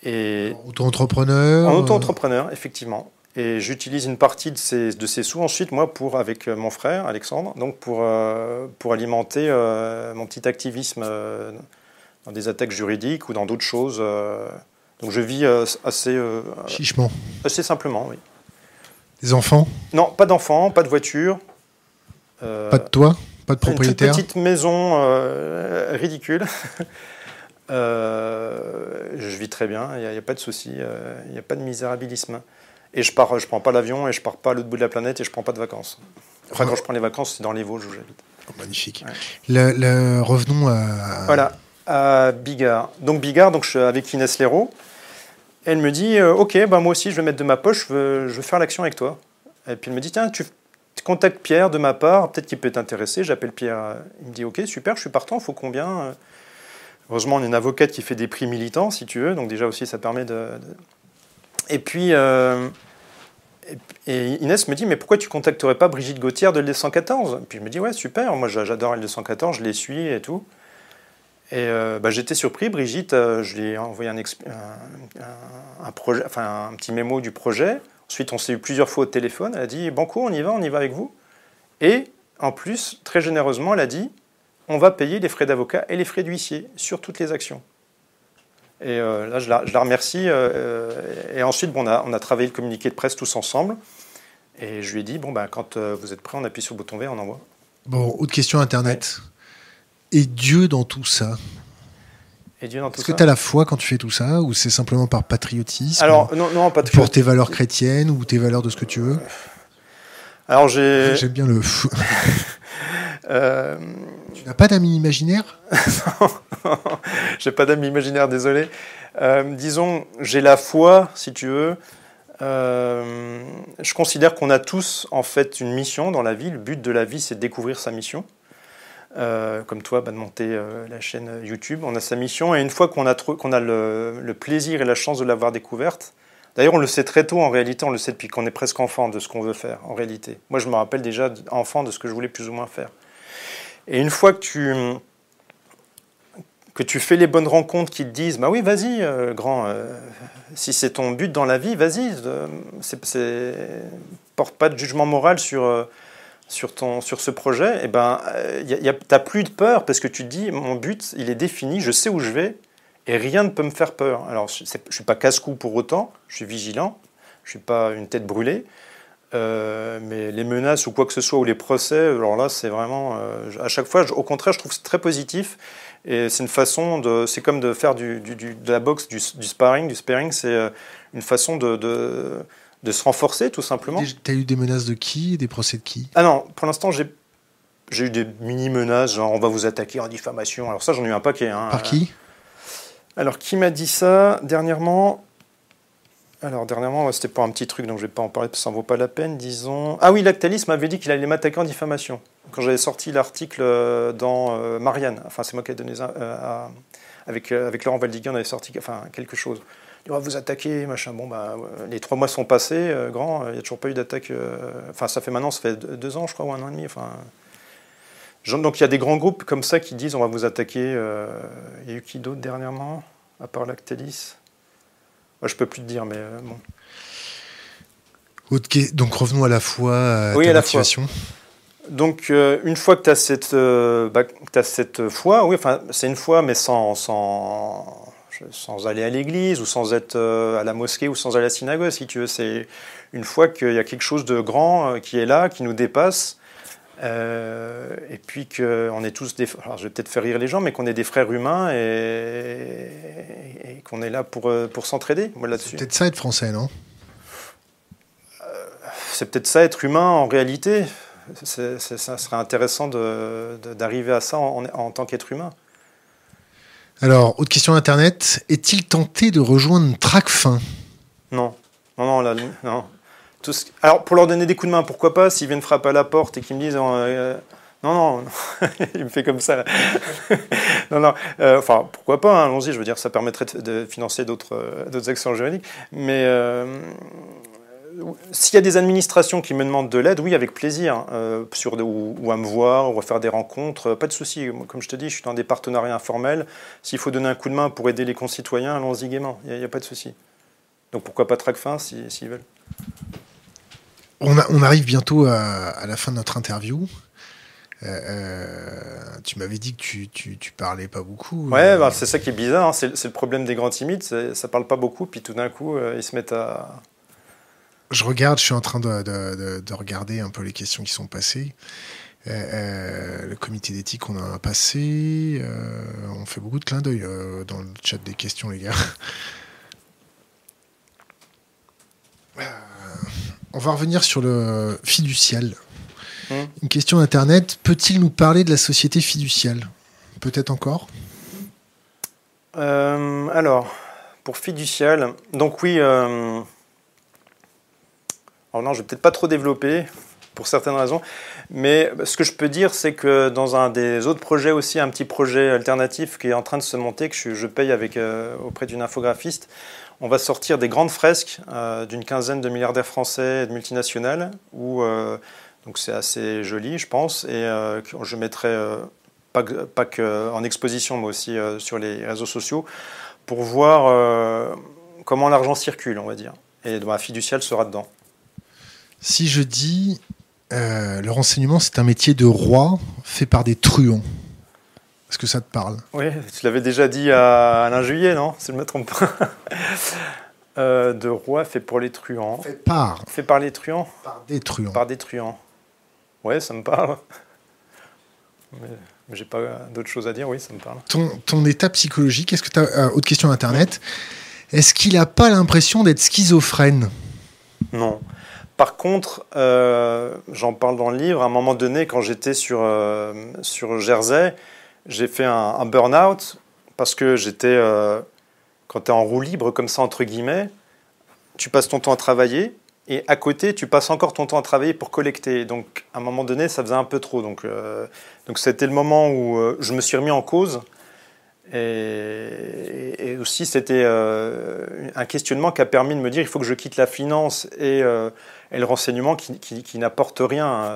Et auto-entrepreneur En auto-entrepreneur, effectivement. Et j'utilise une partie de ces, de ces sous ensuite, moi, pour, avec euh, mon frère, Alexandre, donc pour, euh, pour alimenter euh, mon petit activisme dans des attaques juridiques ou dans d'autres choses. donc je vis assez... Chichement. Assez simplement, oui. Des enfants? Non, pas d'enfants, pas de voiture. pas de toit? Pas de propriétaire? Une petite maison ridicule. je vis très bien, il n'y a, a, pas de souci, il n'y a pas de misérabilisme. Et je pars, je prends pas l'avion et je pars pas à l'autre bout de la planète et je prends pas de vacances. Enfin, quand je prends les vacances, c'est dans les Vosges où j'habite. Oh, magnifique. Le, revenons à. Voilà, à Bigard. Donc Bigard, donc je suis avec Inès Léraud. Elle me dit, euh, ok, bah moi aussi je vais mettre de ma poche, je veux, je veux faire l'action avec toi. Et puis elle me dit, tiens, tu, contactes Pierre de ma part, peut-être qu'il peut t'intéresser. J'appelle Pierre. Il me dit, ok, super, je suis partant, faut combien Heureusement, on est une avocate qui fait des prix militants, si tu veux, donc déjà aussi ça permet de et puis, euh, Inès me dit, mais pourquoi tu contacterais pas Brigitte Gauthier de L214 Puis je me dis, ouais, super, moi j'adore L214, je les suis et tout. Et euh, bah, j'étais surpris, Brigitte, euh, je lui ai envoyé un, un, projet, enfin, un petit mémo du projet. Ensuite, on s'est eu plusieurs fois au téléphone. Elle a dit, Banco, on y va, on y va avec vous. Et en plus, très généreusement, elle a dit, on va payer les frais d'avocat et les frais d'huissier sur toutes les actions. Et euh, là, je la, remercie. Euh, euh, et ensuite, bon, on, a, on, a, travaillé le communiqué de presse tous ensemble. Et je lui ai dit, bon, ben, quand vous êtes prêt, on appuie sur le bouton vert, on envoie. Bon, autre question Internet. Et Dieu dans tout ça? Est-ce que tu as la foi quand tu fais tout ça Ou c'est simplement par patriotisme Alors, non, non, pas Pour tes valeurs chrétiennes ou tes valeurs de ce que tu veux? Alors, j'ai. J'aime bien le. Tu n'as pas d'amis imaginaires Non, j'ai pas d'amis imaginaires, désolé. Euh, disons, j'ai la foi, si tu veux, euh, je considère qu'on a tous en fait une mission dans la vie. Le but de la vie, c'est de découvrir sa mission. Euh, comme toi, bah, de monter euh, la chaîne YouTube. On a sa mission et une fois qu'on a, qu'on a le, plaisir et la chance de l'avoir découverte, d'ailleurs on le sait très tôt en réalité, on le sait depuis qu'on est presque enfant de ce qu'on veut faire en réalité. Moi je me rappelle déjà enfant de ce que je voulais plus ou moins faire. Et une fois que tu, que tu fais les bonnes rencontres qui te disent bah oui vas-y grand si c'est ton but dans la vie, vas-y. C'est, porte pas de jugement moral sur, euh, sur, ton, sur ce projet. Et eh ben, tu euh, n'as plus de peur parce que tu te dis mon but, il est défini, je sais où je vais et rien ne peut me faire peur. Alors, je ne suis pas casse-cou pour autant, je suis vigilant, je ne suis pas une tête brûlée. Euh, mais les menaces ou quoi que ce soit, ou les procès, alors là, c'est vraiment. à chaque fois, au contraire, je trouve c'est très positif. Et c'est une façon de, c'est comme de faire du, de la boxe, du, sparring, du sparring, c'est euh, une façon de, de, se renforcer tout simplement. Tu as eu des menaces de qui Des procès de qui? Ah non, pour l'instant j'ai, j'ai eu des mini-menaces, genre on va vous attaquer en diffamation. Alors ça j'en ai eu un paquet. Hein. Par qui? Alors qui m'a dit ça dernièrement? Alors, dernièrement, c'était pas un petit truc, donc je vais pas en parler parce que ça en vaut pas la peine, disons. Ah oui, Lactalis m'avait dit qu'il allait m'attaquer en diffamation. Quand j'avais sorti l'article euh, dans euh, Marianne, enfin, c'est moi qui ai donné ça, euh, avec, avec Laurent Valdiguin, on avait sorti enfin, quelque chose. Il va vous attaquer, machin. Bon, bah, les trois mois sont passés, grand, il n'y a toujours pas eu d'attaque. Enfin, ça fait maintenant, ça fait deux ans, je crois, ou un an et demi. Enfin, donc, il y a des grands groupes comme ça qui disent on va vous attaquer. Il y a eu qui d'autre dernièrement, à part Lactalis? Je peux plus te dire, mais euh, bon. Donc revenons à la fois à oui, ta à la motivation. Donc euh, une fois que tu as cette, euh, bah, as cette foi, oui, enfin c'est une foi, mais sans, sans, sans aller à l'église ou sans être à la mosquée ou sans aller à la synagogue, si tu veux. C'est une fois qu'il y a quelque chose de grand qui est là, qui nous dépasse, euh, et puis qu'on est tous des. Alors je vais peut-être faire rire les gens, mais qu'on est des frères humains et, qu'on est là pour, euh, pour s'entraider. C'est peut-être ça être français, non? Euh, C'est peut-être ça être humain en réalité. ça serait intéressant d'arriver à ça en, en tant qu'être humain. Alors, autre question Internet. Est-il tenté de rejoindre TracFin? Non. Non, non, là, non. Alors, pour leur donner des coups de main, pourquoi pas S'ils viennent frapper à la porte et qu'ils me disent euh, Non, non, il me fait comme ça. non, non, euh, enfin, pourquoi pas hein, Allons-y, je veux dire, ça permettrait de, financer d'autres euh, actions juridiques. Mais s'il y a des administrations qui me demandent de l'aide, oui, avec plaisir, sur ou, à me voir, ou à faire des rencontres, pas de souci. Comme je te dis, je suis dans des partenariats informels. S'il faut donner un coup de main pour aider les concitoyens, allons-y gaiement, il n'y a, pas de souci. Donc pourquoi pas Tracfin s'ils veulent on, arrive bientôt à, la fin de notre interview. Euh, euh, tu m'avais dit que tu, tu, parlais pas beaucoup. Ouais, euh. bah, c'est ça qui est bizarre. Hein. C'est, le problème des grands timides. Ça parle pas beaucoup, puis tout d'un coup, ils se mettent à. Je regarde, je suis en train de, regarder un peu les questions qui sont passées. le comité d'éthique, on en a passé. on fait beaucoup de clins d'œil dans le chat des questions, les gars. On va revenir sur le fiducial. Hum. Une question Internet. Peut-il nous parler de la société fiduciale? Peut-être encore? Euh, Alors, pour fiducial, donc oui. Euh, alors non, je vais peut-être pas trop développer pour certaines raisons, mais ce que je peux dire, c'est que dans un des autres projets aussi, un petit projet alternatif qui est en train de se monter, que je, paye avec, euh, auprès d'une infographiste, on va sortir des grandes fresques euh, d'une quinzaine de milliardaires français et de multinationales, où euh, c'est assez joli, je pense, et euh, je mettrai pas, pas que en exposition, mais aussi sur les réseaux sociaux, pour voir comment l'argent circule, on va dire. Et ma fiduciale sera dedans. Si je dis le renseignement, c'est un métier de roi fait par des truands. Est-ce que ça te parle Oui, tu l'avais déjà dit à Alain Juillet, non Si je ne me trompe pas. Euh, de roi fait pour les truands. Fait par. Fait par les truands Par des truands. Par des truands. Ouais, ça me parle. Mais, j'ai pas d'autre chose à dire, oui, ça me parle. Ton, ton état psychologique, est-ce que tu as. Euh, autre question Internet. Est-ce qu'il n'a pas l'impression d'être schizophrène? Non. Par contre, euh, j'en parle dans le livre, à un moment donné, quand j'étais sur, sur Jersey, j'ai fait un, burn-out parce que j'étais, euh, quand tu es en roue libre comme ça, entre guillemets, tu passes ton temps à travailler, et à côté, tu passes encore ton temps à travailler pour collecter. Donc, à un moment donné, ça faisait un peu trop. Donc, euh, donc c'était le moment où euh, je me suis remis en cause. Et, aussi, c'était un questionnement qui a permis de me dire il faut que je quitte la finance et, le renseignement qui, qui, n'apporte rien.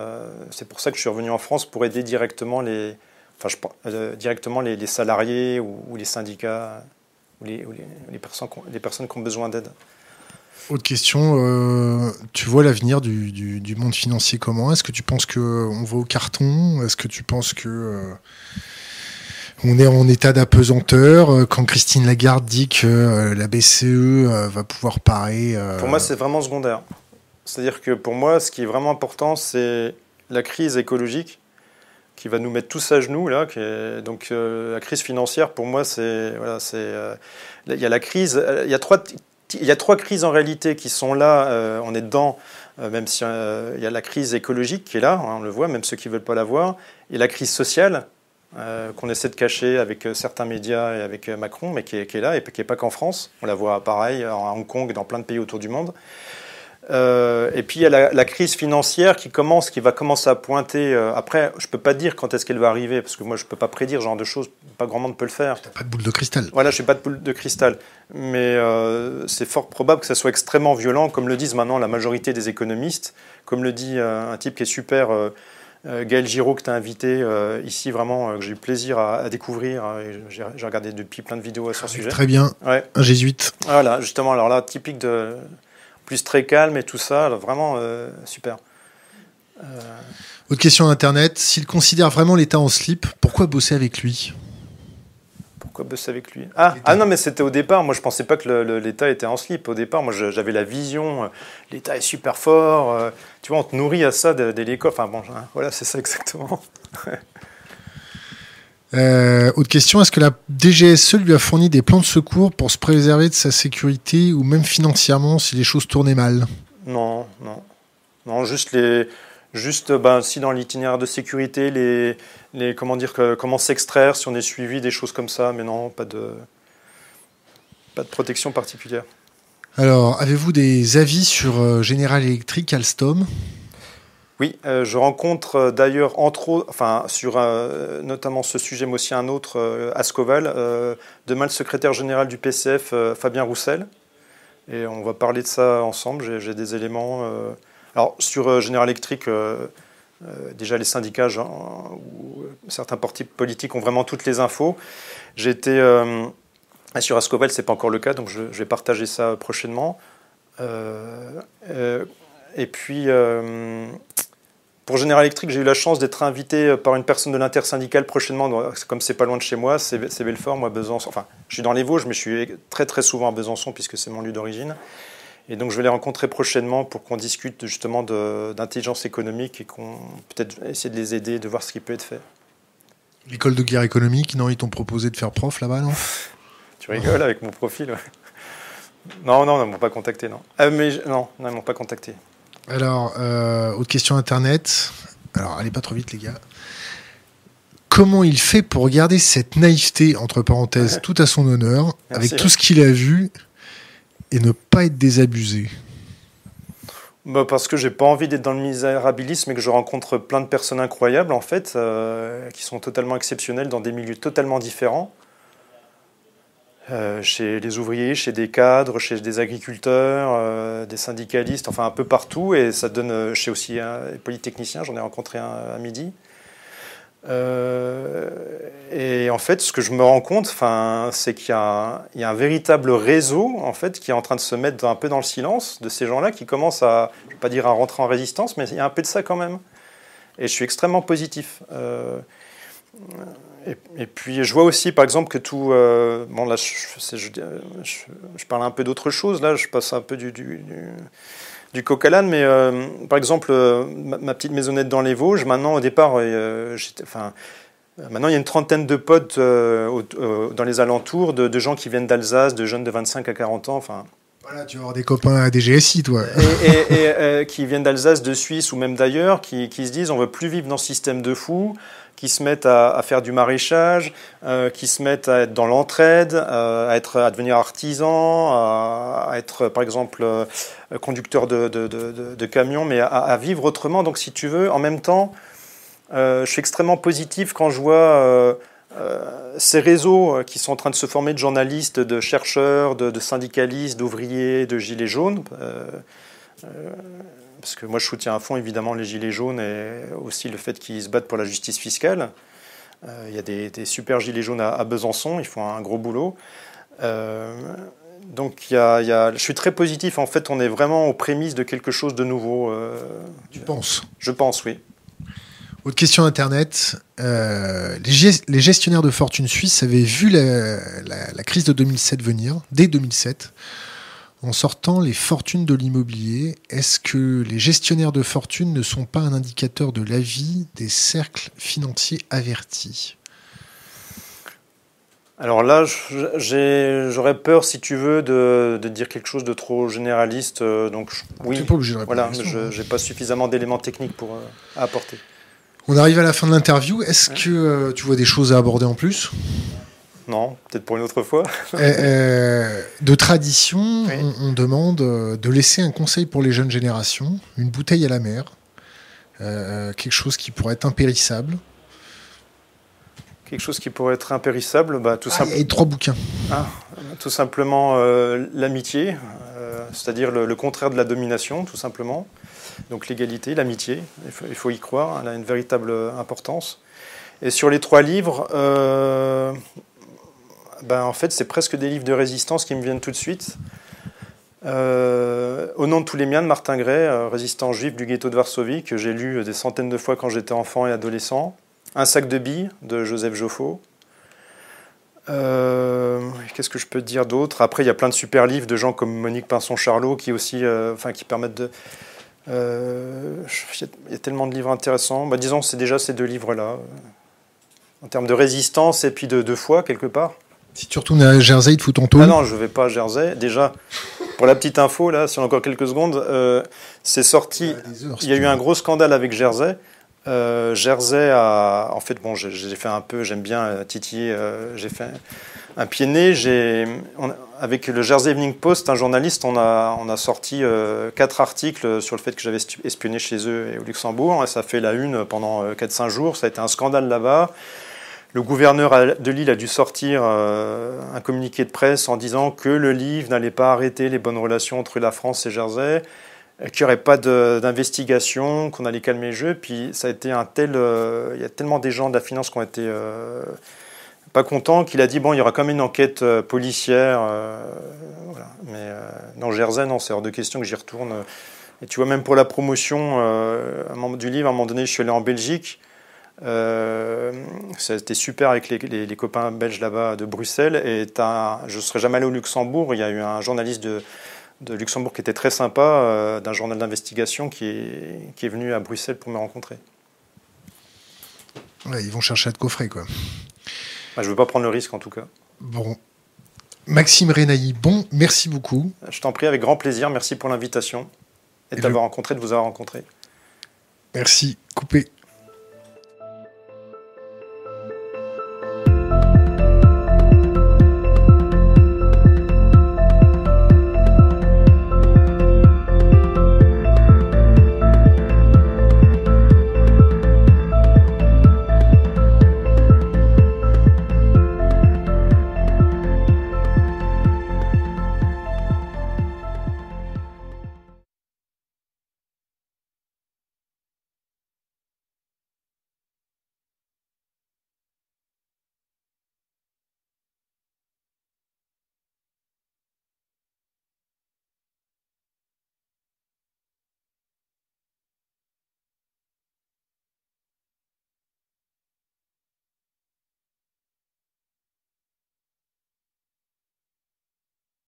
C'est pour ça que je suis revenu en France pour aider directement les, enfin, je, directement les, salariés ou, les syndicats ou les, les, personnes, les personnes qui ont besoin d'aide. Autre question, euh, tu vois l'avenir du, monde financier comment? Est-ce que tu penses qu'on va au carton? Est-ce que tu penses que euh, on est en état d'apesanteur euh, Quand Christine Lagarde dit que la BCE va pouvoir parer... Pour moi, c'est vraiment secondaire. C'est-à-dire que pour moi, ce qui est vraiment important, c'est la crise écologique qui va nous mettre tous à genoux là. donc la crise financière, pour moi, c'est voilà, c'est il y a la crise. Il y trois il y a trois crises en réalité qui sont là, euh, on est dedans, euh, même s'il euh, y a la crise écologique qui est là, hein, on le voit, même ceux qui ne veulent pas la voir, et la crise sociale, qu'on essaie de cacher avec certains médias et avec Macron, mais qui est, qui est là et qui n'est pas qu'en France. On la voit pareil à Hong Kong et dans plein de pays autour du monde. Euh, et puis il y a la, crise financière qui commence, qui va commencer à pointer. Euh, après, je peux pas dire quand est-ce qu'elle va arriver, parce que moi je peux pas prédire ce genre de choses. Pas grand monde peut le faire. Pas de boule de cristal. Voilà, je n'ai pas de boule de cristal, mais euh, c'est fort probable que ça soit extrêmement violent, comme le disent maintenant la majorité des économistes, comme le dit un type qui est super. Gaël Giraud, que tu as invité ici, vraiment, que j'ai eu plaisir à, découvrir. j'ai regardé depuis plein de vidéos à son sujet. Très bien. Ouais. Un jésuite. Voilà, justement, alors là, typique de, plus très calme et tout ça. vraiment euh, super. Euh, Autre question Internet. S'il considère vraiment l'État en slip, pourquoi bosser avec lui? Pourquoi bosser avec lui? Ah, ah, non, mais c'était au départ. Moi, je pensais pas que l'État était en slip. Au départ, moi, j'avais la vision. Euh, L'État est super fort. tu vois, on te nourrit à ça dès l'école. Enfin bon, hein, voilà, c'est ça exactement. Euh, autre question, est-ce que la DGSE lui a fourni des plans de secours pour se préserver de sa sécurité ou même financièrement si les choses tournaient mal? Non, non. Non, juste les. Juste, ben, si dans l'itinéraire de sécurité, les, les, comment dire, comment s'extraire, si on est suivi, des choses comme ça, mais non, pas de, pas de protection particulière. Alors, avez-vous des avis sur euh, General Electric, Alstom? Oui, euh, je rencontre euh, d'ailleurs, entre autres, enfin, sur euh, notamment ce sujet, mais aussi un autre, Ascoval, demain le secrétaire général du PCF, Fabien Roussel. Et on va parler de ça ensemble. J'ai des éléments. alors, sur General Electric, déjà les syndicats ou certains partis politiques ont vraiment toutes les infos. J'ai été. sur Ascoval, ce n'est pas encore le cas, donc je, je vais partager ça prochainement. et puis, pour General Electric, j'ai eu la chance d'être invité euh, par une personne de l'intersyndicale prochainement, comme c'est pas loin de chez moi, c'est Belfort, moi Besançon. Enfin, je suis dans les Vosges, mais je suis très très souvent à Besançon puisque c'est mon lieu d'origine. Et donc je vais les rencontrer prochainement pour qu'on discute justement d'intelligence économique et qu'on peut-être essayer de les aider, de voir ce qui peut être fait. L'école de guerre économique, non, ils t'ont proposé de faire prof là-bas, non? Tu rigoles avec mon profil, ouais. Non, non, ils ne m'ont pas contacté, non. Ah, mais non, non, ils m'ont pas contacté. Alors, euh, autre question internet. Alors, allez pas trop vite, les gars. Comment il fait pour garder cette naïveté, entre parenthèses, tout à son honneur, avec tout ce qu'il a vu, et ne pas être désabusé? Bah parce que j'ai pas envie d'être dans le misérabilisme et que je rencontre plein de personnes incroyables en fait, euh, qui sont totalement exceptionnelles dans des milieux totalement différents. Euh, chez les ouvriers, chez des cadres, chez des agriculteurs, euh, des syndicalistes, enfin un peu partout. Et ça donne euh, chez aussi un polytechnicien, j'en ai rencontré un à midi. et en fait, ce que je me rends compte, c'est qu'il y, a un véritable réseau en fait, qui est en train de se mettre un peu dans le silence de ces gens-là qui commencent à, je ne vais pas dire à rentrer en résistance, mais il y a un peu de ça quand même. Et je suis extrêmement positif. Et, puis je vois aussi par exemple que tout... Euh, bon là je, je, parle un peu d'autre chose, là je passe un peu du, du, du, coq à l'âne, mais euh, par exemple euh, ma, petite maisonnette dans les Vosges, maintenant au départ, enfin, maintenant il y a une trentaine de potes dans les alentours, de, de, gens qui viennent d'Alsace, de jeunes de 25 à 40 ans, enfin. Voilà, tu vas avoir des copains à DGSI, toi. Et, qui viennent d'Alsace, de Suisse ou même d'ailleurs, qui, qui, se disent on veut plus vivre dans ce système de fous, qui se mettent à, faire du maraîchage, euh, qui se mettent à être dans l'entraide, euh, à, être, à devenir artisan, à, être par exemple euh, conducteur de, de, camion, mais à, vivre autrement. Donc si tu veux, en même temps, je suis extrêmement positif quand je vois ces réseaux qui sont en train de se former de journalistes, de chercheurs, de, syndicalistes, d'ouvriers, de gilets jaunes parce que moi je soutiens à fond évidemment les Gilets jaunes et aussi le fait qu'ils se battent pour la justice fiscale. Euh, il y a des, super Gilets jaunes à, Besançon, ils font un gros boulot. Euh, donc il y a, je suis très positif, en fait on est vraiment aux prémices de quelque chose de nouveau. Euh, tu penses? Je pense, oui. Autre question Internet. les, gestionnaires de fortune suisse avaient vu la, la, crise de 2007 venir, dès 2007 en sortant les fortunes de l'immobilier, est-ce que les gestionnaires de fortune ne sont pas un indicateur de l'avis des cercles financiers avertis? Alors là, j'aurais peur, si tu veux, de, dire quelque chose de trop généraliste. Euh, donc oui, pas obligé de voilà, je n'ai hein. pas suffisamment d'éléments techniques pour euh, apporter. On arrive à la fin de l'interview. Est-ce que euh, tu vois des choses à aborder en plus? Non, peut-être pour une autre fois. Euh, euh, de tradition, on, demande euh, de laisser un conseil pour les jeunes générations, une bouteille à la mer, quelque chose qui pourrait être impérissable. Quelque chose qui pourrait être impérissable, bah, tout ah, Et trois bouquins. Ah, tout simplement l'amitié, c'est-à-dire le, contraire de la domination, tout simplement. Donc l'égalité, l'amitié, il faut, il faut, y croire, elle a une véritable importance. Et sur les trois livres, ben, En fait, c'est presque des livres de résistance qui me viennent tout de suite. Euh, au nom de tous les miens de Martin Gray, euh, résistant juif du ghetto de Varsovie, que j'ai lu des centaines de fois quand j'étais enfant et adolescent. Un sac de billes de Joseph Joffo. Euh, qu'est-ce que je peux dire d'autre? Après, il y a plein de super livres de gens comme Monique Pinson-Charlot qui aussi, enfin, qui permettent de. Il y a tellement de livres intéressants. Bah, disons, c'est déjà ces deux livres-là, en termes de résistance et puis de foi quelque part. Si tu retournes à Jersey, il te fout ton Ah non, je ne vais pas à Jersey. Déjà, pour la petite info, là, si on a encore quelques secondes, euh, c'est sorti. Ah, il y a eu un gros scandale avec Jersey. Euh, Jersey a. En fait, bon, j'ai fait un peu, j'aime bien euh, titiller, j'ai fait un pied né. Avec le Jersey Evening Post, un journaliste, on a, on a sorti quatre articles sur le fait que j'avais espionné chez eux et au Luxembourg. Et ça fait la une pendant 4-5 jours. Ça a été un scandale là-bas. Le gouverneur de Lille a dû sortir euh, un communiqué de presse en disant que le livre n'allait pas arrêter les bonnes relations entre la France et Jersey, qu'il n'y aurait pas d'investigation, qu'on allait calmer le jeu. Puis ça a été un tel. Euh, il y a tellement des gens de la finance qui ont été euh, pas contents qu'il a dit bon, il y aura quand même une enquête policière. Mais dans Jersey, non, c'est hors de question que j'y retourne. Et tu vois, même pour la promotion du livre, à un moment donné, je suis allé en Belgique. Euh, ça a été super avec les, copains belges là-bas de Bruxelles. Et je ne serais jamais allé au Luxembourg. Il y a eu un journaliste de, Luxembourg qui était très sympa, euh, d'un journal d'investigation, qui est, qui est venu à Bruxelles pour me rencontrer. ils vont chercher à te coffrer, quoi. je ne veux pas prendre le risque, en tout cas. Bon. Maxime Renaï, bon, merci beaucoup. Je t'en prie, avec grand plaisir. Merci pour l'invitation et, de t'avoir rencontré, de vous avoir rencontré. Merci. Coupé.